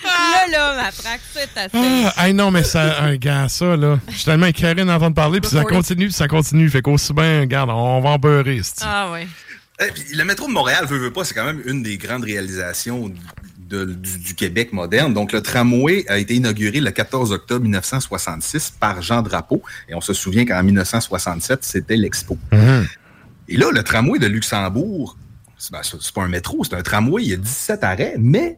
Là, là, ma traque, c'est assez. Ah, hey, non, mais ça, un gars, ça, là. Je suis tellement écœuré d'entendre parler, puis ça continue, puis ça continue. Fait qu'aussi bien, regarde, on va en beurrer. Ah, ouais. Eh, puis le métro de Montréal, veut, veut pas, c'est quand même une des grandes réalisations de- du, du Québec moderne. Donc, le tramway a été inauguré le 14 octobre 1966 par Jean Drapeau. Et on se souvient qu'en 1967, c'était l'Expo. Et là, le tramway de Luxembourg, c'est ben, pas un métro, c'est un tramway, il y a 17 arrêts, mais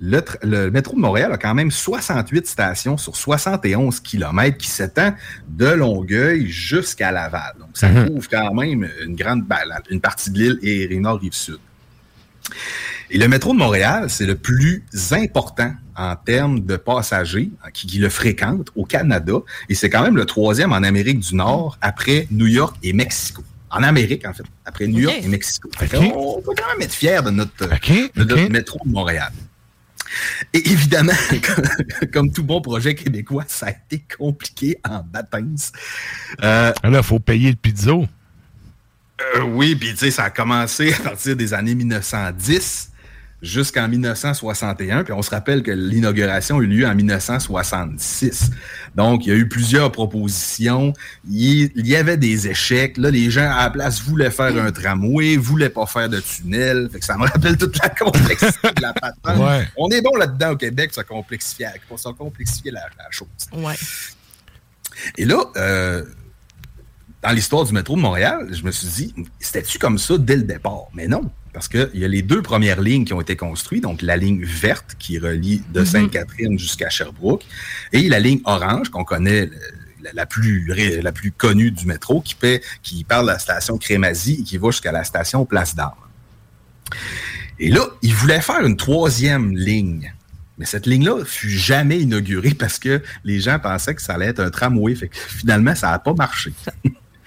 le, métro de Montréal a quand même 68 stations sur 71 km qui s'étend de Longueuil jusqu'à Laval. Donc, ça Mhm. couvre quand même une grande une partie de l'île et Rive-Nord, Rive-Sud. Et le métro de Montréal, c'est le plus important en termes de passagers hein, qui, qui le fréquentent au Canada. Et c'est quand même le troisième en Amérique du Nord après New York et Mexico. En Amérique, en fait, après New York et Mexico. On peut quand même être fiers de notre, de notre métro de Montréal. Et évidemment, comme- comme tout bon projet québécois, ça a été compliqué en baptême. Euh, Là, il faut payer le pizzo. euh, oui, puis tu sais, ça a commencé à partir des années 1910 jusqu'en 1961. Puis on se rappelle que l'inauguration a eu lieu en 1966. Donc, il y a eu plusieurs propositions. Il y avait des échecs. Là, les gens, à la place, voulaient faire un tramway, voulaient pas faire de tunnel. Fait que ça me rappelle toute la complexité de la patente. Ouais. On est bon là-dedans au Québec se complexifier, se complexifier la, la chose. Ouais. Et là, euh, dans l'histoire du métro de Montréal, je me suis dit, c'était-tu comme ça dès le départ? Mais non, parce qu'il y a les deux premières lignes qui ont été construites, donc la ligne verte qui relie de Mhm. Sainte-Catherine jusqu'à Sherbrooke, et la ligne orange qu'on connaît, la, plus, la plus connue du métro, qui, paie, qui part de la station Crémazie et qui va jusqu'à la station Place d'Armes. Et là, ils voulaient faire une troisième ligne. Mais cette ligne-là fut jamais inaugurée parce que les gens pensaient que ça allait être un tramway. Fait que finalement, ça n'a pas marché.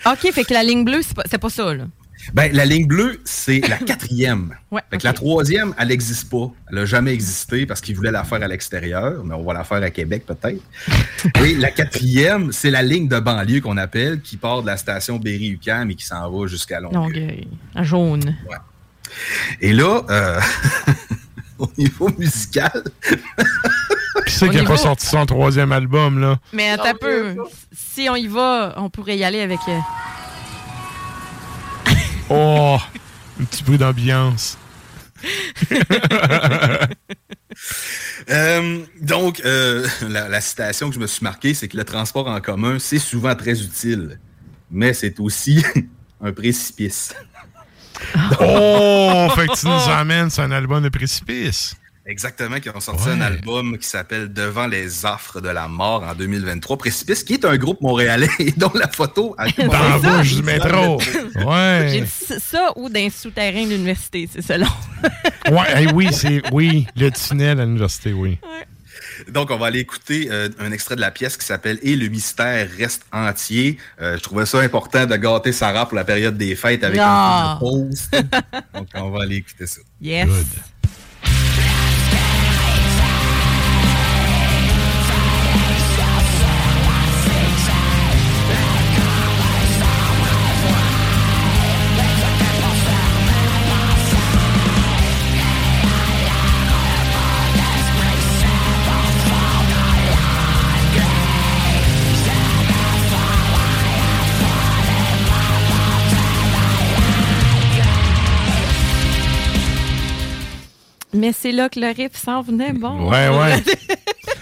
OK, fait que la ligne bleue, c'est pas, c'est pas ça, là. Ben, la ligne bleue, c'est la quatrième. Ouais, Fait que la troisième, elle n'existe pas. Elle n'a jamais existé parce qu'ils voulaient la faire à l'extérieur, mais on va la faire à Québec peut-être. Et la quatrième, c'est la ligne de banlieue qu'on appelle, qui part de la station Berry-UQAM et qui s'en va jusqu'à Longueuil. Longueuil. Jaune. Et là, euh, au niveau musical, Qui c'est qui n'a pas sorti son troisième album, là? Mais attends un peu. Si on y va, on pourrait y aller avec. euh, Oh! Un petit bruit d'ambiance. Euh, donc, euh, la, la citation que je me suis marquée, c'est que le transport en commun, c'est souvent très utile, mais c'est aussi un précipice. Oh! fait que tu nous emmènes sur un album de précipice. Exactement, qui ont sorti Ouais. un album qui s'appelle Devant les affres de la mort en 2023. Précipice, qui est un groupe montréalais et dont la photo a Dans la bouche du métro. J'ai Ouais. dit ça ou d'un souterrain de l'université, c'est selon. Ouais, hey, oui, c'est. Oui, le tunnel à l'université, oui. Donc, on va aller écouter euh, un extrait de la pièce qui s'appelle Et le mystère reste entier. Euh, je trouvais ça important de gâter Sarah pour la période des fêtes avec un Ah. peu de pause. Donc, on va aller écouter ça. Yes. Mais c'est là que le riff s'en venait bon. Ouais, ouais.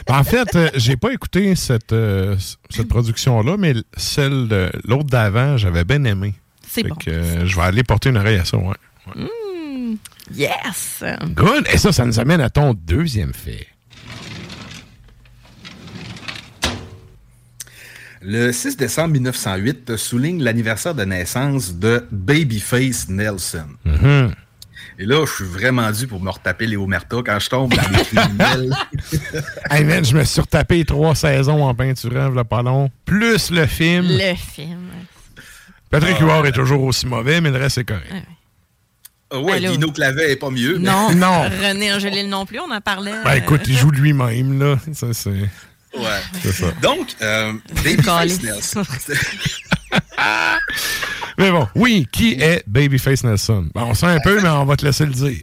Ben, en fait, euh, j'ai pas écouté cette, euh, cette production-là, mais celle de l'autre d'avant, j'avais bien aimé. C'est bon. que, euh, je vais aller porter une oreille à ça, ouais. Mm, yes! Good! Et ça, ça nous amène à ton deuxième fait. Le 6 décembre 1908 souligne l'anniversaire de naissance de Babyface Nelson. Mhm. Et là, je suis vraiment dû pour me retaper les Omerta quand je tombe dans les criminels. Hey man, je me suis retapé trois saisons en peinturant, là, pas long. Plus le film. Le film. Patrick Ah, Huard est toujours aussi mauvais, mais le reste, c'est correct. Ah ouais, Allô? Dino Clavet est pas mieux. mais- Non. Non. René Angélil non plus, on en parlait. Ben écoute, il joue lui-même, là. Ça, c'est. Ouais. C'est ça. Donc, euh, Babyface Nelson. Mais bon, oui, qui est Babyface Nelson? Ben, on sait un peu, mais on va te laisser le dire.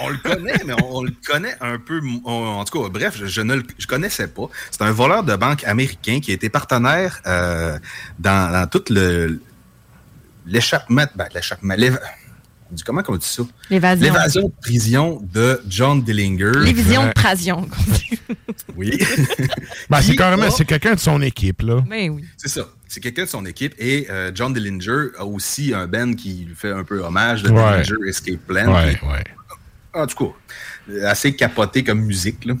on le connaît, mais on, le connaît un peu. en tout cas, bref, je, ne le je connaissais pas. C'est un voleur de banque américain qui a été partenaire euh, dans, dans tout le l'échappement. Ben, l'échappement. L'éva- on dit comment on dit ça? L'évasion. L'évasion de prison de John Dillinger. L'évasion de prasion. Oui. Ben, c'est carrément, a- c'est quelqu'un de son équipe, là. Ben oui. C'est ça. C'est quelqu'un de son équipe. Et euh, John Dillinger a aussi un band qui lui fait un peu hommage de Ouais. Dillinger Escape Plan. Ouais, Qui- ouais. En tout cas, assez capoté comme musique. Là.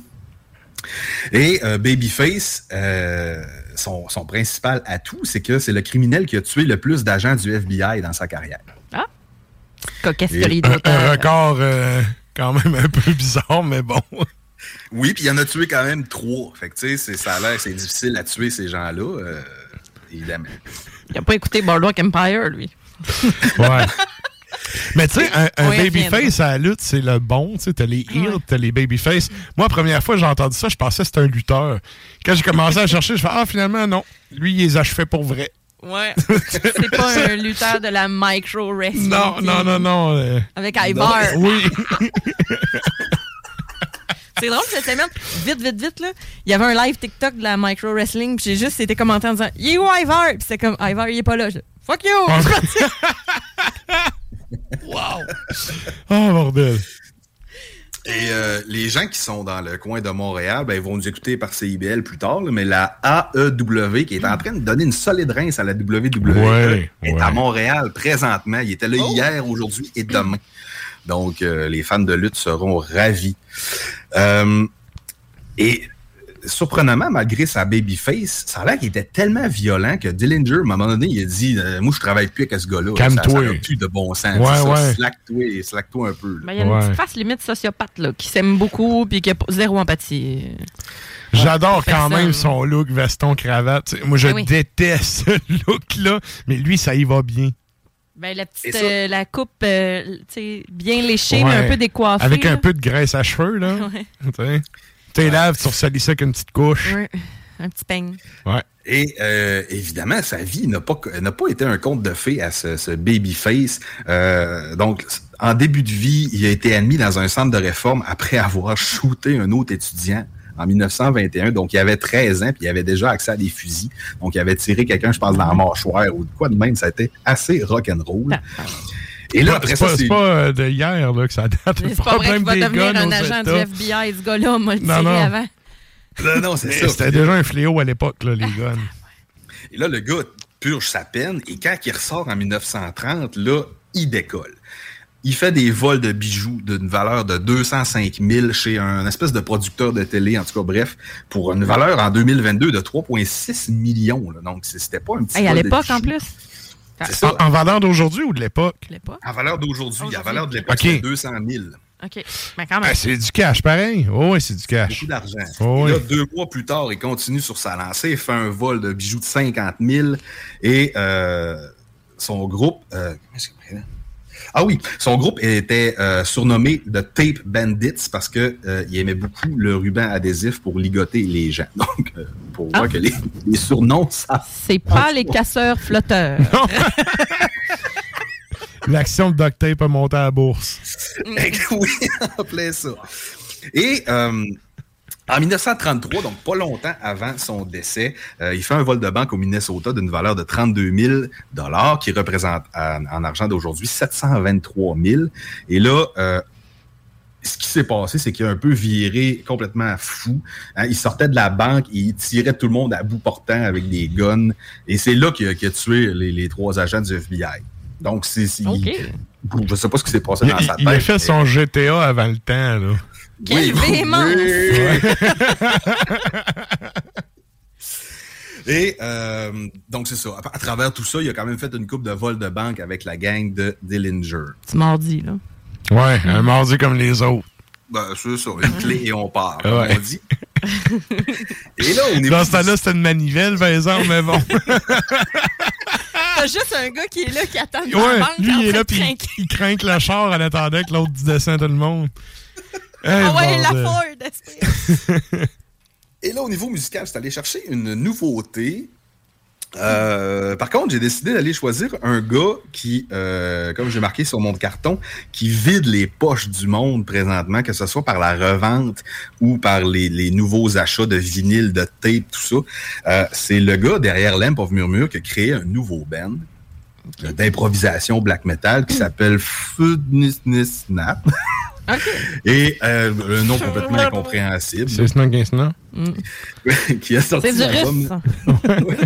Et euh, Babyface, euh, son, son principal atout, c'est que c'est le criminel qui a tué le plus d'agents du FBI dans sa carrière. Ah. Que les Un, d'autres. un record euh, quand même un peu bizarre, mais bon. Oui, puis il en a tué quand même trois. Fait que tu sais, c'est- ça a l'air c'est difficile à tuer ces gens-là. euh, évidemment. Il a pas écouté Boardwalk Empire, lui. Ouais. Mais tu sais, un, babyface à la lutte, c'est le bon. Tu sais, t'as les heels, t'as les babyface. Moi, la première fois que j'ai entendu ça, je pensais que c'était un lutteur. Quand j'ai commencé à chercher, je fais Ah, finalement, non. Lui, il les achevait pour vrai. Ouais. C'est pas un lutteur de la micro wrestling. Non, non, non, non. euh, Avec Ivar. Oui. C'est drôle cette semaine. Vite, vite, vite, là. Il y avait un live TikTok de la micro wrestling, puis j'ai juste été commenté en disant Il est où Ivar? Puis c'était comme Ivar, il est pas là. Je- Fuck you! Ah. Wow! Oh, bordel. Et euh, les gens qui sont dans le coin de Montréal, ben, ils vont nous écouter par CIBL plus tard, là, mais la AEW, qui est en train de donner une solide rince à la WWE, Ouais, est ouais. à Montréal présentement. Il était là hier, aujourd'hui et demain. Donc, euh, les fans de lutte seront ravis. Euh, et surprenamment, malgré sa babyface, ça a l'air qu'il était tellement violent que Dillinger, à un moment donné, il a dit euh, Moi, je travaille plus avec ce gars-là. Calme-toi. Ça- Ça plus de bon sens. Ouais, C'est ça, ouais. Slack-toi slack-toi un peu. Ben, il y a une petite face limite sociopathe, là, qui s'aime beaucoup, puis qui a pas- zéro empathie. J'adore quand même son look veston cravate. Tu sais, moi, je Ben oui. déteste ce look-là, mais lui, ça y va bien. Ben, la petite, euh, la coupe, euh, tu sais, bien léchée, mais un peu décoiffée. Avec un là. peu de graisse à cheveux, là. Ouais. Tu sais. Tu sais, laves, tu ressalis ça avec une petite couche. Ouais. Un petit peigne. Ouais. Et euh, évidemment, sa vie n'a pas, n'a pas été un conte de fées à ce, ce babyface. Euh, donc, en début de vie, il a été admis dans un centre de réforme après avoir shooté un autre étudiant en 1921. Donc, il avait 13 ans, puis il avait déjà accès à des fusils. Donc, il avait tiré quelqu'un, je pense, dans la mâchoire ou de quoi de même. Ça a été assez rock'n'roll. Et là, après c'est ça, pas, c'est... pas euh, de hier là, que ça date. C'est pas vrai qu'il va devenir un agent du. FBI, ce gars-là, on m'a le avant. Non, non, c'est ça. C'était déjà un fléau à l'époque, là, les guns. Et là, le gars purge sa peine et quand il ressort en 1930, là, il décolle. Il fait des vols de bijoux d'une valeur de 205 000 chez un espèce de producteur de télé, en tout cas, bref, pour une valeur en 2022 de 3,6 millions. là. Donc, c'était pas un petit Hey, à l'époque, en plus. C'est ça. En, en valeur d'aujourd'hui ou de l'époque? L'époque. En valeur d'aujourd'hui. En valeur de l'époque, c'est 200 000. OK. Mais quand même. Ah, c'est du cash, pareil. Oh, oui, c'est du cash. Beaucoup d'argent. Oh, et là, oui. deux mois plus tard, il continue sur sa lancée, il fait un vol de bijoux de 50 000 et euh, son groupe. euh, comment est-ce qu'il s'appelle? Ah oui, son groupe était euh, surnommé The Tape Bandits parce que euh, il aimait beaucoup le ruban adhésif pour ligoter les gens. Donc, euh, pour voir que les, les surnoms, ça. C'est pas les casseurs flotteurs. L'action de duct tape a monté à la bourse. oui, en plein ça. Et euh, en 1933, donc pas longtemps avant son décès, euh, il fait un vol de banque au Minnesota d'une valeur de 32 000 qui représente en, en argent d'aujourd'hui 723 000. Et là, euh, ce qui s'est passé, c'est qu'il a un peu viré complètement fou. Hein, il sortait de la banque et il tirait tout le monde à bout portant avec des guns. Et c'est là qu'il a, tué les, les trois agents du FBI. Donc, c'est. je sais pas ce qui s'est passé Il, dans sa tête. il a fait mais- son GTA avant le temps, là. Quelle Oui, véhémence! Et euh, donc, c'est ça. À, à travers tout ça, il a quand même fait une coupe de vol de banque avec la gang de Dillinger. Tu m'as dit, là. Ouais, un mardi comme les autres. Ben, c'est ça, une clé et on part, comme Ouais. on dit. Et là, on est Dans ce temps-là, c'était une manivelle, par exemple, mais bon. T'as juste un gars qui est là, qui attend ouais, la banque. lui, en il est train là, de puis craquer. il craint le char en attendant que l'autre descend tout le monde. Ah ouais, Hey, la. Ford. Et là, au niveau musical, c'est allé chercher une nouveauté. Euh, par contre, j'ai décidé d'aller choisir un gars qui, euh, comme j'ai marqué sur mon carton, qui vide les poches du monde présentement, que ce soit par la revente ou par les, les nouveaux achats de vinyle, de tape, tout ça. Euh, c'est le gars derrière Lamp of Murmure qui a créé un nouveau band d'improvisation black metal qui s'appelle Fudnisnis Snap. Et euh, un nom complètement incompréhensible. C'est Snug? qui a sorti C'est du l'album-.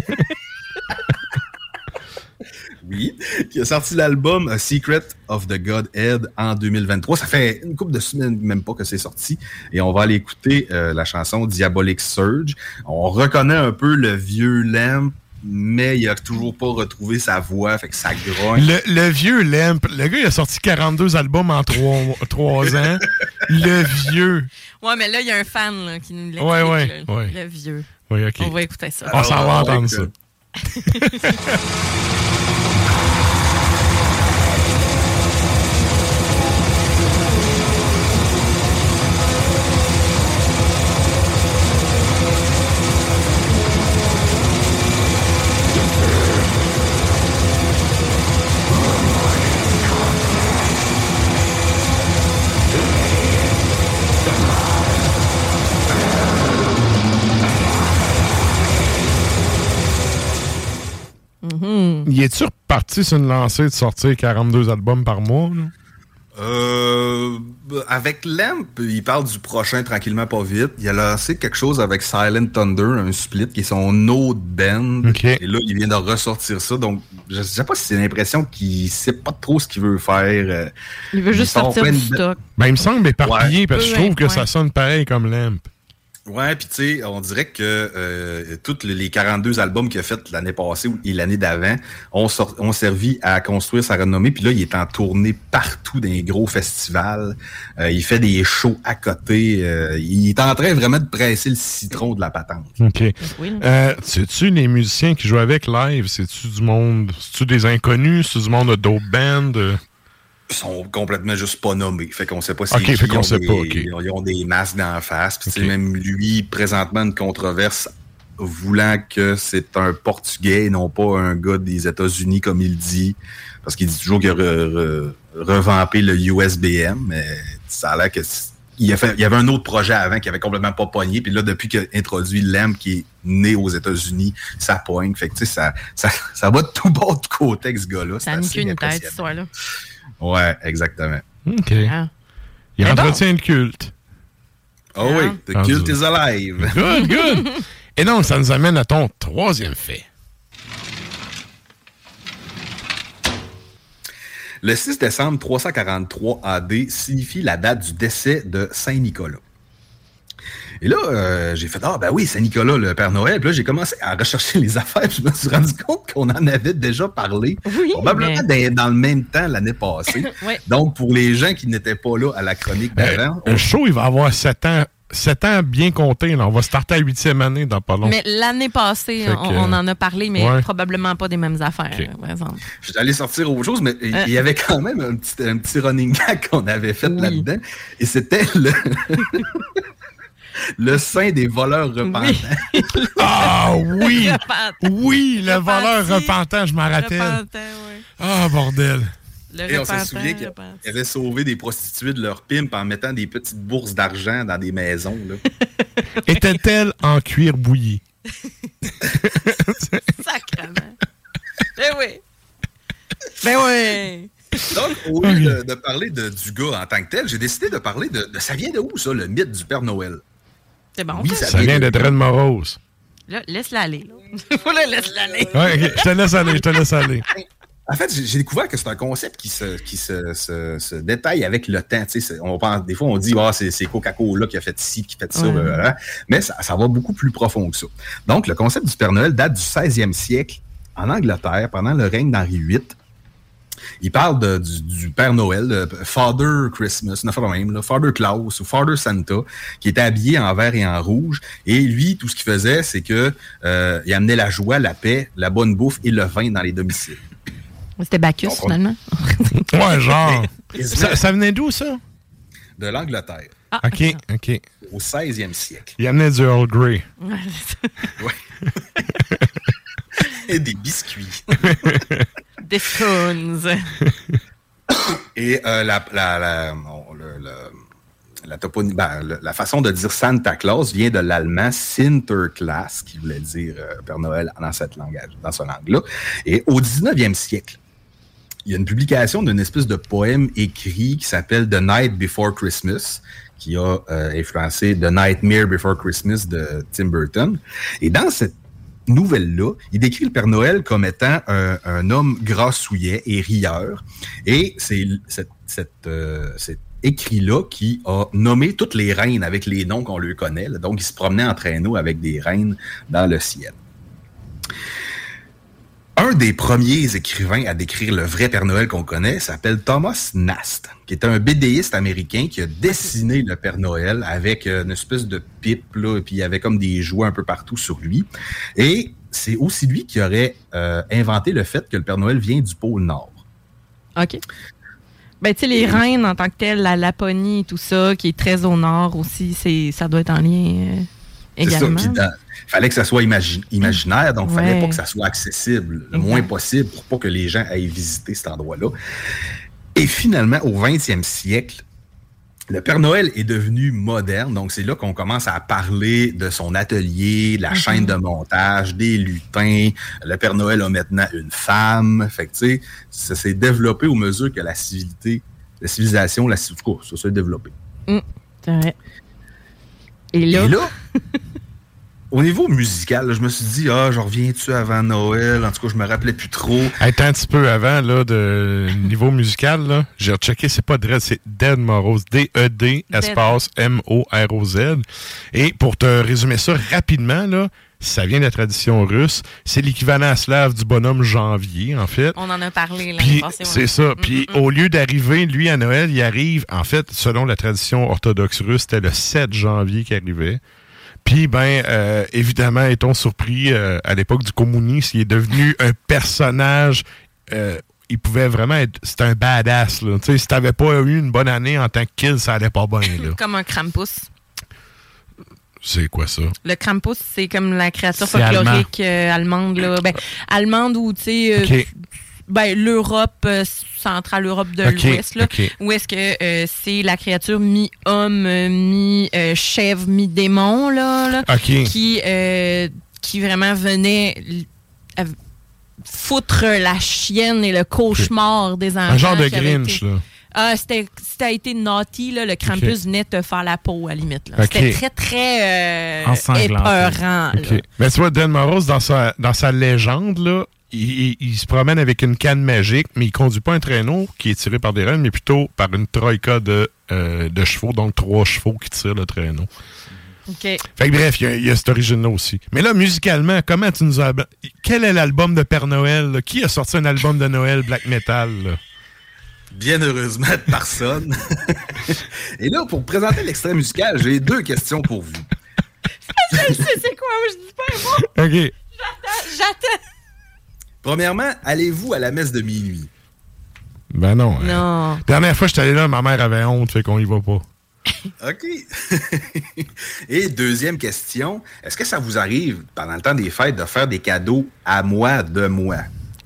Oui, qui a sorti l'album A Secret of the Godhead en 2023. Ça fait une couple de semaines même pas que c'est sorti. Et on va aller écouter euh, la chanson Diabolic Surge. On reconnaît un peu le vieux Lamp, mais il a toujours pas retrouvé sa voix, fait que ça grogne. Le, le vieux Lamp, le gars, il a sorti 42 albums en 3, ans. Le vieux. Ouais, mais là, il y a un fan là, qui nous l'explique. Ouais, ouais, ouais. Le vieux. Oui, OK. On va écouter ça. On s'en va entendre ça. Il est-tu reparti sur une lancée de sortir 42 albums par mois? là? Euh, avec Lamp, il parle du prochain tranquillement pas vite. Il a lancé quelque chose avec Silent Thunder, un split qui est son autre band. Et là, il vient de ressortir ça. Donc, je sais pas si c'est l'impression qu'il sait pas trop ce qu'il veut faire. euh, Il veut juste sort sortir du de- stock. Ben, il me semble éparpillé Ouais. parce que je trouve que ça sonne pareil comme Lamp. Ouais, puis tu sais, on dirait que euh, tous les 42 albums qu'il a fait l'année passée ou- et l'année d'avant ont, ont servi à construire sa renommée. Puis là, il est en tournée partout dans les gros festivals. Euh, il fait des shows à côté. Euh, il est en train vraiment de presser le citron de la patente. OK. Euh, sais-tu les musiciens qui jouent avec live? C'est-tu du monde. C'est-tu des inconnus? C'est du monde de dope band? Euh, Ils sont complètement juste pas nommés. Fait qu'on sait pas si ils, ont sait des- pas, ok. ils ont- des masques d'en face. Puis tu sais, même lui, présentement, une controverse voulant que c'est un Portugais et non pas un gars des États-Unis, comme il dit. Parce qu'il dit toujours qu'il a re- re- revampé le USBM, mais ça a l'air que il, a fait, il y avait un autre projet avant qui avait complètement pas pogné. Puis là, depuis qu'il a introduit l'AMP qui est né aux États-Unis, ça pogne. Fait que tu sais, ça, ça, ça va de tout bord de côté ce gars-là. Ça queue ni tête, cette histoire-là. Ouais, exactement. OK. Ah. Il Mais bon. entretient le culte. Oh oui, the Ah, cult du- is alive. Good, good. Et donc, ça nous amène à ton troisième fait. Le 6 décembre 343 AD signifie la date du décès de Saint-Nicolas. Et là, euh, j'ai fait Ah, ben oui, Saint-Nicolas, le Père Noël. Puis là, j'ai commencé à rechercher les affaires. Puis je me suis rendu compte qu'on en avait déjà parlé. probablement dans, dans le même temps l'année passée. Ouais. Donc, pour les gens qui n'étaient pas là à la chronique d'avant, Le show, il va avoir 7 ans. 7 ans bien comptés. Là. On va starter à 8e année dans pas long. Mais l'année passée, on, que- on en a parlé, mais Ouais. probablement pas des mêmes affaires, par exemple. J'étais allé sortir autre chose, mais il Euh. il y avait quand même un petit, un petit running gag qu'on avait fait là-dedans. Et c'était le, le sein des voleurs repentants. Ah oui! Oui, le voleur repentant, je m'en rappelle. Ah, bordel. Le Et on se souvient qu'il avait sauvé des prostituées de leur pimp en mettant des petites bourses d'argent dans des maisons. Là. Était-elle en cuir bouilli? Sacrement. ben oui. Ben oui. Donc, au lieu de, de parler de, du gars en tant que tel, j'ai décidé de parler de, de- Ça vient de où, ça, le mythe du Père Noël? Bon. Oui, ça. Ça vient de Dred Morose. Là, laisse-la aller. là. Ouais, je te laisse aller, je te laisse aller. En fait, j'ai découvert que c'est un concept qui se, qui se, se- se détaille avec le temps. Tu sais, c'est- on pense, des fois, on dit ah, c'est Coca-Cola qui a fait ci, qui a fait ça, Ouais. blablabla. mais ça, ça va beaucoup plus profond que ça. Donc, le concept du Père Noël date du 16e siècle en Angleterre, pendant le règne d'Henri VIII. Il parle de- du, du Père Noël, Father Christmas, une affaire même, là, Father Claus ou Father Santa, qui était habillé en vert et en rouge. Et lui, tout ce qu'il faisait, c'est que euh, il amenait la joie, la paix, la bonne bouffe et le vin dans les domiciles. C'était Bacchus, finalement. Ouais, genre. Ça, ça venait d'où, ça? De l'Angleterre. Ah, OK, OK. Au 16e siècle. Il amenait du Earl Grey. Ouais, c'est ça. Et des biscuits. Des scones. Et euh, la, la, la, ben, la façon de dire Santa Claus vient de l'allemand Sinterklaas, qui voulait dire euh, Père Noël dans, cette langage, dans ce langue-là. Et au 19e siècle, il y a une publication d'une espèce de poème écrit qui s'appelle The Night Before Christmas, qui a euh, influencé The Nightmare Before Christmas de Tim Burton. Et dans cette nouvelle-là, il décrit le Père Noël comme étant un, un homme grassouillet et rieur. Et c'est euh, cet écrit-là qui a nommé toutes les reines avec les noms qu'on lui connaît. Donc, il se promenait en traîneau avec des reines dans le ciel. Un des premiers écrivains à décrire le vrai Père Noël qu'on connaît s'appelle Thomas Nast, qui est un bédéiste américain qui a dessiné le Père Noël avec euh, une espèce de pipe, là, et puis il y avait comme des jouets un peu partout sur lui. Et c'est aussi lui qui aurait euh, inventé le fait que le Père Noël vient du pôle Nord. OK. Ben, tu sais, les reines en tant que telles, la Laponie et tout ça, qui est très au nord aussi, c'est, ça doit être en lien euh, C'est ça. également. Puis dans- fallait que ça soit imagi- imaginaire, donc il fallait pas que ça soit accessible le Exact. moins possible pour pas que les gens aillent visiter cet endroit-là. Et finalement, au 20e siècle, le Père Noël est devenu moderne, donc c'est là qu'on commence à parler de son atelier, de la chaîne de montage, des lutins. Le Père Noël a maintenant une femme. Fait que, tu sais, ça s'est développé au mesure que la civilité, la civilisation, la, ça s'est développé. C'est vrai. Et là, Et là, au niveau musical, là, je me suis dit, ah, je reviens-tu avant Noël? En tout cas, je me rappelais plus trop. Attends un petit peu avant, là, de niveau musical, là, j'ai rechecké, c'est pas Dread, c'est Dead Morose. D-E-D, espace M-O-R-O-Z. Et pour te résumer ça rapidement, là, ça vient de la tradition russe. C'est l'équivalent slave du bonhomme janvier, en fait. on en a parlé l'année Puis passée. c'est ça. Puis au lieu d'arriver, lui, à Noël, il arrive, en fait, selon la tradition orthodoxe russe, c'était le 7 janvier qu'il arrivait. Puis, ben, euh, évidemment, est-on surpris, euh, à l'époque du communisme, il est devenu un personnage. euh, il pouvait vraiment être. C'était un badass, là. Tu sais, si t'avais pas eu une bonne année en tant que kid, ça allait pas bien, là. Comme un Krampus. C'est quoi ça? Le Krampus, c'est comme la créature folklorique allemande. Là. Ben, allemande ou, tu sais. Ben, l'Europe euh, centrale, l'Europe de l'Ouest, là, où est-ce que euh, c'est la créature mi-homme, mi-chèvre, mi-démon, là, qui, euh, qui vraiment venait foutre la chienne et le cauchemar des enfants. Un genre de Grinch, été- là. Ah, c'était, si t'as été naughty, là, le Krampus venait te faire la peau, à la limite. là. C'était très, très euh, épeurant. Mais tu vois, Dan Morose, dans sa, dans sa légende, là, il, se promène avec une canne magique, mais il conduit pas un traîneau qui est tiré par des rennes, mais plutôt par une troïka de, euh, de chevaux, donc trois chevaux qui tirent le traîneau. OK. Fait que bref, il y a, il y a cette origine-là aussi. Mais là, musicalement, comment tu nous as... Quel est l'album de Père Noël? là? Qui a sorti un album de Noël black metal? là? Bien heureusement, personne. Et là, pour présenter l'extrait musical, j'ai deux questions pour vous. je sais c'est quoi, je dis pas moi. OK. J'attends, J'attends. Premièrement, allez-vous à la messe de minuit? Ben non. hein. Non. Dernière fois que j'étais allé là, ma mère avait honte, fait qu'on y va pas. OK. Et deuxième question, est-ce que ça vous arrive, pendant le temps des fêtes, de faire des cadeaux à moi, de moi?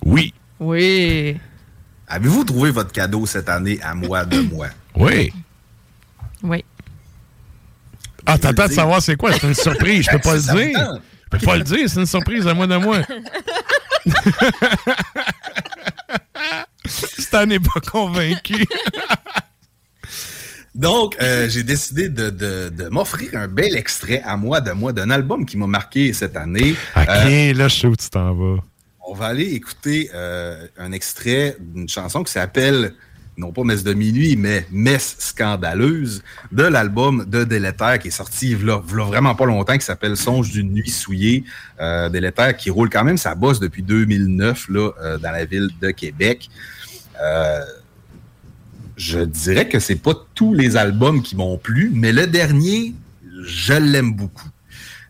Oui. Oui. Avez-vous trouvé votre cadeau cette année à moi, de moi? Oui. Oui. Ah, t'attends de savoir c'est quoi? C'est une surprise, je peux pas le dire. Je peux pas le dire, c'est une surprise à moi de moi. Stan n'est pas convaincu. Donc, euh, j'ai décidé de, de- de m'offrir un bel extrait à moi, de moi, d'un album qui m'a marqué cette année. OK, Euh, là, je sais où tu t'en vas. On va aller écouter euh, un extrait d'une chanson qui s'appelle, non pas Messe de minuit, mais Messe scandaleuse, de l'album de Délétère qui est sorti a vraiment pas longtemps, qui s'appelle Songe d'une nuit souillée. Euh, Délétère qui roule quand même sa bosse depuis 2009 là, euh, dans la ville de Québec. Euh, je dirais que c'est pas tous les albums qui m'ont plu, mais le dernier, je l'aime beaucoup.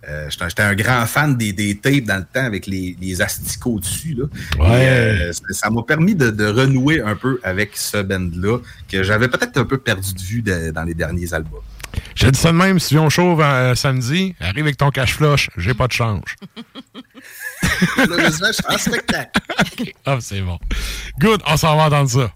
Euh, J'étais un grand fan des, des tapes dans le temps avec les, les asticots dessus. Là. Ouais. Et, euh, ça- m'a permis de, de renouer un peu avec ce band-là, que j'avais peut-être un peu perdu de vue de- dans les derniers albums. J'ai dit ça de même, si on chauffe euh, samedi, arrive avec ton cache-flush, j'ai pas de change. Malheureusement, je suis en spectacle. Ah, c'est bon. Good, on s'en va entendre ça.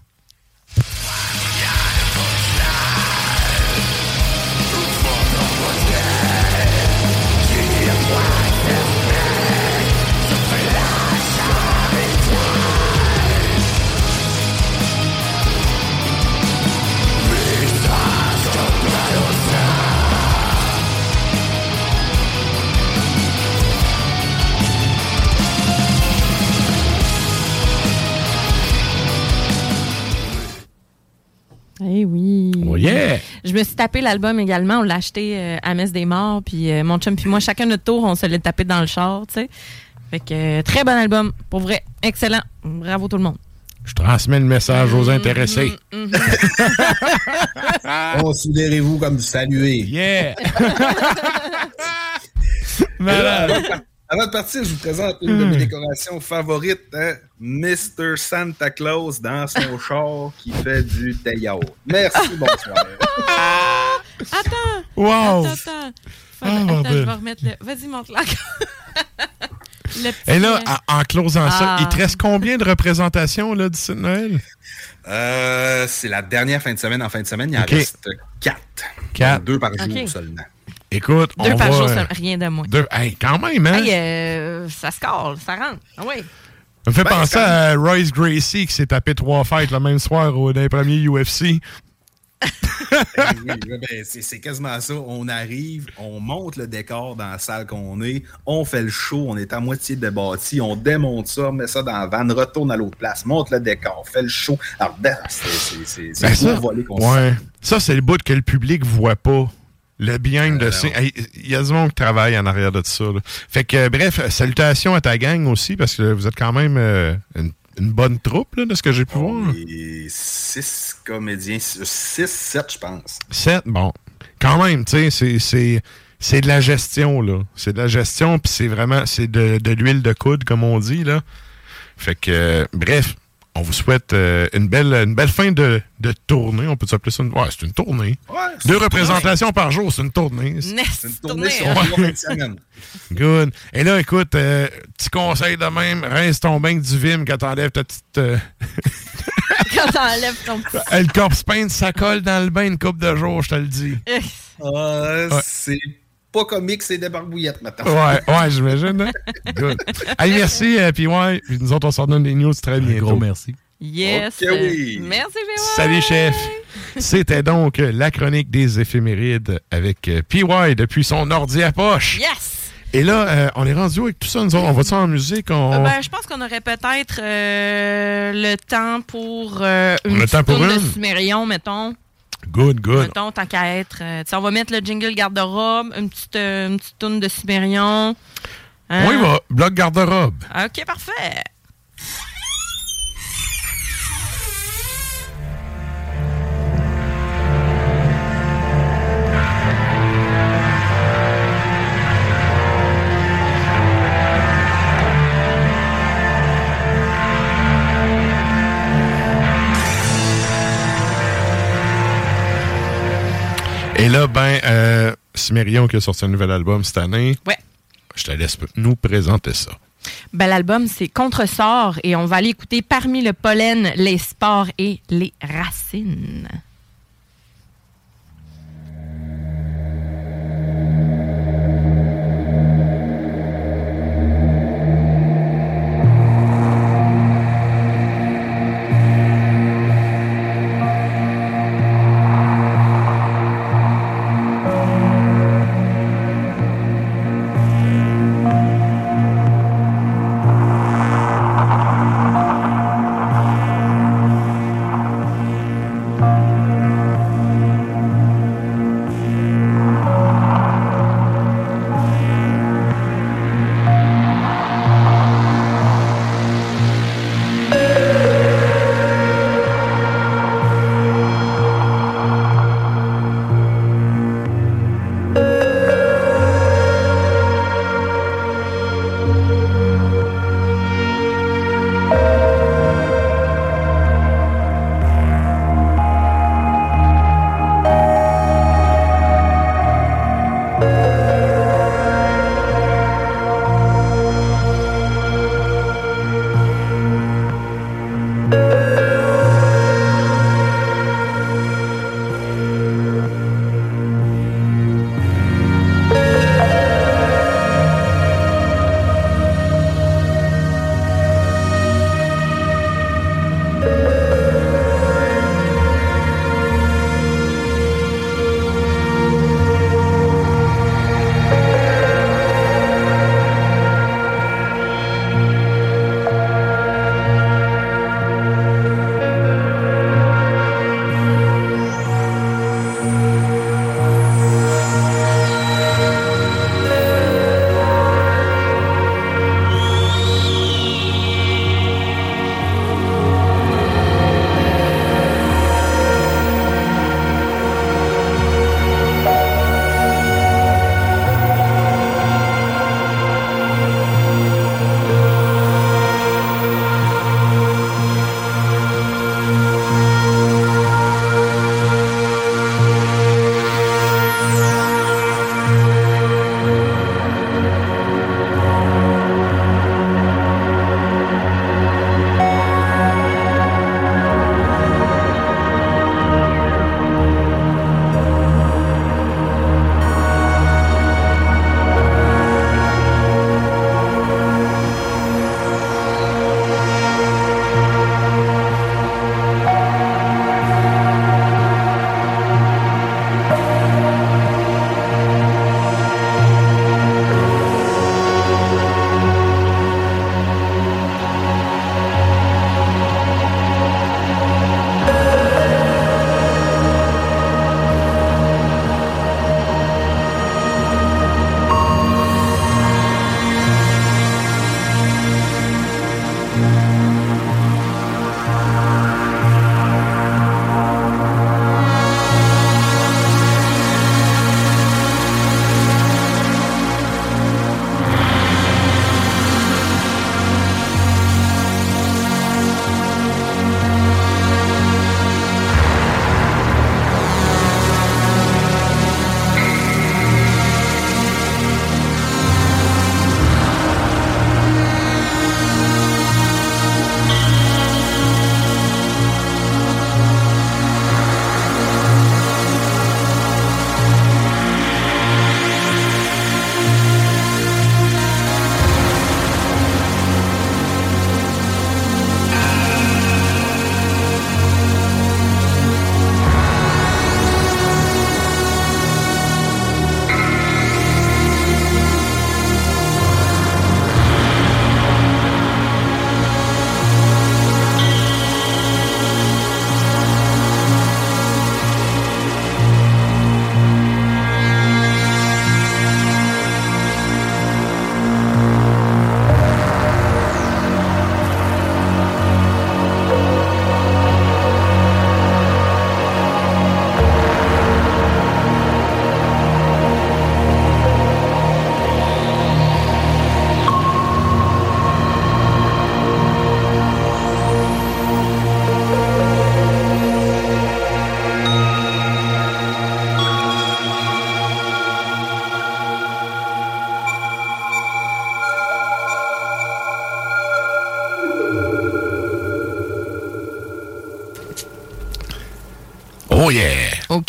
Eh oui. Oh yeah! Je me suis tapé l'album également. On l'a acheté euh, à Messe des Morts. Puis euh, mon chum puis moi, chacun notre tour, on se l'est tapé dans le char, tu sais. Fait que euh, très bon album. Pour vrai, excellent. Bravo tout le monde. Je transmets le message aux intéressés. Considérez-vous comme salué. Yeah! Malade. Avant, de partir, je vous présente une de mes Hmm. décorations favorites, hein, Mr. Santa Claus dans son char qui fait du théâtre. Merci, bonsoir. Attends! Wow! Attends, attends. Faut- Ah, attends, je vais remettre le. Vas-y, monte là. Et là, en, en closant ça, Ah. il te reste combien de représentations là, d'ici Noël? Euh, c'est la dernière fin de semaine. En fin de semaine, il en reste quatre. Quatre. Deux par jour seulement. Écoute, Deux on par va... jour, euh, rien de moins. Deux, hey, quand même, hein? Hey, euh, ça score, ça rentre. Ah oui. Ça me fait Ben, penser à Royce Gracie qui s'est tapé trois fêtes le même soir au, dans les premiers UFC. Eh oui, ben, c'est quasiment ça. On arrive, on monte le décor dans la salle qu'on est, on fait le show, on est à moitié débattu, on démonte ça, met ça dans la van, retourne à l'autre place, monte le décor, fait le show. Alors, ben, c'est- Ben, ça, voler qu'on se ouais. ça c'est le bout que le public voit pas. Le behind de scene. Hey, Il y a du monde qui travaille en arrière de ça. là. Fait que, euh, bref, salutations à ta gang aussi, parce que vous êtes quand même euh, une, une bonne troupe, là, de ce que j'ai pu voir. Et six comédiens, six, sept, je pense. Sept, bon. Quand même, tu sais, c'est- c'est. C'est de la gestion, là. C'est de la gestion, puis c'est vraiment. C'est de, de l'huile de coude, comme on dit, là. Fait que, euh, bref, on vous souhaite euh, une, belle, une belle fin de, de tournée. On peut s'appeler ça une. Ouais, c'est une tournée. Deux représentations par jour, c'est une tournée. Nest, Une tournée sur Ouais. trois fins de semaine. Good. Et là, écoute, euh, petit conseil de même, rince ton bain avec du Vim quand t'enlèves ta petite. euh, Quand t'enlèves ton petit. le corpse paint, ça colle dans le bain une coupe de jours, je te le dis. Ah, Ouais. C'est pas comique, c'est des barbouillettes maintenant. Ouais, ouais, j'imagine. hein? Good. Allez, merci, euh, puis ouais, puis nous autres, on s'en donne des news très bientôt. gros merci. Yes. Oui. Merci, PY. Salut, chef. C'était donc euh, la chronique des éphémérides avec euh, PY depuis son ordi à poche. Yes. Et là, euh, on est rendu où avec tout ça, nous autres? On va-tu en musique? On... Euh, ben, je pense qu'on aurait peut-être euh, le temps pour euh, une le temps pour tourne de une? Sumérion, mettons. Good, good. Mettons, tant qu'à être. euh, on va mettre le jingle garde-robe, une petite, euh, une petite tourne de Sumérion. Hein? Y va. Bloc garde-robe. OK, parfait. Et là, ben, euh, Cimérion qui a sorti un nouvel album cette année. Ouais. Je te laisse nous présenter ça. Ben, L'album, c'est Contresort et on va aller écouter parmi le pollen, les spores et les racines.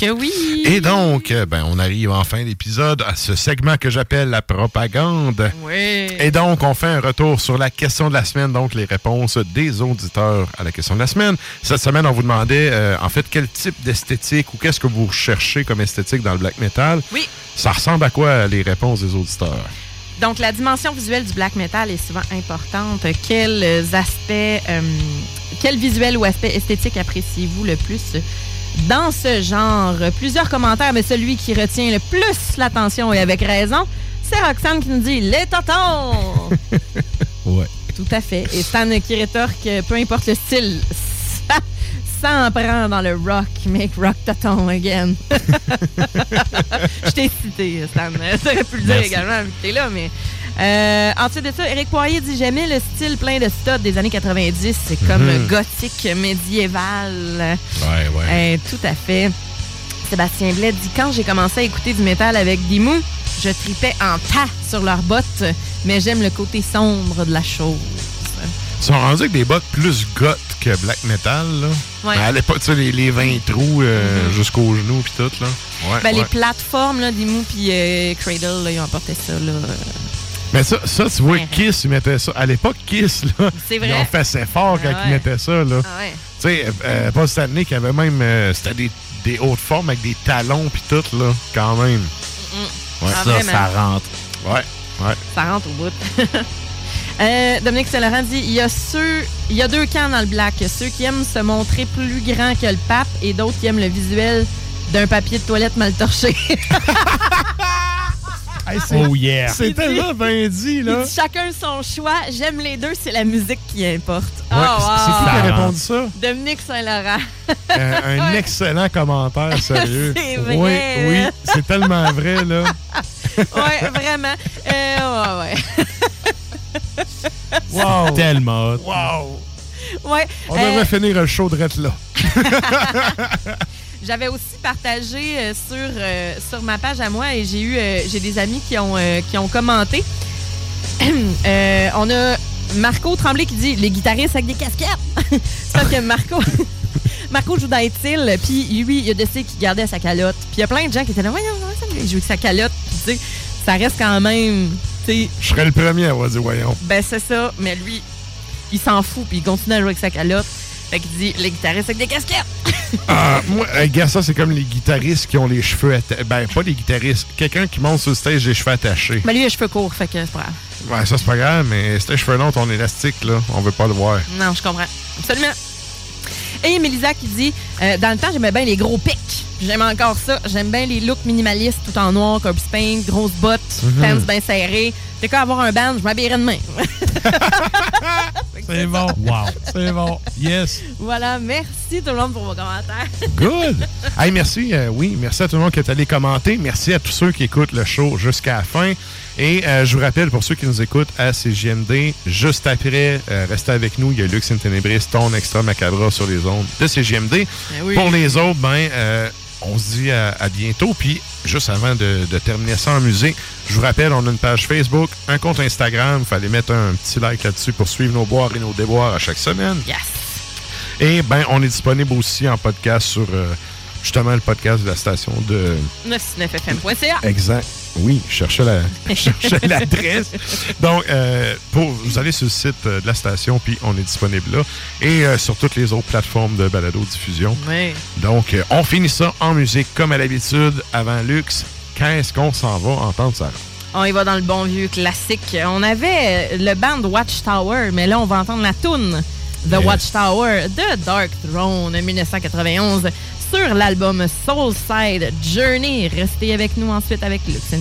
Ok, oui. Et donc, euh, ben, on arrive en fin d'épisode à ce segment que j'appelle la propagande. Oui. Et donc, on fait un retour sur la question de la semaine, donc les réponses des auditeurs à la question de la semaine. Cette semaine, on vous demandait, euh, en fait, quel type d'esthétique ou qu'est-ce que vous recherchez comme esthétique dans le black metal? Oui. Ça ressemble à quoi les réponses des auditeurs? Donc, la dimension visuelle du black metal est souvent importante. Quels aspects, euh, quel visuel ou aspect esthétique appréciez-vous le plus? Dans ce genre? Plusieurs commentaires, mais celui qui retient le plus l'attention et avec raison, c'est Roxane qui nous dit les tontons! Ouais. Tout à fait. Et Stan qui rétorque, peu importe le style, ça, ça en prend dans le rock. Make rock toton again. Je t'ai cité, Stan. T'aurais pu le dire Merci. également, que t'es là, mais... Euh, ensuite de ça, Eric Poirier dit J'aimais le style plein de studs des années 90. C'est comme Mhm. gothique médiéval. Ouais, ouais. Euh, tout à fait. Sébastien Blais dit Quand j'ai commencé à écouter du métal avec Dimmu, je tripais en tas sur leurs bottes, mais j'aime le côté sombre de la chose. Ils sont rendus avec des bottes plus goth que black metal, là. Ouais. Mais à l'époque, tu sais, les, les 20 trous euh, jusqu'aux genoux puis tout, là. Ouais, Ben, Les plateformes, là, Dimmu puis euh, Cradle, là, ils ont apporté ça. Là. Mais ça, ça, tu vois, Kiss, ils mettaient ça. À l'époque, Kiss, là, C'est vrai. ils ont fait assez fort quand Ah ils ouais. mettaient ça, là. Ah ouais. Tu sais, euh, Paul Stanley qui avait même... euh, C'était des, des hautes formes avec des talons puis tout, là, quand même. Ouais. Ah, vraiment. rentre. Ouais, ouais. Ça rentre au bout. Euh, Dominique Saint-Laurent dit il y a ceux, il y a deux camps dans le black. Ceux qui aiment se montrer plus grand que le pape et d'autres qui aiment le visuel d'un papier de toilette mal torché. c'est- Oh yeah. C'est tellement dit- bien dit, là. dit, chacun son choix. J'aime les deux, c'est la musique qui importe. Ouais, Oh, c'est- qui qui a répondu ça? Dominique Saint-Laurent. Euh, un excellent commentaire, sérieux. C'est vrai. Oui, oui, c'est tellement vrai, là. ouais, vraiment. Euh, ouais, ouais. Wow. Tellement hot. Wow. Ouais. On Euh, devrait finir le show de là. J'avais aussi partagé euh, sur, euh, sur ma page à moi et j'ai eu euh, j'ai des amis qui ont, euh, qui ont commenté. On a Marco Tremblay qui dit les guitaristes avec des casquettes. C'est parce que Marco Marco joue dans Etil, puis lui, il y a décidé qu'il gardait sa calotte. Puis il y a plein de gens qui étaient là, voyons, voyons, ça, il joue avec sa calotte? Puis tu sais, ça reste quand même, Je serais le premier à avoir dit voyons. ben c'est ça, mais lui, il s'en fout, puis il continue à jouer avec sa calotte. Fait qu'il dit les guitaristes avec des casquettes. Ah, moi, euh, gars, ça, c'est comme les guitaristes qui ont les cheveux attachés. Ben, pas les guitaristes. Quelqu'un qui monte sur le stage, les cheveux attachés. Ben lui, il a les cheveux courts, fait que c'est pas grave. Ouais, ça, c'est pas grave, mais si les cheveux longs, ton élastique, là, on veut pas le voir. Non, je comprends. Absolument. Et Mélisa qui dit euh, Dans le temps, j'aimais bien les gros pics. J'aime encore ça. J'aime bien les looks minimalistes, tout en noir, corpse paint, grosses bottes, pants bien serrés. T'es qu'à avoir un band, je m'habillerais de même. C'est bon. Wow. C'est bon. Yes. voilà, merci tout le monde pour vos commentaires. Good. Hey, merci. euh, oui, merci à tout le monde qui est allé commenter. Merci à tous ceux qui écoutent le show jusqu'à la fin. Et euh, je vous rappelle, pour ceux qui nous écoutent à CGMD, juste après, euh, restez avec nous. Il y a Lux in Tenebris, ton extra macabra sur les ondes de CGMD. oui. Pour les autres, ben, euh, on se dit à, à bientôt. Puis, juste avant de, de terminer ça en musique, je vous rappelle, on a une page Facebook, un compte Instagram. Il fallait mettre un petit like là-dessus pour suivre nos boires et nos déboires à chaque semaine. Yes. Et ben, on est disponible aussi en podcast sur justement le podcast de la station de 969fm.ca. Exact. Oui, je cherchais la- l'adresse. Donc, euh, pour, vous allez sur le site euh, de la station, puis on est disponible là. Et euh, sur toutes les autres plateformes de balado-diffusion. Oui. Donc, euh, on finit ça en musique comme à l'habitude, avant Lux. Qu'est-ce qu'on s'en va entendre, Sarah? On y va dans le bon vieux classique. On avait le band Watchtower, mais là, on va entendre la tune The Yes. Watchtower de Dark Throne 1991 sur l'album Soulside Journey. Restez avec nous ensuite avec Lux in